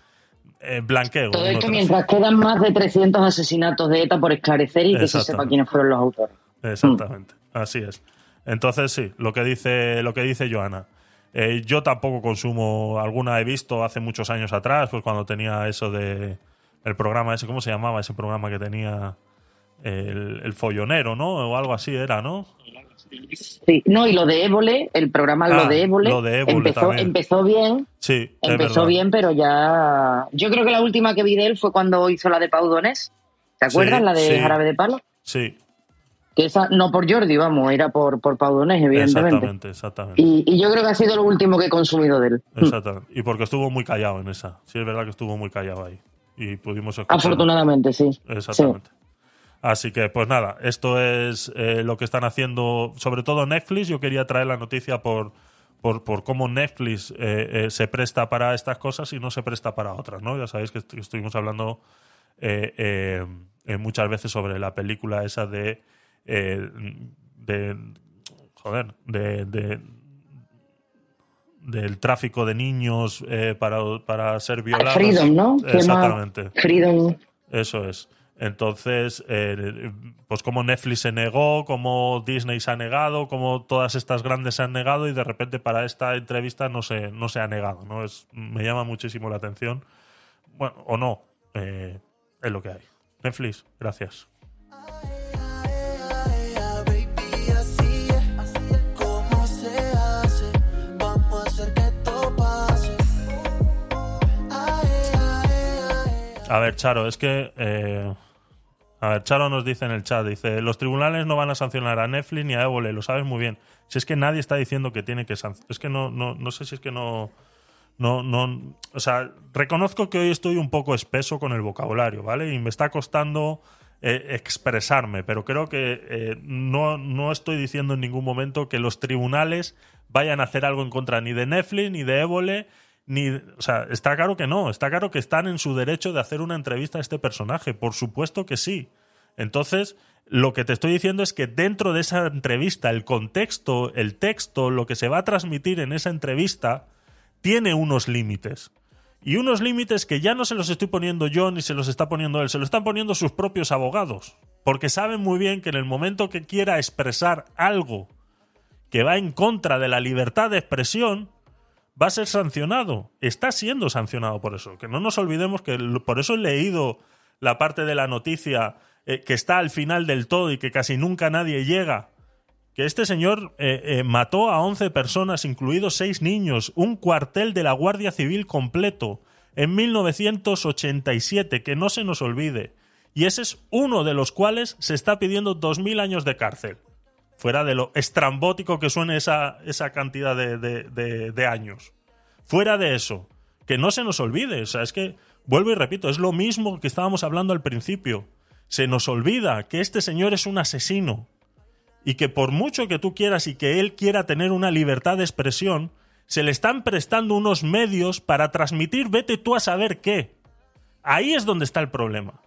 blanqueo Todo esto mientras quedan más de 300 asesinatos de ETA por esclarecer y que se sepa quiénes fueron los autores. Exactamente, así es. Entonces sí, lo que dice, lo que dice Joana. Eh, yo tampoco consumo alguna, he visto hace muchos años atrás, pues cuando tenía eso de el programa ese, ¿cómo se llamaba ese programa que tenía el, el follonero, ¿no? O algo así era, ¿no? Sí, no, y lo de Évole, el programa Ah, lo de Évole, lo de Évole empezó, empezó bien, Sí, empezó bien, pero ya... Yo creo que la última que vi de él fue cuando hizo la de Pau Donés, ¿te acuerdas? Sí, la de sí. Jarabe de Palo. Sí, Que esa, no por Jordi, vamos, era por, por Pau Donés, evidentemente. exactamente, exactamente. Y, y yo creo que ha sido lo último que he consumido de él. Exactamente. Y porque estuvo muy callado en esa. Sí, es verdad que estuvo muy callado ahí. Y pudimos escuchar. Afortunadamente, sí. Exactamente. Así que, pues nada, esto es eh, lo que están haciendo, sobre todo Netflix. Yo quería traer la noticia por, por, por cómo Netflix eh, eh, se presta para estas cosas y no se presta para otras, ¿no? Ya sabéis que est- estuvimos hablando muchas veces sobre la película esa de. Eh, de joder, de, de- del tráfico de niños eh, para, para ser violados. Freedom, ¿no? Exactamente. Freedom. Eso es. Entonces, eh, pues como Netflix se negó, como Disney se ha negado, como todas estas grandes se han negado y de repente para esta entrevista no se, no se ha negado. ¿no? Es, me llama muchísimo la atención. Bueno, o no, eh, es lo que hay. Netflix, gracias. A ver, Charo, es que... eh, a ver, Charo nos dice en el chat, dice, los tribunales no van a sancionar a Netflix ni a Évole, lo sabes muy bien. Si es que nadie está diciendo que tiene que sancionar. Es que no, no, no sé si es que no... No, no, o sea, reconozco que hoy estoy un poco espeso con el vocabulario, ¿vale? Y me está costando eh, expresarme, pero creo que eh, no, no estoy diciendo en ningún momento que los tribunales vayan a hacer algo en contra ni de Netflix, ni de Évole, ni, o sea, está claro que no, está claro que están en su derecho de hacer una entrevista a este personaje, por supuesto que sí. Entonces, lo que te estoy diciendo es que dentro de esa entrevista, el contexto, el texto, lo que se va a transmitir en esa entrevista, tiene unos límites. Y unos límites que ya no se los estoy poniendo yo ni se los está poniendo él, se los están poniendo sus propios abogados. Porque saben muy bien que en el momento que quiera expresar algo que va en contra de la libertad de expresión, va a ser sancionado. Está siendo sancionado por eso. Que no nos olvidemos que por eso he leído la parte de la noticia eh, que está al final del todo y que casi nunca nadie llega. Que este señor eh, eh, mató a 11 personas, incluidos 6 niños, un cuartel de la Guardia Civil completo en 1987, que no se nos olvide. Y ese es uno de los cuales se está pidiendo 2.000 años de cárcel fuera de lo estrambótico que suene esa, esa cantidad de, de- de- de años. Fuera de eso, que no se nos olvide, o sea, es que, vuelvo y repito, es lo mismo que estábamos hablando al principio. Se nos olvida que este señor es un asesino y que por mucho que tú quieras y que él quiera tener una libertad de expresión, se le están prestando unos medios para transmitir vete tú a saber qué. Ahí es donde está el problema.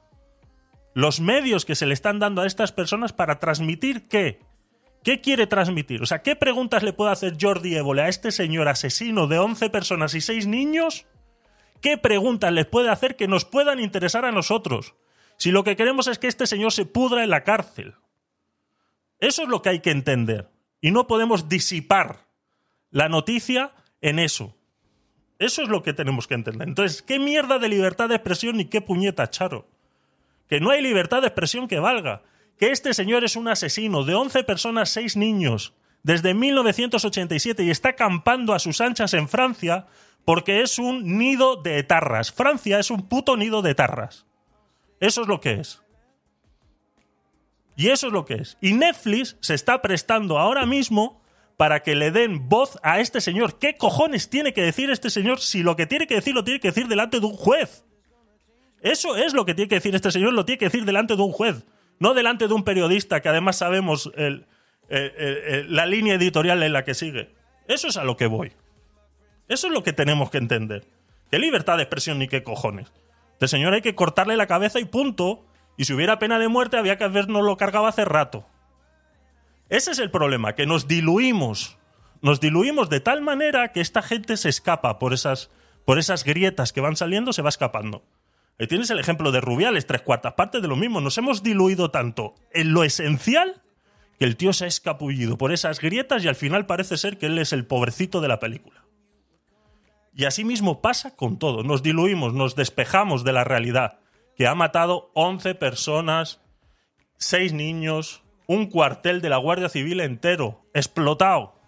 Los medios que se le están dando a estas personas para transmitir qué. ¿Qué quiere transmitir? O sea, ¿qué preguntas le puede hacer Jordi Évole a este señor asesino de 11 personas y 6 niños? ¿Qué preguntas les puede hacer que nos puedan interesar a nosotros? Si lo que queremos es que este señor se pudra en la cárcel. Eso es lo que hay que entender. Y no podemos disipar la noticia en eso. Eso es lo que tenemos que entender. Entonces, ¿qué mierda de libertad de expresión ni qué puñeta, Charo? Que no hay libertad de expresión que valga. Que este señor es un asesino de 11 personas, 6 niños, desde 1987 y está acampando a sus anchas en Francia porque es un nido de etarras. Francia es un puto nido de etarras. Eso es lo que es. Y eso es lo que es. Y Netflix se está prestando ahora mismo para que le den voz a este señor. ¿Qué cojones tiene que decir este señor si lo que tiene que decir lo tiene que decir delante de un juez? Eso es lo que tiene que decir este señor, lo tiene que decir delante de un juez, no delante de un periodista que además sabemos la línea editorial en la que sigue. Eso es a lo que voy. Eso es lo que tenemos que entender. ¿Qué libertad de expresión ni qué cojones? Este señor hay que cortarle la cabeza y punto. Y si hubiera pena de muerte, había que habernos lo cargado hace rato. Ese es el problema, que nos diluimos. Nos diluimos de tal manera que esta gente se escapa por esas, por esas grietas que van saliendo, se va escapando. Ahí tienes el ejemplo de Rubiales, tres cuartas partes de lo mismo. Nos hemos diluido tanto en lo esencial que el tío se ha escapullido por esas grietas y al final parece ser que él es el pobrecito de la película. Y así mismo pasa con todo. Nos diluimos, nos despejamos de la realidad. que ha matado 11 personas, 6 niños, un cuartel de la Guardia Civil entero, explotado.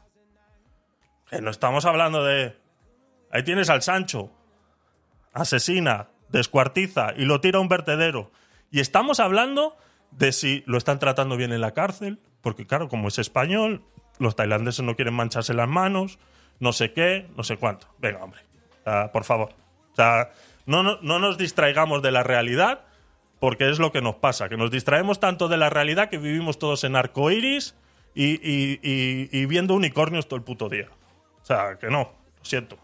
Que no estamos hablando de... Ahí tienes al Sancho, asesina, descuartiza y lo tira a un vertedero. Y estamos hablando de si lo están tratando bien en la cárcel, porque claro, como es español, los tailandeses no quieren mancharse las manos, no sé qué, no sé cuánto. Venga, hombre, por favor. O sea, no, no, no nos distraigamos de la realidad, porque es lo que nos pasa, que nos distraemos tanto de la realidad que vivimos todos en arcoiris y, y, y viendo unicornios todo el puto día. O sea, que no, lo siento.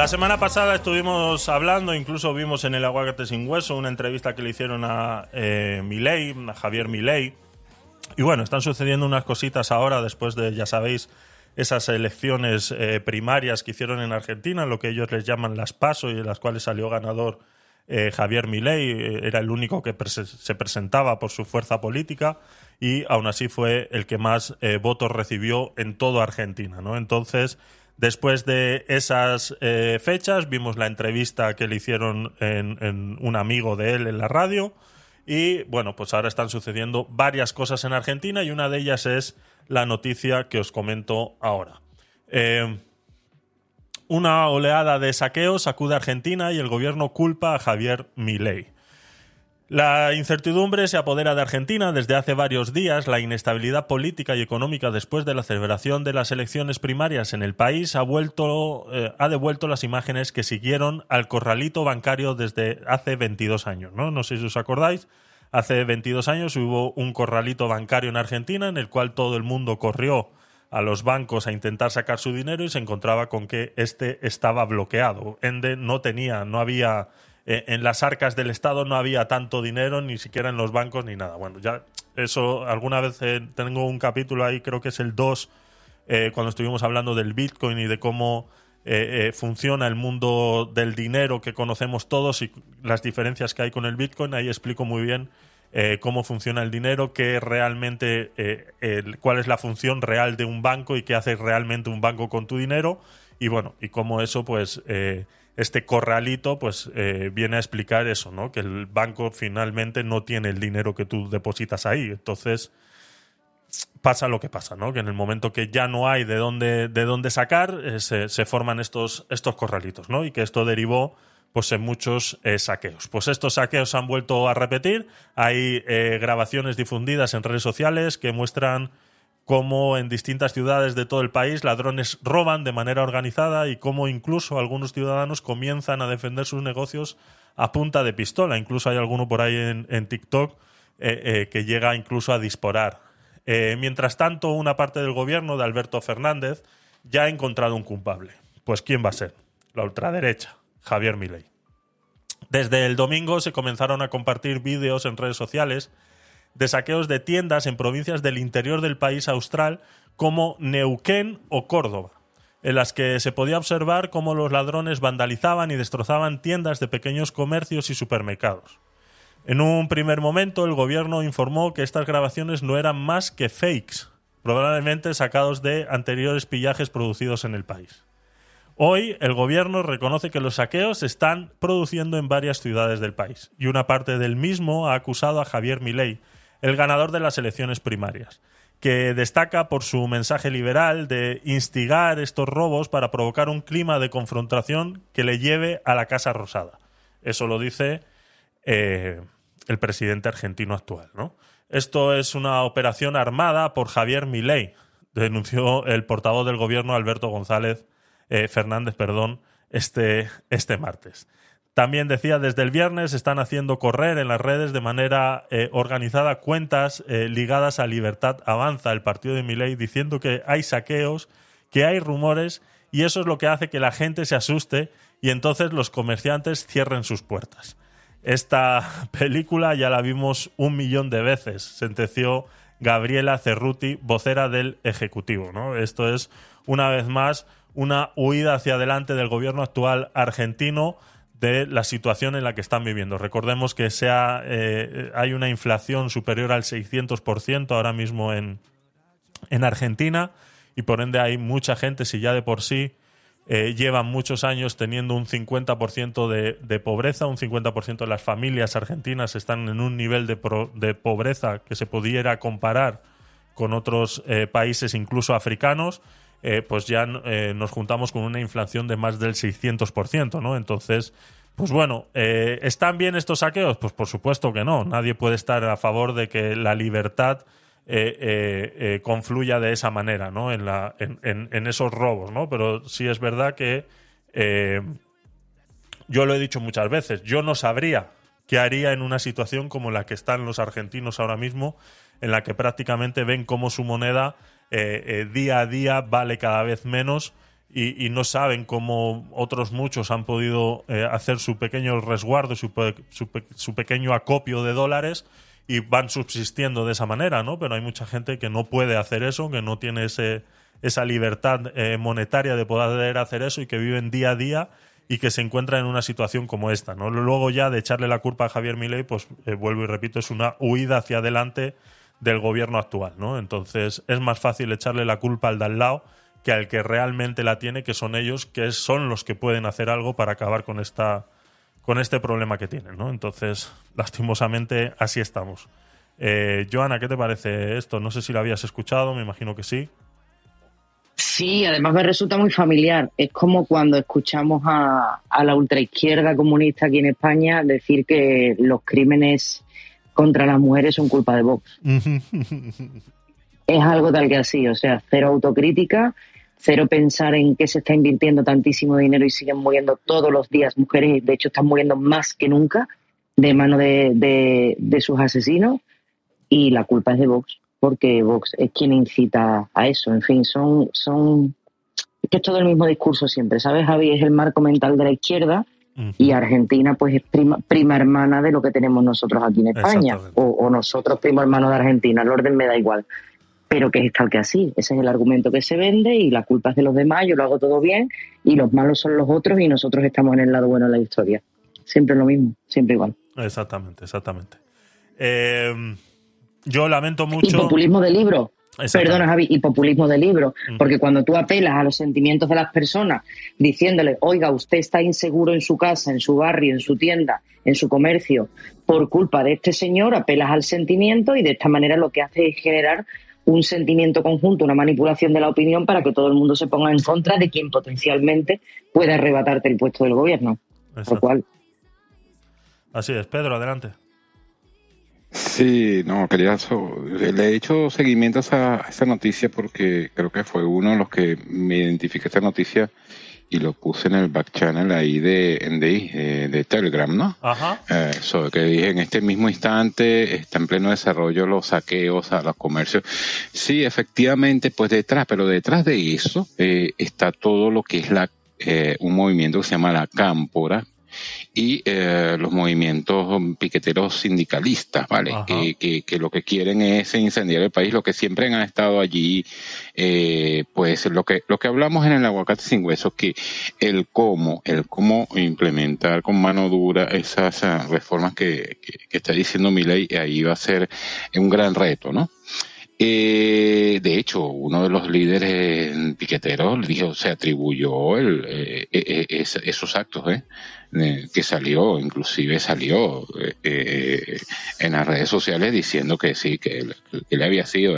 La semana pasada estuvimos hablando, incluso vimos en el Aguacate sin Hueso una entrevista que le hicieron a eh, Milei, Javier Milei. Y bueno, están sucediendo unas cositas ahora después de, ya sabéis, esas elecciones eh, primarias que hicieron en Argentina, lo que ellos les llaman las PASO y en las cuales salió ganador eh, Javier Milei. Era el único que se presentaba por su fuerza política y aún así fue el que más votos recibió en toda Argentina. ¿no? Entonces, después de esas eh, fechas, vimos la entrevista que le hicieron en, un amigo de él en la radio. Y bueno, pues ahora están sucediendo varias cosas en Argentina y una de ellas es la noticia que os comento ahora. Eh, una oleada de saqueos sacude a Argentina y el gobierno culpa a Javier Milei. La incertidumbre se apodera de Argentina desde hace varios días. La inestabilidad política y económica después de la celebración de las elecciones primarias en el país ha, vuelto, eh, ha devuelto las imágenes que siguieron al corralito bancario desde hace 22 años. ¿no? no sé si os acordáis. Hace 22 años hubo un corralito bancario en Argentina en el cual todo el mundo corrió a los bancos a intentar sacar su dinero y se encontraba con que este estaba bloqueado. Ende no tenía, no había eh, en las arcas del Estado no había tanto dinero, ni siquiera en los bancos ni nada. Bueno, ya eso alguna vez eh, tengo un capítulo ahí, creo que es el 2, eh, cuando estuvimos hablando del Bitcoin y de cómo funciona el mundo del dinero que conocemos todos y las diferencias que hay con el Bitcoin. Ahí explico muy bien cómo funciona el dinero, qué realmente, cuál es la función real de un banco y qué hace realmente un banco con tu dinero. Y bueno, y cómo eso, pues, este corralito, pues, eh, viene a explicar eso, ¿no? Que el banco finalmente no tiene el dinero que tú depositas ahí. Entonces, pasa lo que pasa, ¿no? Que en el momento que ya no hay de dónde, de dónde sacar, eh, se, forman estos, estos corralitos, ¿no? Y que esto derivó pues en muchos eh, saqueos. Pues estos saqueos se han vuelto a repetir. Hay eh, grabaciones difundidas en redes sociales que muestran cómo en distintas ciudades de todo el país ladrones roban de manera organizada y cómo incluso algunos ciudadanos comienzan a defender sus negocios a punta de pistola. Incluso hay alguno por ahí en, TikTok eh, eh, que llega incluso a disparar. Eh, mientras tanto, una parte del gobierno de Alberto Fernández ya ha encontrado un culpable. Pues ¿quién va a ser? La ultraderecha, Javier Milei. Desde el domingo se comenzaron a compartir vídeos en redes sociales de saqueos de tiendas en provincias del interior del país austral como Neuquén o Córdoba, en las que se podía observar cómo los ladrones vandalizaban y destrozaban tiendas de pequeños comercios y supermercados. En un primer momento, el gobierno informó que estas grabaciones no eran más que fakes, probablemente sacados de anteriores pillajes producidos en el país. Hoy, el gobierno reconoce que los saqueos se están produciendo en varias ciudades del país y una parte del mismo ha acusado a Javier Milei, el ganador de las elecciones primarias, que destaca por su mensaje liberal de instigar estos robos para provocar un clima de confrontación que le lleve a la Casa Rosada. Eso lo dice eh, el presidente argentino actual. Esto es una operación armada por Javier Milei, denunció el portavoz del gobierno Alberto González eh, Fernández, perdón, este, este martes. También decía, desde el viernes están haciendo correr en las redes de manera eh, organizada cuentas eh, ligadas a Libertad Avanza, el partido de Milei, diciendo que hay saqueos, que hay rumores y eso es lo que hace que la gente se asuste y entonces los comerciantes cierren sus puertas. Esta película ya la vimos un millón de veces, sentenció Gabriela Cerruti, vocera del Ejecutivo. ¿no? Esto es, una vez más, una huida hacia adelante del gobierno actual argentino de la situación en la que están viviendo. Recordemos que sea, eh, hay una inflación superior al 600% ahora mismo en, en Argentina y por ende hay mucha gente, si ya de por sí eh, llevan muchos años teniendo un 50% de, de pobreza, un 50% de las familias argentinas están en un nivel de, pro- de pobreza que se pudiera comparar con otros eh, países, incluso africanos, eh, pues ya eh, nos juntamos con una inflación de más del 600%, ¿no? Entonces, pues bueno, eh, ¿están bien estos saqueos? Pues por supuesto que no. Nadie puede estar a favor de que la libertad confluya de esa manera, ¿no? En, la, en, en- esos robos, ¿no? Pero sí es verdad que yo lo he dicho muchas veces, yo no sabría qué haría en una situación como la que están los argentinos ahora mismo, en la que prácticamente ven cómo su moneda eh, eh, día a día vale cada vez menos y, no saben cómo otros muchos han podido eh, hacer su pequeño resguardo, su, pe- su pe- su pequeño acopio de dólares y van subsistiendo de esa manera, ¿no? Pero hay mucha gente que no puede hacer eso, que no tiene ese, esa libertad eh, monetaria de poder hacer eso y que viven día a día y que se encuentran en una situación como esta, ¿no? Luego ya de echarle la culpa a Javier Milei, pues vuelvo y repito, es una huida hacia adelante del gobierno actual, ¿no? Entonces es más fácil echarle la culpa al de al lado que al que realmente la tiene, que son ellos, que son los que pueden hacer algo para acabar con esta con este problema que tienen, ¿no? Entonces, lastimosamente, así estamos. Eh, Joana, ¿qué te parece esto? No sé si lo habías escuchado, me imagino que sí. Sí, además me resulta muy familiar. Es como cuando escuchamos a, a la ultraizquierda comunista aquí en España decir que los crímenes contra las mujeres son culpa de Vox. Es algo tal que así, o sea, cero autocrítica, cero pensar en que se está invirtiendo tantísimo dinero y siguen muriendo todos los días mujeres, de hecho están muriendo más que nunca de mano de, de- de sus asesinos y la culpa es de Vox, porque Vox es quien incita a eso. En fin, son, son es que es todo el mismo discurso siempre, ¿sabes, Javi? Es el marco mental de la izquierda y Argentina pues es prima, prima hermana de lo que tenemos nosotros aquí en España o, o nosotros primo hermano de Argentina, el orden me da igual. Pero que es tal que así, ese es el argumento que se vende y la culpa es de los demás, yo lo hago todo bien y los malos son los otros y nosotros estamos en el lado bueno de la historia. Siempre lo mismo, siempre igual. Exactamente, exactamente. Eh, yo lamento Y mucho. populismo de libro. Perdona, Javi, y populismo de libro. Porque cuando tú apelas a los sentimientos de las personas diciéndole, oiga, usted está inseguro en su casa, en su barrio, en su tienda, en su comercio, por culpa de este señor, apelas al sentimiento y de esta manera lo que hace es generar un sentimiento conjunto, una manipulación de la opinión para que todo el mundo se ponga en contra de quien potencialmente pueda arrebatarte el puesto del gobierno. Lo cual, Así es, Pedro, adelante. Sí, no, quería. so- le he hecho seguimiento a esa, a esa noticia porque creo que fue uno de los que me identificó esta noticia y lo puse en el back channel ahí de, de, eh, de Telegram, ¿no? Ajá. Eh, Eso, que dije en este mismo instante está en pleno desarrollo los saqueos a los comercios. Sí, efectivamente, pues detrás, pero detrás de eso eh, está todo lo que es la eh, un movimiento que se llama la Cámpora y eh, los movimientos piqueteros sindicalistas, ¿vale? Que, que, que lo que quieren es incendiar el país, lo que siempre han estado allí, eh, pues lo que, lo que hablamos en el aguacate sin hueso, que el cómo, el cómo implementar con mano dura esas ah, reformas que, que, que está diciendo mi ley, ahí va a ser un gran reto, ¿no? Eh, de hecho, uno de los líderes piqueteros dijo, se atribuyó el, eh, eh, es- esos actos, ¿eh? Eh, que salió, inclusive salió eh, en las redes sociales diciendo que sí, que, le había sido,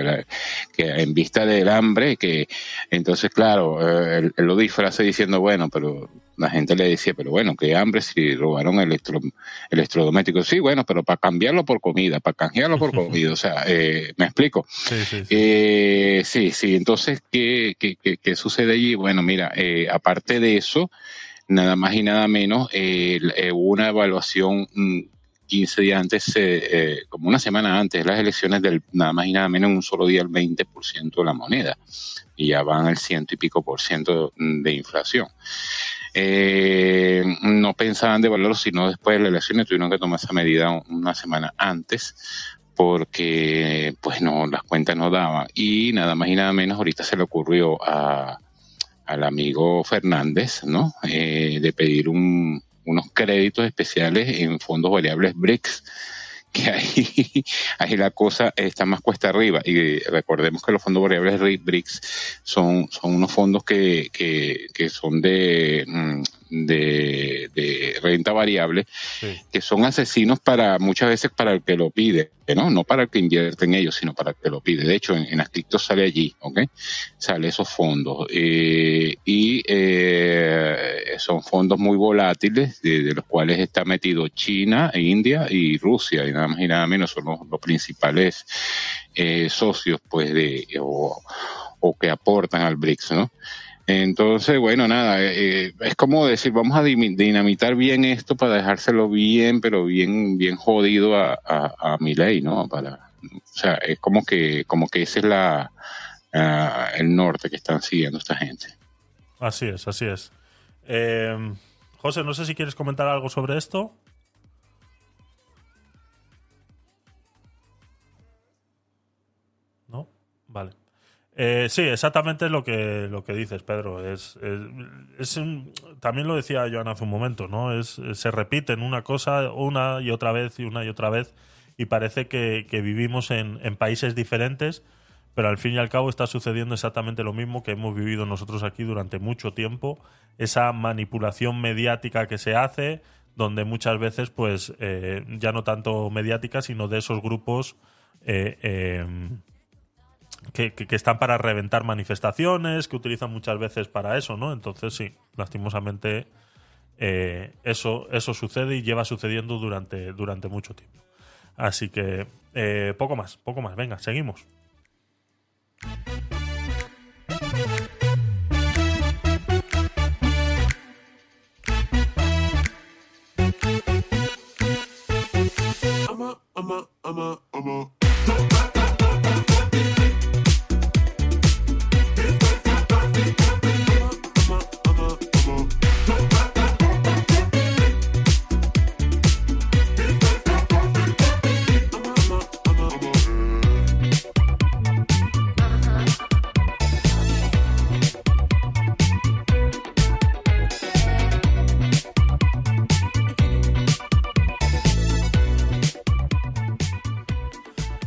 que en vista del hambre, que entonces, claro, eh, él, él lo disfraza diciendo, bueno, pero la gente le decía, pero bueno, qué hambre si robaron electro, electrodomésticos. Sí, bueno, pero para cambiarlo por comida, para canjearlo por comida, o sea, eh, ¿me explico? Sí, sí, sí. Eh, sí, sí. Entonces, ¿qué, qué, qué, qué sucede allí? Bueno, mira, eh, aparte de eso, nada más y nada menos, eh, eh, una evaluación mm, 15 días antes, eh, como una semana antes de las elecciones, del nada más y nada menos en un solo día el 20% de la moneda. Y ya van al ciento y pico por ciento de inflación. Eh, no pensaban devaluarlo, sino después de las elecciones tuvieron que tomar esa medida una semana antes porque pues no, las cuentas no daban. Y nada más y nada menos ahorita se le ocurrió a, al amigo Fernández, ¿no? Eh, de pedir un, unos créditos especiales en fondos variables BRICS que ahí, ahí la cosa está más cuesta arriba. Y recordemos que los fondos variables BRICS son, son unos fondos que, que, que son de, mm, de, de renta variable, que son asesinos para muchas veces para el que lo pide, ¿no? No para el que invierte en ellos, sino para el que lo pide. De hecho, en, en sale allí, ¿ok? Sale esos fondos. Eh, y eh, son fondos muy volátiles, de, de los cuales está metido China, India y Rusia, y nada más y nada menos son los, los principales eh, socios, pues, de, o, o que aportan al BRICS, ¿no? Entonces, bueno, nada, eh, es como decir, vamos a dinamitar bien esto para dejárselo bien, pero bien, bien jodido a, a, a Milei, ¿no? O sea, es como que, como que ese es la, ah, el norte que están siguiendo esta gente. Así es, así es. Eh, José, no sé si quieres comentar algo sobre esto. ¿No? Vale. Eh, sí, exactamente lo que, lo que dices, Pedro. Es, es, es un- también lo decía Joan hace un momento, ¿no? Es, se repiten una cosa una y otra vez y una y otra vez y parece que, que vivimos en, en países diferentes, pero al fin y al cabo está sucediendo exactamente lo mismo que hemos vivido nosotros aquí durante mucho tiempo, esa manipulación mediática que se hace, donde muchas veces, pues, eh, ya no tanto mediática, sino de esos grupos eh, eh, que, que- que están para reventar manifestaciones, que utilizan muchas veces para eso, ¿no? Entonces, sí, lastimosamente eh, eso, eso sucede y lleva sucediendo durante, durante mucho tiempo. Así que eh, poco más, poco más. Venga, seguimos.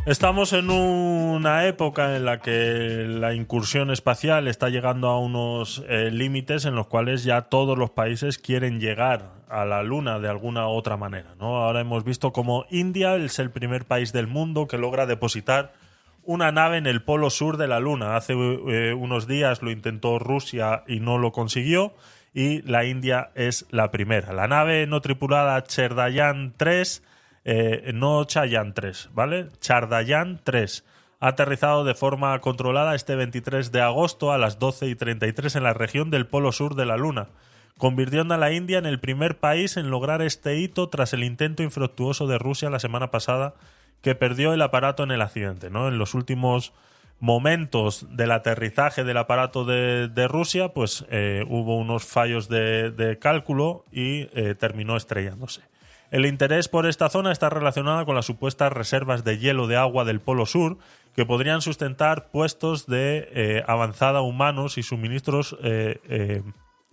Estamos en una época en la que la incursión espacial está llegando a unos eh, límites en los cuales ya todos los países quieren llegar a la Luna de alguna otra manera. ¿no? Ahora hemos visto como India es el primer país del mundo que logra depositar una nave en el polo sur de la Luna. Hace eh, unos días lo intentó Rusia y no lo consiguió. Y la India es la primera. La nave no tripulada Cherdayan 3 eh, no Chayan 3, ¿vale? Chardayan 3. Ha aterrizado de forma controlada este 23 de agosto a las 12 y 33 en la región del polo sur de la Luna, convirtiendo a la India en el primer país en lograr este hito tras el intento infructuoso de Rusia la semana pasada, que perdió el aparato en el accidente. ¿no? En los últimos momentos del aterrizaje del aparato de, Rusia, pues eh, hubo unos fallos de, de cálculo y eh, terminó estrellándose. El interés por esta zona está relacionado con las supuestas reservas de hielo de agua del Polo Sur, que podrían sustentar puestos de eh, avanzada humanos y suministros eh, eh,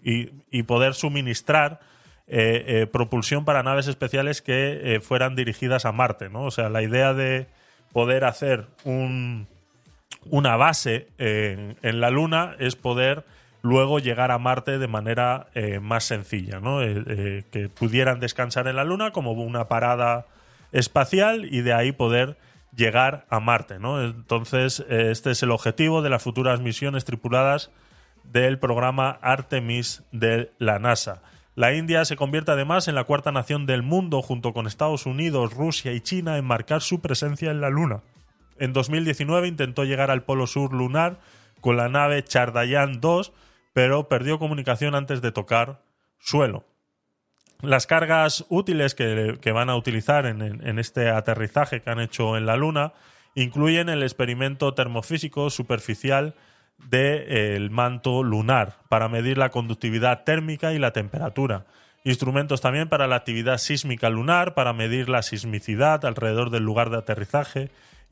y, poder suministrar propulsión para naves especiales que fueran dirigidas a Marte. ¿no? O sea, la idea de poder hacer un, una base en la Luna es poder luego llegar a Marte de manera eh, más sencilla, ¿no? Eh, eh, que pudieran descansar en la Luna como una parada espacial y de ahí poder llegar a Marte. Entonces, este es el objetivo de las futuras misiones tripuladas del programa Artemis de la NASA. La India se convierte además en la cuarta nación del mundo, junto con Estados Unidos, Rusia y China, en marcar su presencia en la Luna. En 2019 intentó llegar al polo sur lunar con la nave Chandrayaan 2, pero perdió comunicación antes de tocar suelo. Las cargas útiles que, van a utilizar en, este aterrizaje que han hecho en la Luna incluyen el experimento termofísico superficial del manto lunar para medir la conductividad térmica y la temperatura. Instrumentos también para la actividad sísmica lunar, para medir la sismicidad alrededor del lugar de aterrizaje,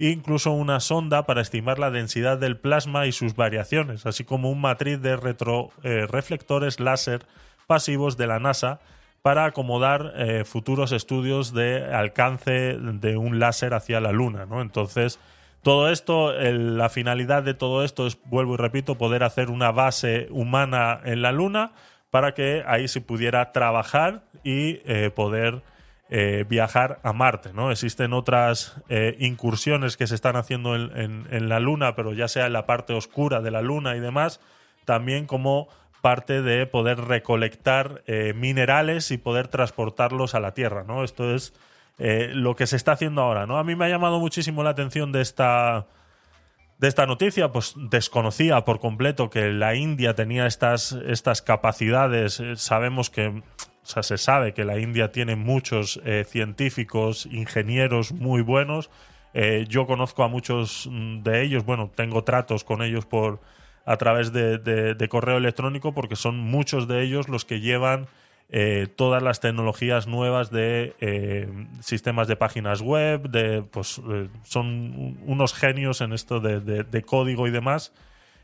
incluso una sonda para estimar la densidad del plasma y sus variaciones, así como un matriz de retroreflectores láser pasivos de la NASA para acomodar eh, futuros estudios de alcance de un láser hacia la Luna. ¿no? Entonces, todo esto, la finalidad de todo esto es, vuelvo y repito, poder hacer una base humana en la Luna para que ahí se pudiera trabajar y eh, poder eh, viajar a Marte. ¿no? Existen otras eh, incursiones que se están haciendo en, en- la Luna, pero ya sea en la parte oscura de la Luna y demás, también como parte de poder recolectar eh, minerales y poder transportarlos a la Tierra. ¿no? Esto es lo que se está haciendo ahora. ¿no? A mí me ha llamado muchísimo la atención de esta, de esta noticia, pues desconocía por completo que la India tenía estas, estas capacidades. Sabemos que, o sea, se sabe que la India tiene muchos eh, científicos, ingenieros muy buenos. Eh, yo conozco a muchos mm, de ellos, bueno, tengo tratos con ellos por a través de, correo electrónico porque son muchos de ellos los que llevan eh, todas las tecnologías nuevas de sistemas de páginas web, de pues son un- unos genios en esto de, de- código y demás.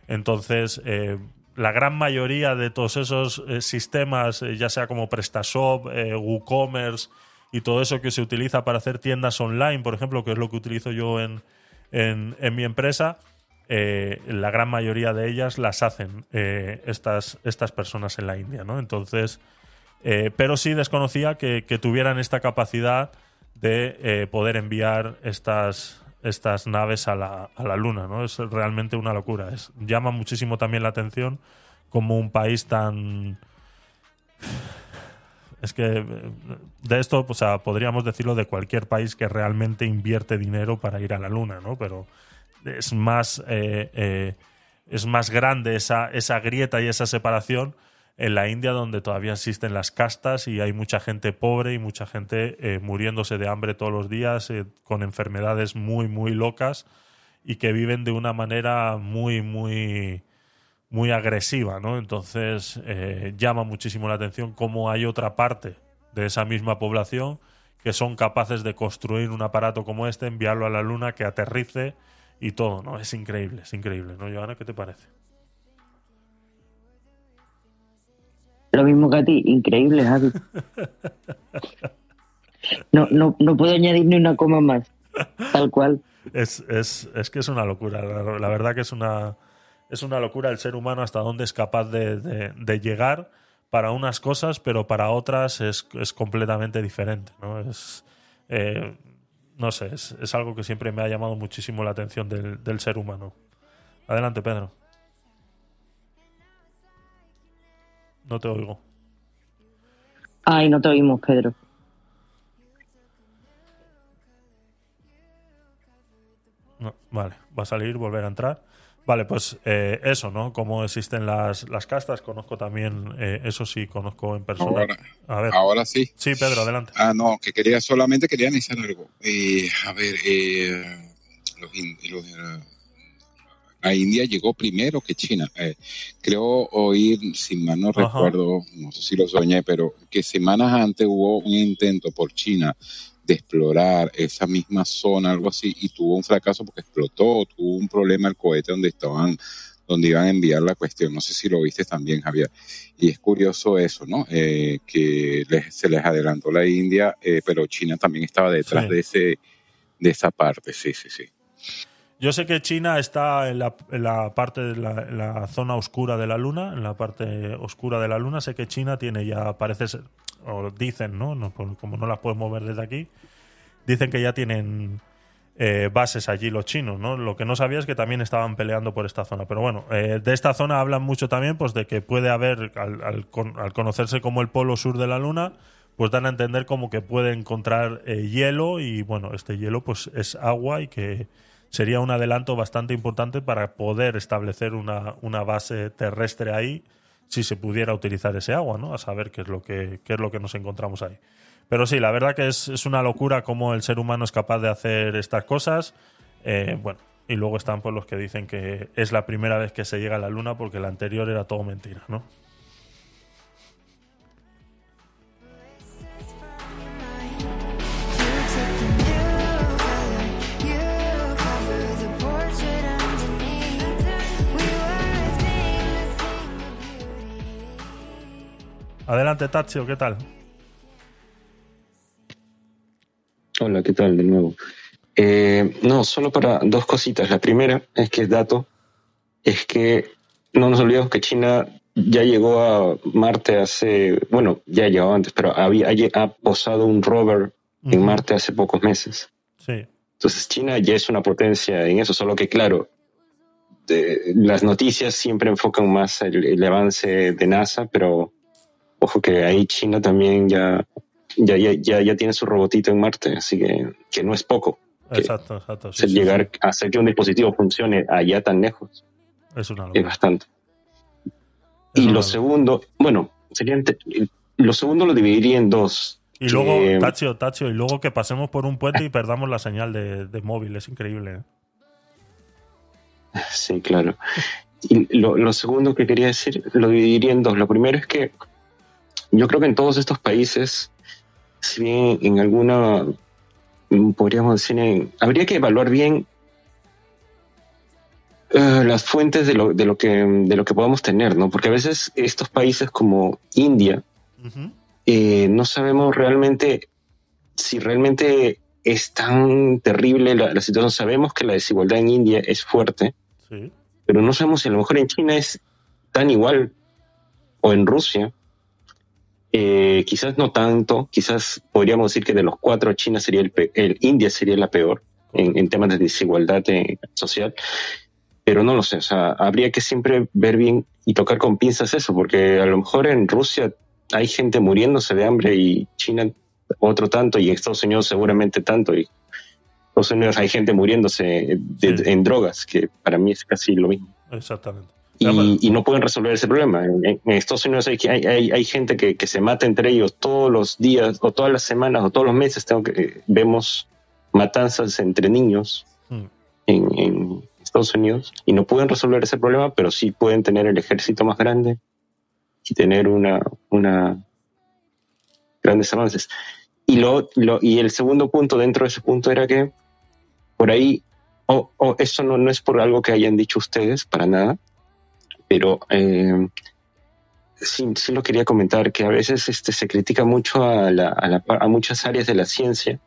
Entonces, la gran mayoría de todos esos eh, sistemas, eh, ya sea como PrestaShop, eh, WooCommerce y todo eso que se utiliza para hacer tiendas online, por ejemplo, que es lo que utilizo yo en, en, mi empresa, la gran mayoría de ellas las hacen estas, estas personas en la India, ¿no? Entonces, pero sí desconocía que, tuvieran esta capacidad de poder enviar estas, estas naves a la, a la Luna, ¿no? Es realmente una locura. Es, llama muchísimo también la atención como un país tan... Es que de esto, o podríamos decirlo de cualquier país que realmente invierte dinero para ir a la Luna, ¿no? Pero es más, eh, eh, es más grande esa, esa grieta y esa separación en la India donde todavía existen las castas y hay mucha gente pobre y mucha gente eh, muriéndose de hambre todos los días eh, con enfermedades muy, muy locas y que viven de una manera muy, muy, muy agresiva, ¿no? Entonces eh, llama muchísimo la atención cómo hay otra parte de esa misma población que son capaces de construir un aparato como este, enviarlo a la luna, que aterrice y todo, ¿no? Es increíble, es increíble, ¿no, Joana? ¿Qué te parece? Lo mismo que a ti, increíble, Javi. No, no, no puedo añadir ni una coma más, tal cual. Es, es, es que es una locura, la, verdad que es una, es una locura el ser humano hasta dónde es capaz de llegar para unas cosas, pero para otras es, es completamente diferente, ¿no? Es, eh, no sé, es, es algo que siempre me ha llamado muchísimo la atención del, del ser humano. Adelante, Pedro. No te oigo. Ay, no te oímos, Pedro. No, vale, va a salir, volver a entrar. Vale, pues eh, eso, ¿no? Cómo existen las, las castas, conozco también, eh, eso sí, conozco en persona. Ahora, a ver. ahora sí. Sí, Pedro, adelante. Ah, no, que quería solamente quería analizar algo. Eh, a ver, eh, los in- los, eh, a India llegó primero que China. Eh, creo oír, si mal no Ajá. recuerdo, no sé si lo soñé, pero que semanas antes hubo un intento por China de explorar esa misma zona, algo así, y tuvo un fracaso porque explotó, tuvo un problema el cohete donde estaban, donde iban a enviar la cuestión. No sé si lo viste también, Javier. Y es curioso eso, ¿no? Eh, que les- se les adelantó la India, eh, pero China también estaba detrás Sí. de ese, de esa parte. Sí, sí, sí. Yo sé que China está en la, en la parte de la, zona oscura de la Luna, en la parte oscura de la Luna. Sé que China tiene ya, parece ser, o dicen, ¿no? No, como no las podemos ver desde aquí, dicen que ya tienen eh, bases allí los chinos, ¿no? Lo que no sabía es que también estaban peleando por esta zona. Pero bueno, eh, de esta zona hablan mucho también, pues de que puede haber, al, al con- al conocerse como el polo sur de la Luna, pues dan a entender como que puede encontrar eh, hielo y bueno, este hielo pues es agua y que sería un adelanto bastante importante para poder establecer una, una base terrestre ahí si se pudiera utilizar ese agua, ¿no? A saber qué es lo que, qué es lo que nos encontramos ahí. Pero sí, la verdad que es, es una locura cómo el ser humano es capaz de hacer estas cosas. Eh, bueno, y luego están pues los que dicen que es la primera vez que se llega a la luna porque la anterior era todo mentira, ¿no? Adelante, Tachio, ¿qué tal? Hola, ¿qué tal de nuevo? Eh, no, solo para dos cositas. La primera es que es dato, es que no nos olvidemos que China ya llegó a Marte hace, bueno, ya llegó antes, pero había, ha posado un rover en. Marte hace pocos meses. Sí. Entonces China ya es una potencia en eso, solo que claro, de- las noticias siempre enfocan más el, el avance de NASA, pero ojo que ahí China también ya, ya, ya, ya, ya tiene su robotito en Marte, así que, que no es poco. Exacto, exacto. sí, hacer sí, llegar a hacer que un dispositivo funcione allá tan lejos. Es una bastante. Y lo segundo, bueno, serían lo segundo lo dividiría en dos. Y luego, Tachio, Tachio, y luego que pasemos por un puente y perdamos la señal de, de móvil. Es increíble. ¿eh? Sí, claro. Y lo, lo segundo que quería decir lo dividiría en dos. Lo primero es que yo creo que en todos estos países, si bien en alguna, mm, podríamos decir, en- habría que evaluar bien eh, las fuentes de lo, de, lo que, de lo que podamos tener, ¿no? Porque a veces estos países como India, eh, no sabemos realmente si realmente es tan terrible la, la situación. Sabemos que la desigualdad en India es fuerte, Sí. pero no sabemos si a lo mejor en China es tan igual o en Rusia. Eh, quizás no tanto, quizás podríamos decir que de los cuatro China sería el, pe- el India sería la peor en, en temas de desigualdad eh, social, pero no lo sé, o sea, habría que siempre ver bien y tocar con pinzas eso, porque a lo mejor en Rusia hay gente muriéndose de hambre y China otro tanto y en Estados Unidos seguramente tanto y en Estados Unidos hay gente muriéndose de- en drogas, que para mí es casi lo mismo Exactamente. Y, y no pueden resolver ese problema. En, en Estados Unidos hay, hay, hay- gente que, que se mata entre ellos todos los días o todas las semanas o todos los meses. Tengo que, eh, vemos matanzas entre niños Mm. en, en Estados Unidos y no pueden resolver ese problema, pero sí pueden tener el ejército más grande y tener una, una grandes avances. Y, lo, lo- y el segundo punto dentro de ese punto era que por ahí, o o eso no, no es por algo que hayan dicho ustedes, para nada, pero eh, sí, sí lo quería comentar, que a veces este, se critica mucho a, la- a, la- a muchas áreas de la ciencia,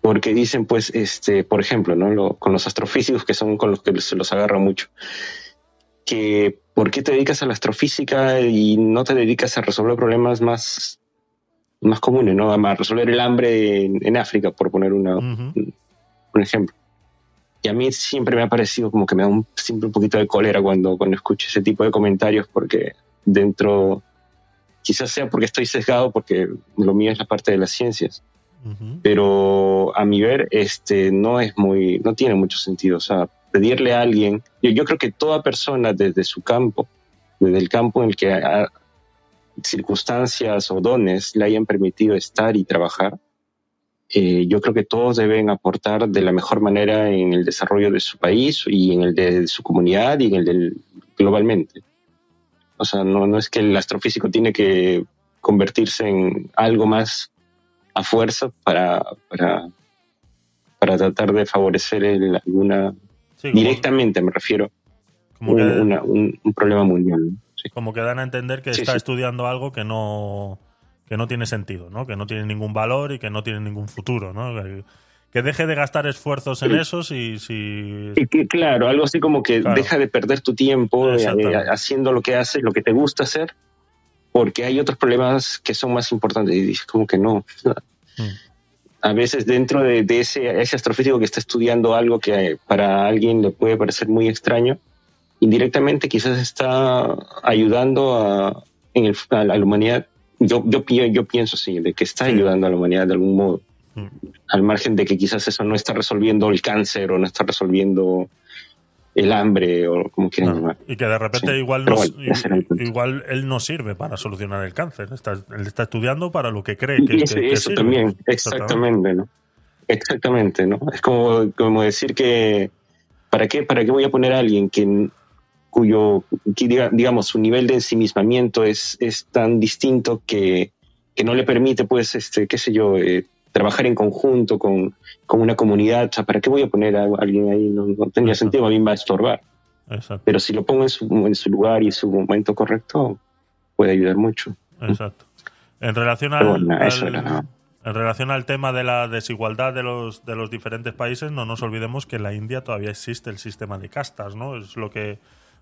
porque dicen, pues, este, por ejemplo, ¿no? Lo- con los astrofísicos, que son con los que se los agarra mucho, que ¿por qué te dedicas a la astrofísica y no te dedicas a resolver problemas más, más comunes, ¿no? A resolver el hambre en, en África, por poner una, un ejemplo. Y a mí siempre me ha parecido como que me da un, siempre un poquito de cólera cuando, cuando escucho ese tipo de comentarios, porque dentro, quizás sea porque estoy sesgado, porque lo mío es la parte de las ciencias, pero a mi ver, este, no es muy, no tiene mucho sentido. O sea, pedirle a alguien, yo, yo creo que toda persona desde su campo, desde el campo en el que ha- circunstancias o dones le hayan permitido estar y trabajar, eh, yo creo que todos deben aportar de la mejor manera en el desarrollo de su país y en el de su comunidad y en el del globalmente. O sea, no, no es que el astrofísico tiene que convertirse en algo más a fuerza para, para, para tratar de favorecer el- alguna Sí, como- directamente, me refiero, Como un, que- una- un- un problema mundial. Como que dan a entender que Sí, está estudiando algo que no, que no tiene sentido, ¿no? Que no tiene ningún valor y que no tiene ningún futuro, ¿no? Que, que deje de gastar esfuerzos en Sí. eso si... si... Y que, claro, algo así como que Claro. deja de perder tu tiempo eh, eh, haciendo lo que haces, lo que te gusta hacer, porque hay otros problemas que son más importantes. Y dices como que no. A veces dentro de, de ese, ese astrofísico que está estudiando algo que para alguien le puede parecer muy extraño, indirectamente quizás está ayudando a, en el- a la humanidad. Yo, yo, yo pienso sí, de que está ayudando a la humanidad de algún modo al margen de que quizás eso no está resolviendo el cáncer o no está resolviendo el hambre o como quieran llamar. Y que de repente Sí. igual, ese igual él no sirve para solucionar el cáncer. Está, él está estudiando para lo que cree que, que- eso, que eso sirve. también, exactamente, ¿no? Exactamente, ¿no? Es como, como decir que, ¿para qué, ¿para qué voy a poner a alguien que, cuyo, digamos, su nivel de ensimismamiento es, es tan distinto que, que no le permite, pues, este, qué sé yo, eh, trabajar en conjunto con, con una comunidad? O sea, ¿para qué voy a poner a alguien ahí? No, no tendría sentido, a mí me va a estorbar. Exacto. Pero si lo pongo en su, en su lugar y su momento correcto, puede ayudar mucho. Exacto. En relación al, bueno, eso al- era nada. en relación al tema de la desigualdad de los, de los diferentes países, no nos olvidemos que en la India todavía existe el sistema de castas, ¿no? Es lo que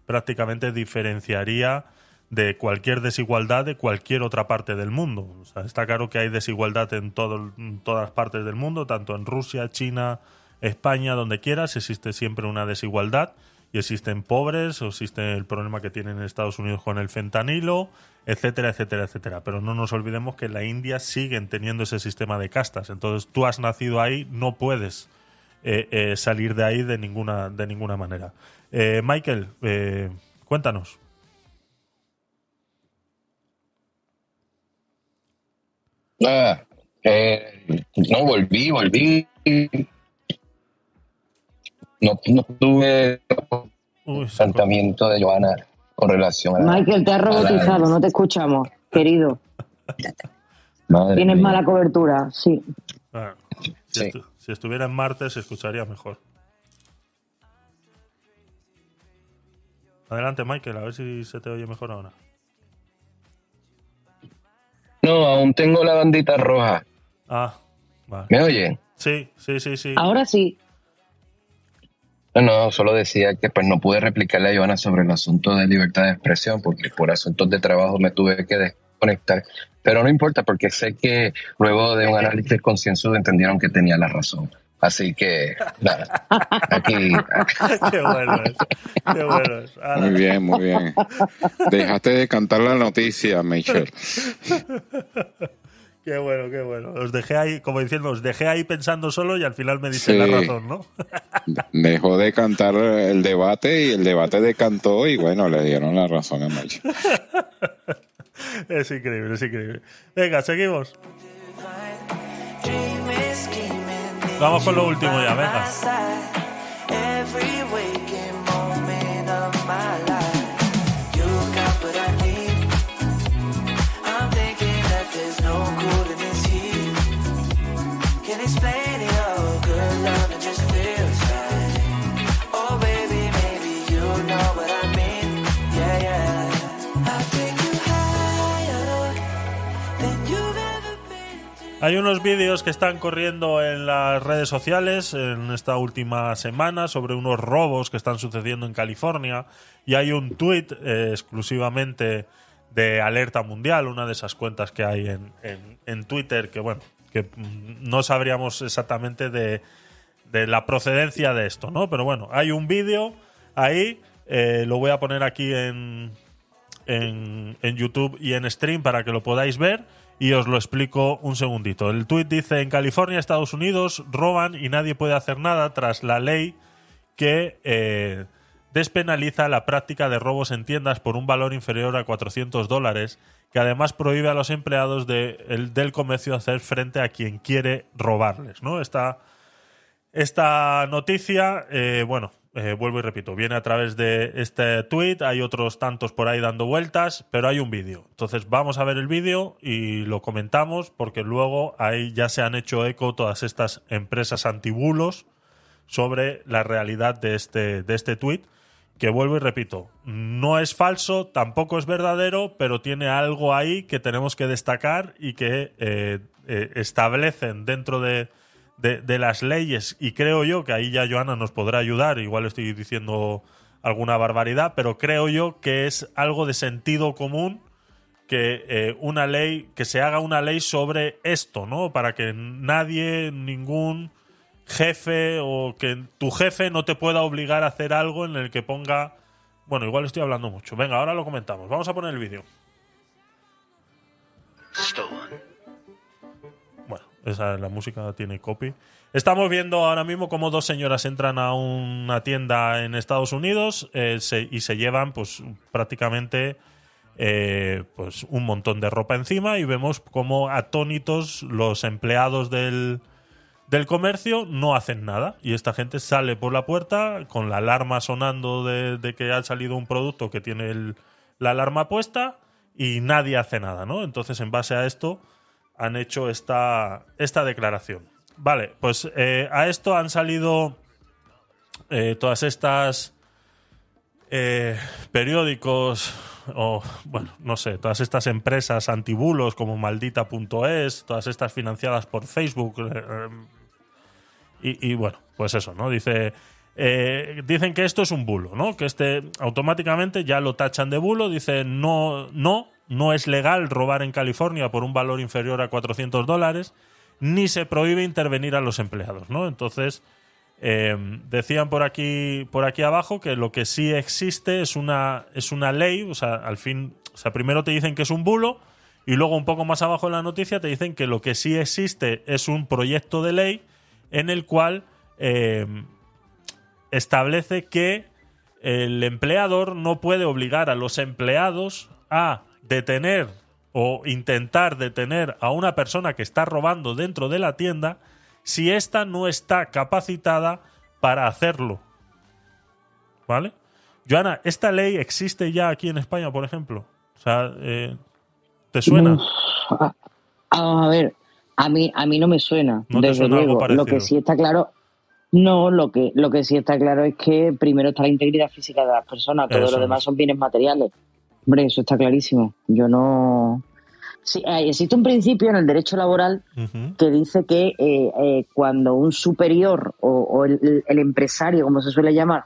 prácticamente diferenciaría de cualquier desigualdad de cualquier otra parte del mundo. O sea, está claro que hay desigualdad en, todo, en todas partes del mundo, tanto en Rusia, China, España, donde quieras, existe siempre una desigualdad y existen pobres, o existe el problema que tienen en Estados Unidos con el fentanilo, etcétera, etcétera, etcétera. Pero no nos olvidemos que en la India siguen teniendo ese sistema de castas. Entonces tú has nacido ahí, no puedes eh, eh, salir de ahí de ninguna, de ninguna manera. Eh, Michael, eh, cuéntanos. Ah, eh, no, volví, volví. No, no tuve planteamiento de Joana con relación a... Michael, te has la- robotizado, no te escuchamos, querido. Madre Tienes mía. mala cobertura, sí. Ah, si, estu- si estuviera en Marte se escucharía mejor. Adelante, Michael, a ver si se te oye mejor ahora. No, aún tengo la bandita roja. Ah, vale. ¿Me oyen? Sí, sí, sí, sí. Ahora sí. No, no, solo decía que pues no pude replicarle a Joana sobre el asunto de libertad de expresión porque por asuntos de trabajo me tuve que desconectar. Pero no importa porque sé que luego de un análisis concienzudo entendieron que tenía la razón. Así que, nada, aquí... Qué bueno es. Qué bueno es. Ahora- Muy bien, muy bien. Dejaste de cantar la noticia, Michelle. Qué bueno, qué bueno. Os dejé ahí, como diciendo, os dejé ahí pensando solo y al final me dice la Sí. razón, ¿no? Dejó de cantar el debate y el debate decantó y bueno, le dieron la razón a Michelle. es increíble, es increíble. Venga, seguimos. Vamos con lo último ya, venga. Hay unos vídeos que están corriendo en las redes sociales en esta última semana sobre unos robos que están sucediendo en California y hay un tuit eh, exclusivamente de Alerta Mundial, una de esas cuentas que hay en, en- Twitter que bueno, que no sabríamos exactamente de, de la procedencia de esto, ¿no? Pero bueno, hay un vídeo ahí, eh, lo voy a poner aquí en, en, en YouTube y en stream para que lo podáis ver y os lo explico un segundito. El tuit dice, en California, Estados Unidos, roban y nadie puede hacer nada tras la ley que eh, despenaliza la práctica de robos en tiendas por un valor inferior a 400 dólares, que además prohíbe a los empleados de- el- del comercio hacer frente a quien quiere robarles. ¿no? Esta, esta noticia, eh, bueno, eh, vuelvo y repito, viene a través de este tweet, hay otros tantos por ahí dando vueltas, pero hay un vídeo. Entonces vamos a ver el vídeo y lo comentamos porque luego ahí ya se han hecho eco todas estas empresas antibulos sobre la realidad de este, de este tweet, que vuelvo y repito, no es falso, tampoco es verdadero, pero tiene algo ahí que tenemos que destacar y que eh, eh, establecen dentro de, de- las leyes, y creo yo que ahí ya Joana nos podrá ayudar, igual estoy diciendo alguna barbaridad, pero creo yo que es algo de sentido común que eh, una ley, que se haga una ley sobre esto, ¿no? Para que nadie, ningún jefe o que tu jefe no te pueda obligar a hacer algo en el que ponga... Bueno, igual estoy hablando mucho. Venga, ahora lo comentamos. Vamos a poner el vídeo. Esa la música tiene copy. Estamos viendo ahora mismo cómo dos señoras entran a una tienda en Estados Unidos eh, y se llevan pues prácticamente eh, pues un montón de ropa encima y vemos cómo atónitos los empleados del, del comercio no hacen nada y esta gente sale por la puerta con la alarma sonando de, de que ha salido un producto que tiene el- la alarma puesta y nadie hace nada, ¿no? Entonces, en base a esto, han hecho esta, esta declaración. Vale, pues eh, a esto han salido eh, todas estas eh, periódicos o, bueno, no sé, todas estas empresas antibulos como maldita.es, todas estas financiadas por Facebook. eh, y, y, bueno, pues eso, ¿no? Dice. dicen que esto es un bulo, ¿no? Que este automáticamente ya lo tachan de bulo. Dice, no, no, no es legal robar en California por un valor inferior a 400 dólares, ni se prohíbe intervenir a los empleados, ¿no? Entonces, eh, decían por aquí, por aquí abajo que lo que sí existe es una, es una ley, o sea, al fin, o sea, primero te dicen que es un bulo y luego un poco más abajo en la noticia te dicen que lo que sí existe es un proyecto de ley en el cual eh, establece que el empleador no puede obligar a los empleados a detener o intentar detener a una persona que está robando dentro de la tienda si ésta no está capacitada para hacerlo. ¿Vale? Joana, ¿esta ley existe ya aquí en España, por ejemplo? O sea, eh, ¿te suena? A- Vamos a ver, a mí, a mí no me suena, ¿No te desde suena luego. Lo que sí está claro, no, lo que, lo que sí está claro es que primero está la integridad física de las personas, todo Eso lo demás son bienes materiales. Hombre, eso está clarísimo. Yo no. Sí, eh, existe un principio en el derecho laboral que dice que eh, eh, cuando un superior o, o el, el empresario, como se suele llamar,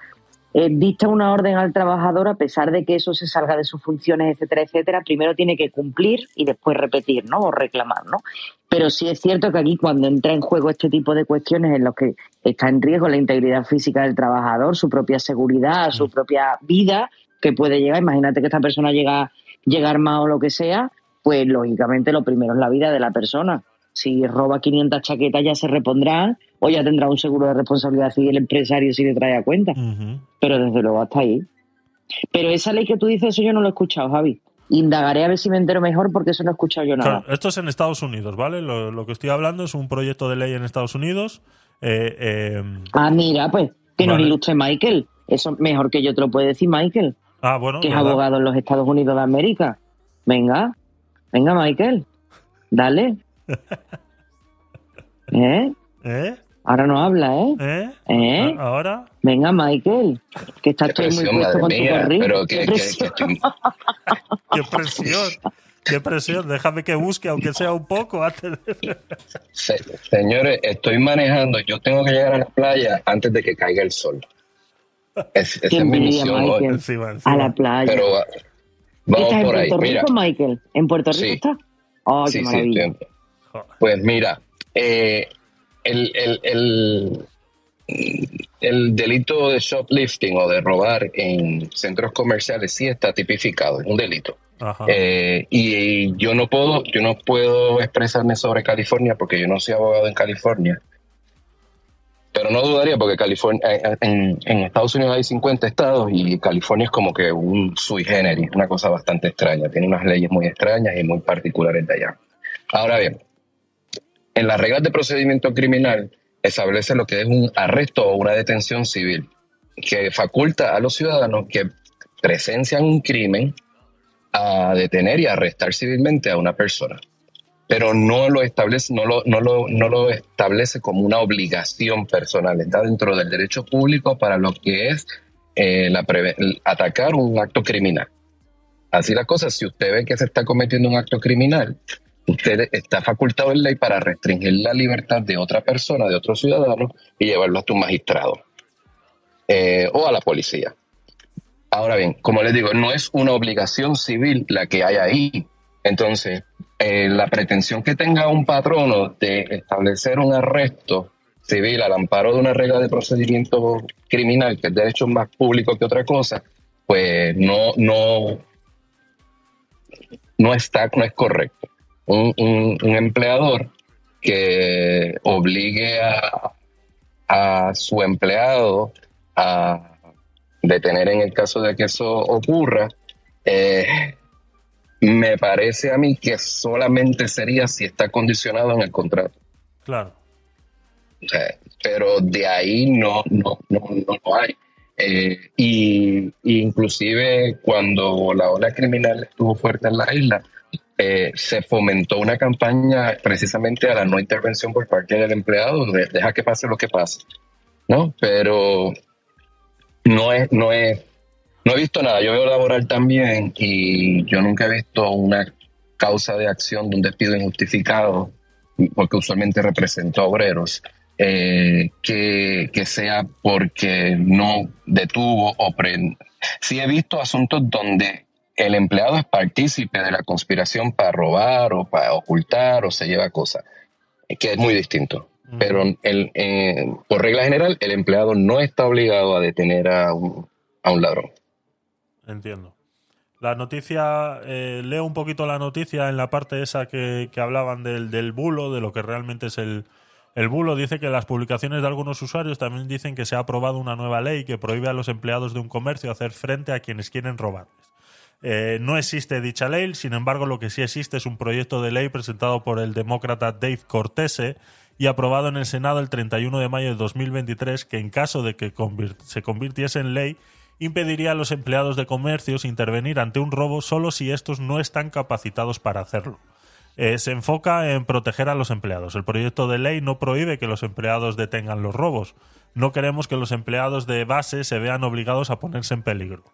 eh, dicta una orden al trabajador, a pesar de que eso se salga de sus funciones, etcétera, etcétera, primero tiene que cumplir y después repetir, ¿no? O reclamar, ¿no? Pero sí es cierto que aquí cuando entra en juego este tipo de cuestiones en los que está en riesgo la integridad física del trabajador, su propia seguridad, su propia vida, que puede llegar, imagínate que esta persona llega, llega armado o lo que sea, pues lógicamente lo primero es la vida de la persona. Si roba 500 chaquetas ya se repondrá o ya tendrá un seguro de responsabilidad civil el empresario si le trae a cuenta. Pero desde luego hasta ahí. Pero esa ley que tú dices, eso yo no lo he escuchado, Javi. Indagaré a ver si me entero mejor porque eso no he escuchado yo nada. Claro, esto es en Estados Unidos, ¿vale? Lo, lo que estoy hablando es un proyecto de ley en Estados Unidos. eh, eh, Ah, mira, pues que nos Vale. ilustre Michael. Eso mejor que yo te lo puede decir Michael, ah, bueno. que es ¿verdad? abogado en los Estados Unidos de América. Venga, venga Michael, dale. ¿Eh? ¿Eh? Ahora no habla, ¿eh? ¿Eh? ¿Eh? ¿A- ¿Ahora? Venga Michael, que estás ahí muy presión, puesto con tu pero que- Qué que- presión. ¡Qué presión! ¡Qué presión! Déjame que busque, aunque sea un poco, antes de... Se- señores, estoy manejando. Yo tengo que llegar a la playa antes de que caiga el sol. Es, esa es mi misión hoy. Michael. Encima, encima. A la playa. Pero va- vamos ¿Estás en por ahí. Puerto Mira, Rico, Michael? ¿En Puerto Rico Sí. ¡Ay, sí, qué sí, maravilla! en- Pues mira, eh, el, el, el, el delito de shoplifting o de robar en centros comerciales sí está tipificado, es un delito. Ajá. Eh, y yo no puedo, yo no puedo expresarme sobre California porque yo no soy abogado en California. Pero no dudaría porque California, eh, en, en Estados Unidos hay 50 estados y California es como que un sui generis, una cosa bastante extraña. Tiene unas leyes muy extrañas y muy particulares de allá. Ahora bien, en las reglas de procedimiento criminal establece lo que es un arresto o una detención civil, que faculta a los ciudadanos que presencian un crimen a detener y arrestar civilmente a una persona. Pero no lo establece, no lo, no lo, no lo establece como una obligación personal. Está dentro del derecho público para lo que es eh, la atacar un acto criminal. Así la cosa, si usted ve que se está cometiendo un acto criminal, usted está facultado en ley para restringir la libertad de otra persona, de otro ciudadano, y llevarlo hasta un magistrado eh, o a la policía. Ahora bien, como les digo, no es una obligación civil la que hay ahí. Entonces, eh, la pretensión que tenga un patrono de establecer un arresto civil al amparo de una regla de procedimiento criminal, que es derecho más público que otra cosa, pues no, no, no está, no es correcto. Un, empleador que obligue a, a su empleado a detener en el caso de que eso ocurra, eh, me parece a mí que solamente sería si está condicionado en el contrato. Claro. Pero de ahí no, no, no, no lo hay. Eh, y, y inclusive cuando la ola criminal estuvo fuerte en la isla, eh, se fomentó una campaña precisamente a la no intervención por parte del empleado, de deja que pase lo que pase, ¿no? Pero no es, no es, no he visto nada. Yo veo laboral también y yo nunca he visto una causa de acción de un despido injustificado, porque usualmente representó a obreros, eh, que, que sea porque no detuvo o pre... Sí he visto asuntos donde el empleado es partícipe de la conspiración para robar o para ocultar o se lleva cosas, que es muy distinto. Pero el, eh, por regla general, el empleado no está obligado a detener a un, a un ladrón. Entiendo. La noticia, eh, leo un poquito la noticia en la parte esa que, que hablaban del, del bulo, de lo que realmente es el, el bulo. Dice que las publicaciones de algunos usuarios también dicen que se ha aprobado una nueva ley que prohíbe a los empleados de un comercio hacer frente a quienes quieren robarles. Eh, no existe dicha ley, sin embargo, lo que sí existe es un proyecto de ley presentado por el demócrata Dave Cortese y aprobado en el Senado el 31 de mayo de 2023 que en caso de que se convirtiese en ley impediría a los empleados de comercios intervenir ante un robo solo si estos no están capacitados para hacerlo. Eh, se enfoca en proteger a los empleados. El proyecto de ley no prohíbe que los empleados detengan los robos. No queremos que los empleados de base se vean obligados a ponerse en peligro.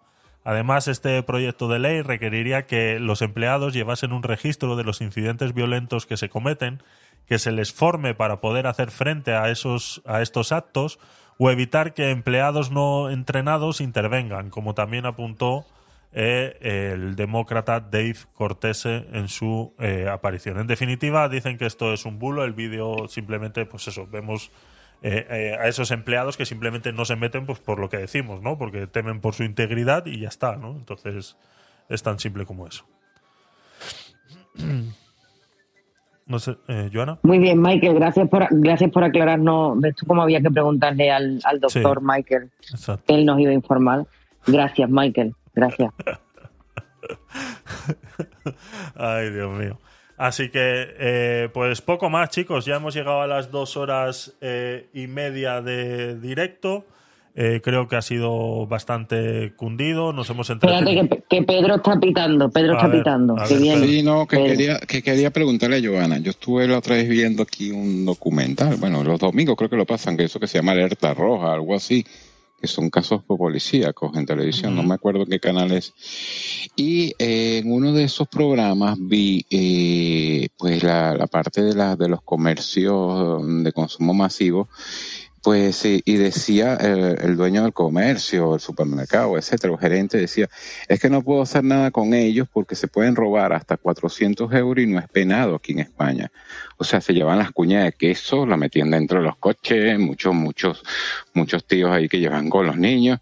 Además, este proyecto de ley requeriría que los empleados llevasen un registro de los incidentes violentos que se cometen, que se les forme para poder hacer frente a, esos, a estos actos o evitar que empleados no entrenados intervengan, como también apuntó eh, el demócrata Dave Cortese en su eh, aparición. En definitiva, dicen que esto es un bulo. El vídeo simplemente, pues eso, vemos eh, a esos empleados que simplemente no se meten pues por lo que decimos, ¿no? Porque temen por su integridad y ya está, ¿no? Entonces es tan simple como eso. No sé, eh, Joana. Muy bien, Michael, gracias por, gracias por aclararnos. ¿Ves tú cómo había que preguntarle al, al doctor Sí. Michael? Exacto. Él nos iba a informar. Gracias, Michael. Gracias. Ay, Dios mío. Así que, eh, pues poco más, chicos. Ya hemos llegado a las dos horas eh, y media de directo. Eh, creo que ha sido bastante cundido. Nos hemos Espérate entretenido. que, que Pedro está pitando. Pedro A está ver, pitando. Que viene. Sí, no, que Pedro. quería, que quería preguntarle a Joana. Yo estuve la otra vez viendo aquí un documental, bueno, los domingos creo que lo pasan, que eso que se llama Alerta Roja, algo así, que son casos policíacos en televisión, no me acuerdo qué canal es. Y eh, en uno de esos programas vi eh, pues la, la parte de, la, de los comercios de consumo masivo pues sí, y decía eh, el dueño del comercio, el supermercado, etcétera, el gerente decía, es que no puedo hacer nada con ellos porque se pueden robar hasta 400 euros y no es penado aquí en España. O sea, se llevan las cuñas de queso, la metían dentro de los coches, muchos, muchos, muchos tíos ahí que llevan con los niños.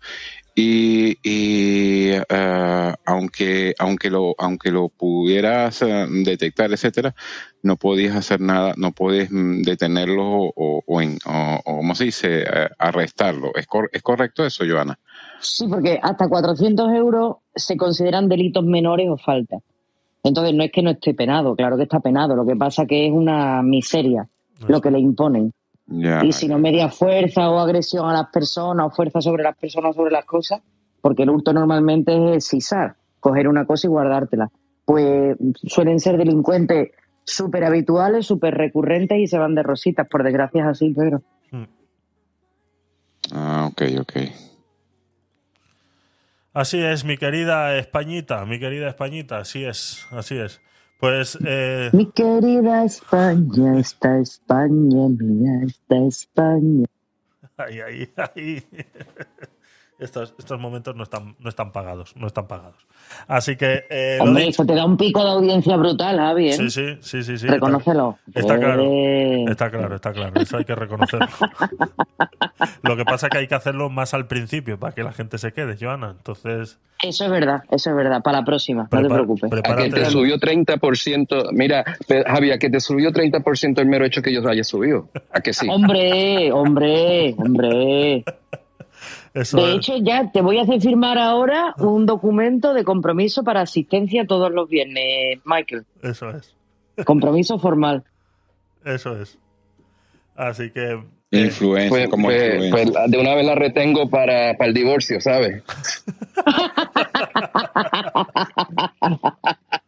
Y, y eh, aunque, aunque lo, aunque lo pudieras eh, detectar, etcétera, no podías hacer nada, no puedes mm, detenerlo o, o, en- o- o, ¿cómo se dice? Eh, arrestarlo. ¿Es, cor- ¿Es correcto eso, Joana? Sí, porque hasta 400 euros se consideran delitos menores o faltas. Entonces no es que no esté penado, claro que está penado. Lo que pasa que es una miseria lo que le imponen. Y si no media fuerza o agresión a las personas o fuerza sobre las personas o sobre las cosas, porque el hurto normalmente es sisar, coger una cosa y guardártela. Pues suelen ser delincuentes súper habituales, súper recurrentes y se van de rositas, por desgracia es así, pero... Ah, ok, ok. Así es, mi querida Españita, mi querida Españita, así es, así es. Pues, eh, Mi querida España, esta España mía, esta España. ahí, ahí, ahí. Estos, estos momentos no están, no están pagados, no están pagados. Así que eh, Hombre, dicho. eso te da un pico de audiencia brutal, Javi. ¿eh? Sí, sí, sí, sí, sí. Reconócelo. Está claro, Eh, está claro, está claro. Eso hay que reconocerlo. Lo que pasa es que hay que hacerlo más al principio para que la gente se quede, Joana. Entonces, Eso es verdad, eso es verdad. Para la próxima, no te preocupes. A que te subió 30%. Mira, a que te subió 30% el mero hecho que yo haya subido. ¿A que sí? Hombre, hombre, hombre. Eso de es. hecho, ya te voy a hacer firmar ahora un documento de compromiso para asistencia todos los viernes, Michael. eso es. Compromiso formal. Eso es. Así que. Influencia, Pues, como pues- influencia. pues de una vez la retengo para, para el divorcio, ¿sabes?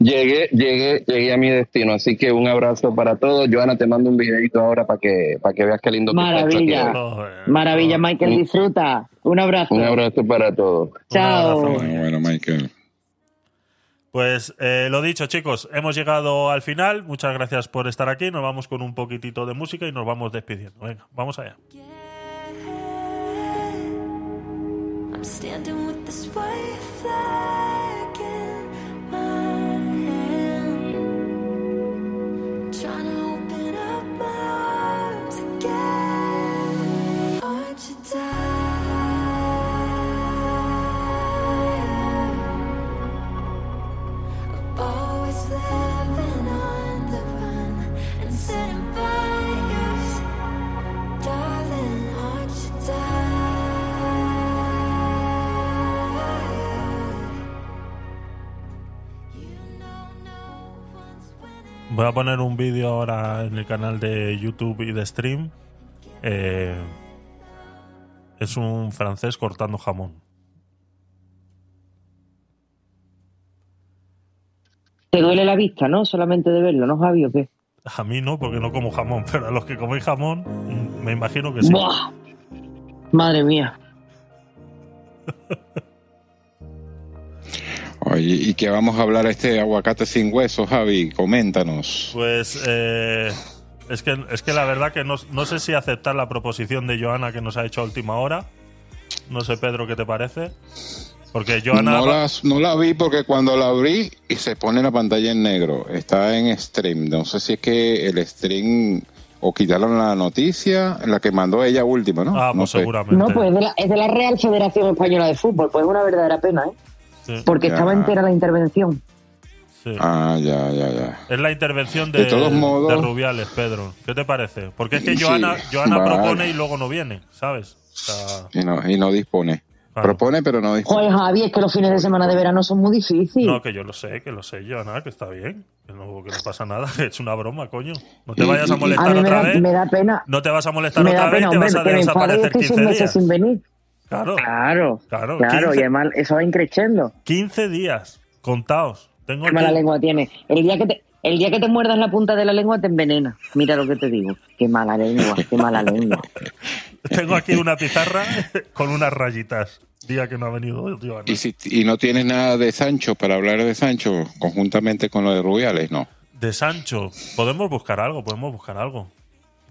llegué, llegué, llegué a mi destino, así que un abrazo para todos. Joana, te mando un videito ahora para que, para que veas qué lindo que está esto aquí. Maravilla. Maravilla, Michael, disfruta. Un abrazo. Un abrazo para todos. Chao. Bueno, Michael. Pues eh, lo dicho, chicos, hemos llegado al final. Muchas gracias por estar aquí. Nos vamos con un poquitito de música y nos vamos despidiendo. Venga, vamos allá. I'm standing with this white flag Voy a poner un vídeo ahora en el canal de YouTube y de stream. Eh, es un francés cortando jamón. Te duele la vista, ¿no? Solamente de verlo, ¿no, Javi? ¿O qué? A mí no, porque no como jamón, pero a los que coméis jamón, me imagino que sí. Buah. Madre mía. Oye, ¿y qué vamos a hablar este aguacate sin hueso, Javi? Coméntanos. Pues eh, es, que, es que la verdad que no, no sé si aceptar la proposición de Joana que nos ha hecho a última hora. No sé, Pedro, ¿qué te parece? Porque Joana... No, las- no la vi porque cuando la abrí y se pone la pantalla en negro, está en stream. No sé si es que el stream o quitaron la noticia, la que mandó ella última, ¿no? Ah, no pues sé. seguramente. No, pues es de, la, es de la Real Federación Española de Fútbol. Pues es una verdadera pena, ¿eh? Sí. Porque Ya. estaba entera la intervención. Sí. Ah, ya, ya, ya. Es la intervención de, De todos modos- de Rubiales, Pedro. ¿Qué te parece? Porque es que Sí, Joana, Joana vale. propone y luego no viene, ¿sabes? O sea, Y no, y no dispone. Propone, pero no dispone. Joder, Javi, es que los fines de semana de verano son muy difíciles. no, que yo lo sé, que lo sé, Joana, que está bien. Que no, que no pasa nada, que es una broma, coño. No te Y- vayas a y- a molestar mí me otra da, vez. me da pena. No te vas a molestar Me otra da vez pena, te hombre, vas a desaparecer estoy 15 seis meses días. sin venir. Claro, Claro, claro. claro, 15, y además eso va increciendo. 15 días contados. Tengo Qué mala lengua tiene. El día que te, el día que te muerdas la punta de la lengua te envenena. Mira lo que te digo. Qué mala lengua, qué mala lengua. Tengo aquí una pizarra con unas rayitas. Día que no ha venido. Y, si, y no tienes nada de Sancho para hablar de Sancho conjuntamente con lo de Rubiales, no. De Sancho. Podemos buscar algo, podemos buscar algo.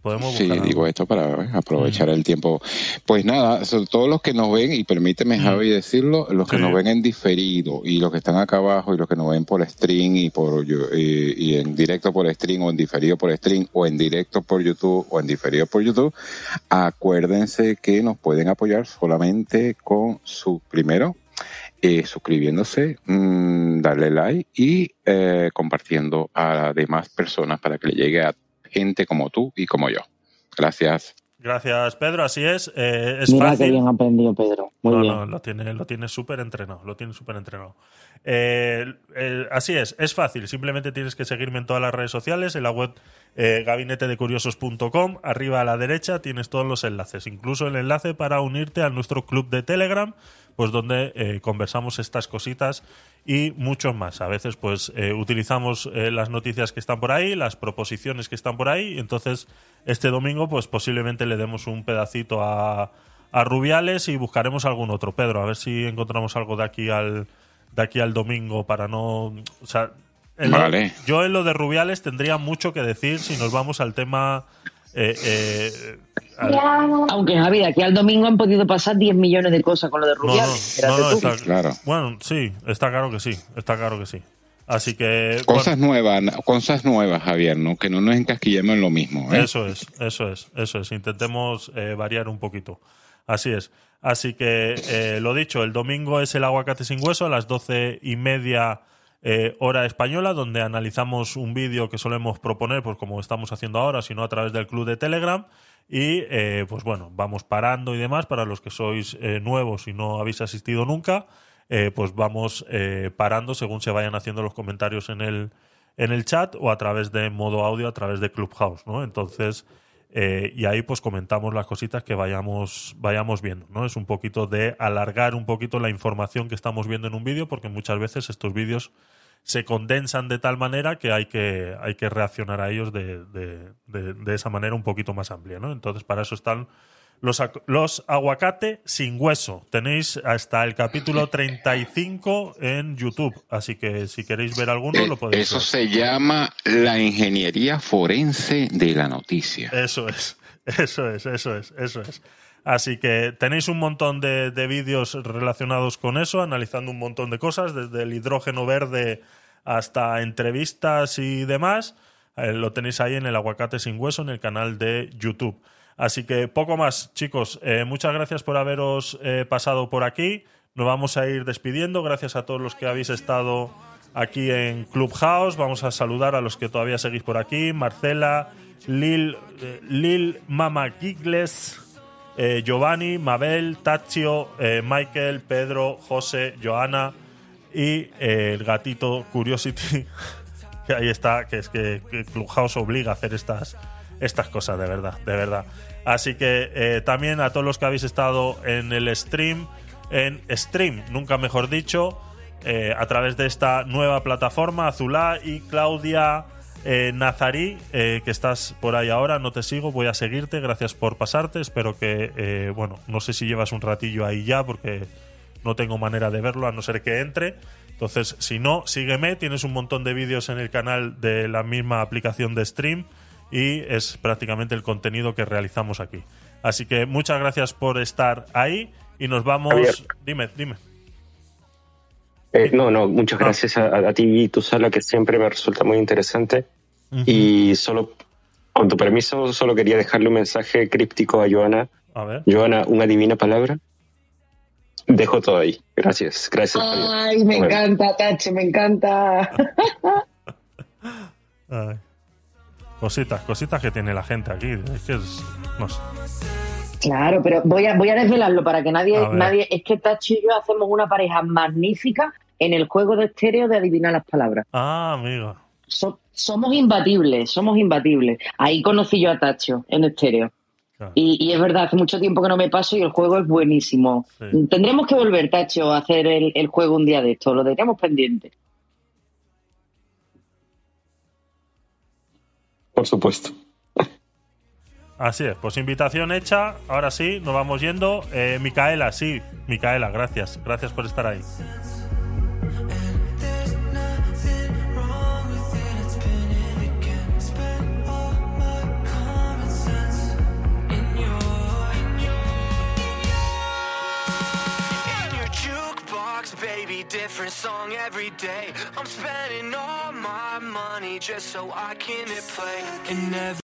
Podemos Sí, algo. digo esto para eh, aprovechar el tiempo. Pues nada, son todos los que nos ven, y permíteme, Javi, decirlo, los que Sí. nos ven en diferido, y los que están acá abajo, y los que nos ven por stream, y por y, y en directo por stream, o en diferido por stream, o en directo por YouTube, o en diferido por YouTube, acuérdense que nos pueden apoyar solamente con su, primero, eh, suscribiéndose, mm, darle like y eh, compartiendo a demás personas para que le llegue a gente como tú y como yo. Gracias. Gracias, Pedro. Así es. Eh, es Mira fácil. qué bien ha aprendido Pedro. Muy no, bien. no, lo tiene, lo tiene súper entrenado. Lo tiene súper entrenado. Eh, eh, así es, es fácil. Simplemente tienes que seguirme en todas las redes sociales, en la web eh, gabinetedecuriosos.com. Arriba a la derecha tienes todos los enlaces, incluso el enlace para unirte a nuestro club de Telegram, pues donde eh, conversamos estas cositas y mucho más. A veces, pues, eh, utilizamos eh, las noticias que están por ahí, las proposiciones que están por ahí. y entonces, este domingo, pues posiblemente le demos un pedacito a, a Rubiales y buscaremos algún otro. Pedro, a ver si encontramos algo de aquí al de aquí al domingo para no, o sea, en lo- Vale. yo en lo de Rubiales tendría mucho que decir si nos vamos al tema Eh, eh, al- Aunque Javi, aquí al domingo han podido pasar 10 millones de cosas con lo de no, Rubiales. no, no, tú. está, Bueno, sí, está claro que sí, está claro que sí. Así que Cosas nuevas, cosas nuevas, Javier, ¿no? Que no nos encasquillemos en lo mismo. ¿eh? Eso es, eso es, eso es. Intentemos eh, variar un poquito. Así es. Así que eh, lo dicho, el domingo es el aguacate sin hueso a las doce y media eh, hora española, donde analizamos un vídeo que solemos proponer, pues como estamos haciendo ahora, sino a través del club de Telegram. Y eh, pues bueno, vamos parando y demás para los que sois eh, nuevos y no habéis asistido nunca. eh, pues vamos eh, parando según se vayan haciendo los comentarios en el, en el chat o a través de modo audio, a través de Clubhouse, ¿no? Entonces, eh, y ahí pues comentamos las cositas que vayamos, vayamos viendo, ¿no? Es un poquito de alargar un poquito la información que estamos viendo en un vídeo, porque muchas veces estos vídeos se condensan de tal manera que hay que, hay que reaccionar a ellos de, de- de- de esa manera un poquito más amplia, ¿no? Entonces, para eso están los, los aguacate sin hueso. Tenéis hasta el capítulo 35 en YouTube, así que si queréis ver alguno lo podéis Eso ver. se llama la ingeniería forense de la noticia. Eso es, eso es, eso es, eso es. Así que tenéis un montón de, de vídeos relacionados con eso, analizando un montón de cosas, desde el hidrógeno verde hasta entrevistas y demás. Eh, lo tenéis ahí en el aguacate sin hueso, en el canal de YouTube. Así que poco más, chicos. Eh, muchas gracias por haberos eh, pasado por aquí. Nos vamos a ir despidiendo. Gracias a todos los que habéis estado aquí en Clubhouse. Vamos a saludar a los que todavía seguís por aquí. Marcela, Lil, eh, Lil Mama Gigles, Giovanni, Mabel, Tachio, eh, Michael, Pedro, José, Joana y el gatito Curiosity, que ahí está, que es que, que Clubhouse obliga a hacer estas, estas cosas, de verdad, de verdad. Así que eh, también a todos los que habéis estado en el stream, en stream, nunca mejor dicho, eh, a través de esta nueva plataforma, Azulá y Claudia eh, Nazarí, que estás por ahí ahora, no te sigo, voy a seguirte, gracias por pasarte, espero que, bueno, no sé si llevas un ratillo ahí ya, porque no tengo manera de verlo, a no ser que entre. Entonces, si no, sígueme, tienes un montón de vídeos en el canal de la misma aplicación de stream y es prácticamente el contenido que realizamos aquí. Así que muchas gracias por estar ahí y nos vamos... Javier. Dime, dime. Eh, no, no, muchas gracias a, a ti y tu sala que siempre me resulta muy interesante. Y solo, con tu permiso, solo quería dejarle un mensaje críptico a Joana. A ver. Joana, una divina palabra. Dejo todo ahí. Gracias, gracias. Javier. Ay, me Bueno. encanta, Tache, me encanta. Ay. Cositas, cositas que tiene la gente aquí. Es que es, no sé. Claro, pero voy a, voy a desvelarlo para que nadie, nadie. Es que Tachi y yo hacemos una pareja magnífica en el juego de estéreo de adivinar las palabras. Ah, amigo. So- somos imbatibles, somos imbatibles. Ahí conocí yo a Tacho en estéreo. Y, y es verdad, hace mucho tiempo que no me paso y el juego es buenísimo. Tendremos que volver, Tacho, a hacer el, el juego un día de esto, lo tendríamos pendiente. Por supuesto. Así es, pues invitación hecha. Ahora sí, nos vamos yendo. Eh, Micaela, sí, Micaela, gracias. Gracias por estar ahí. Different song every day. I'm spending all my money just so I can hit play. And never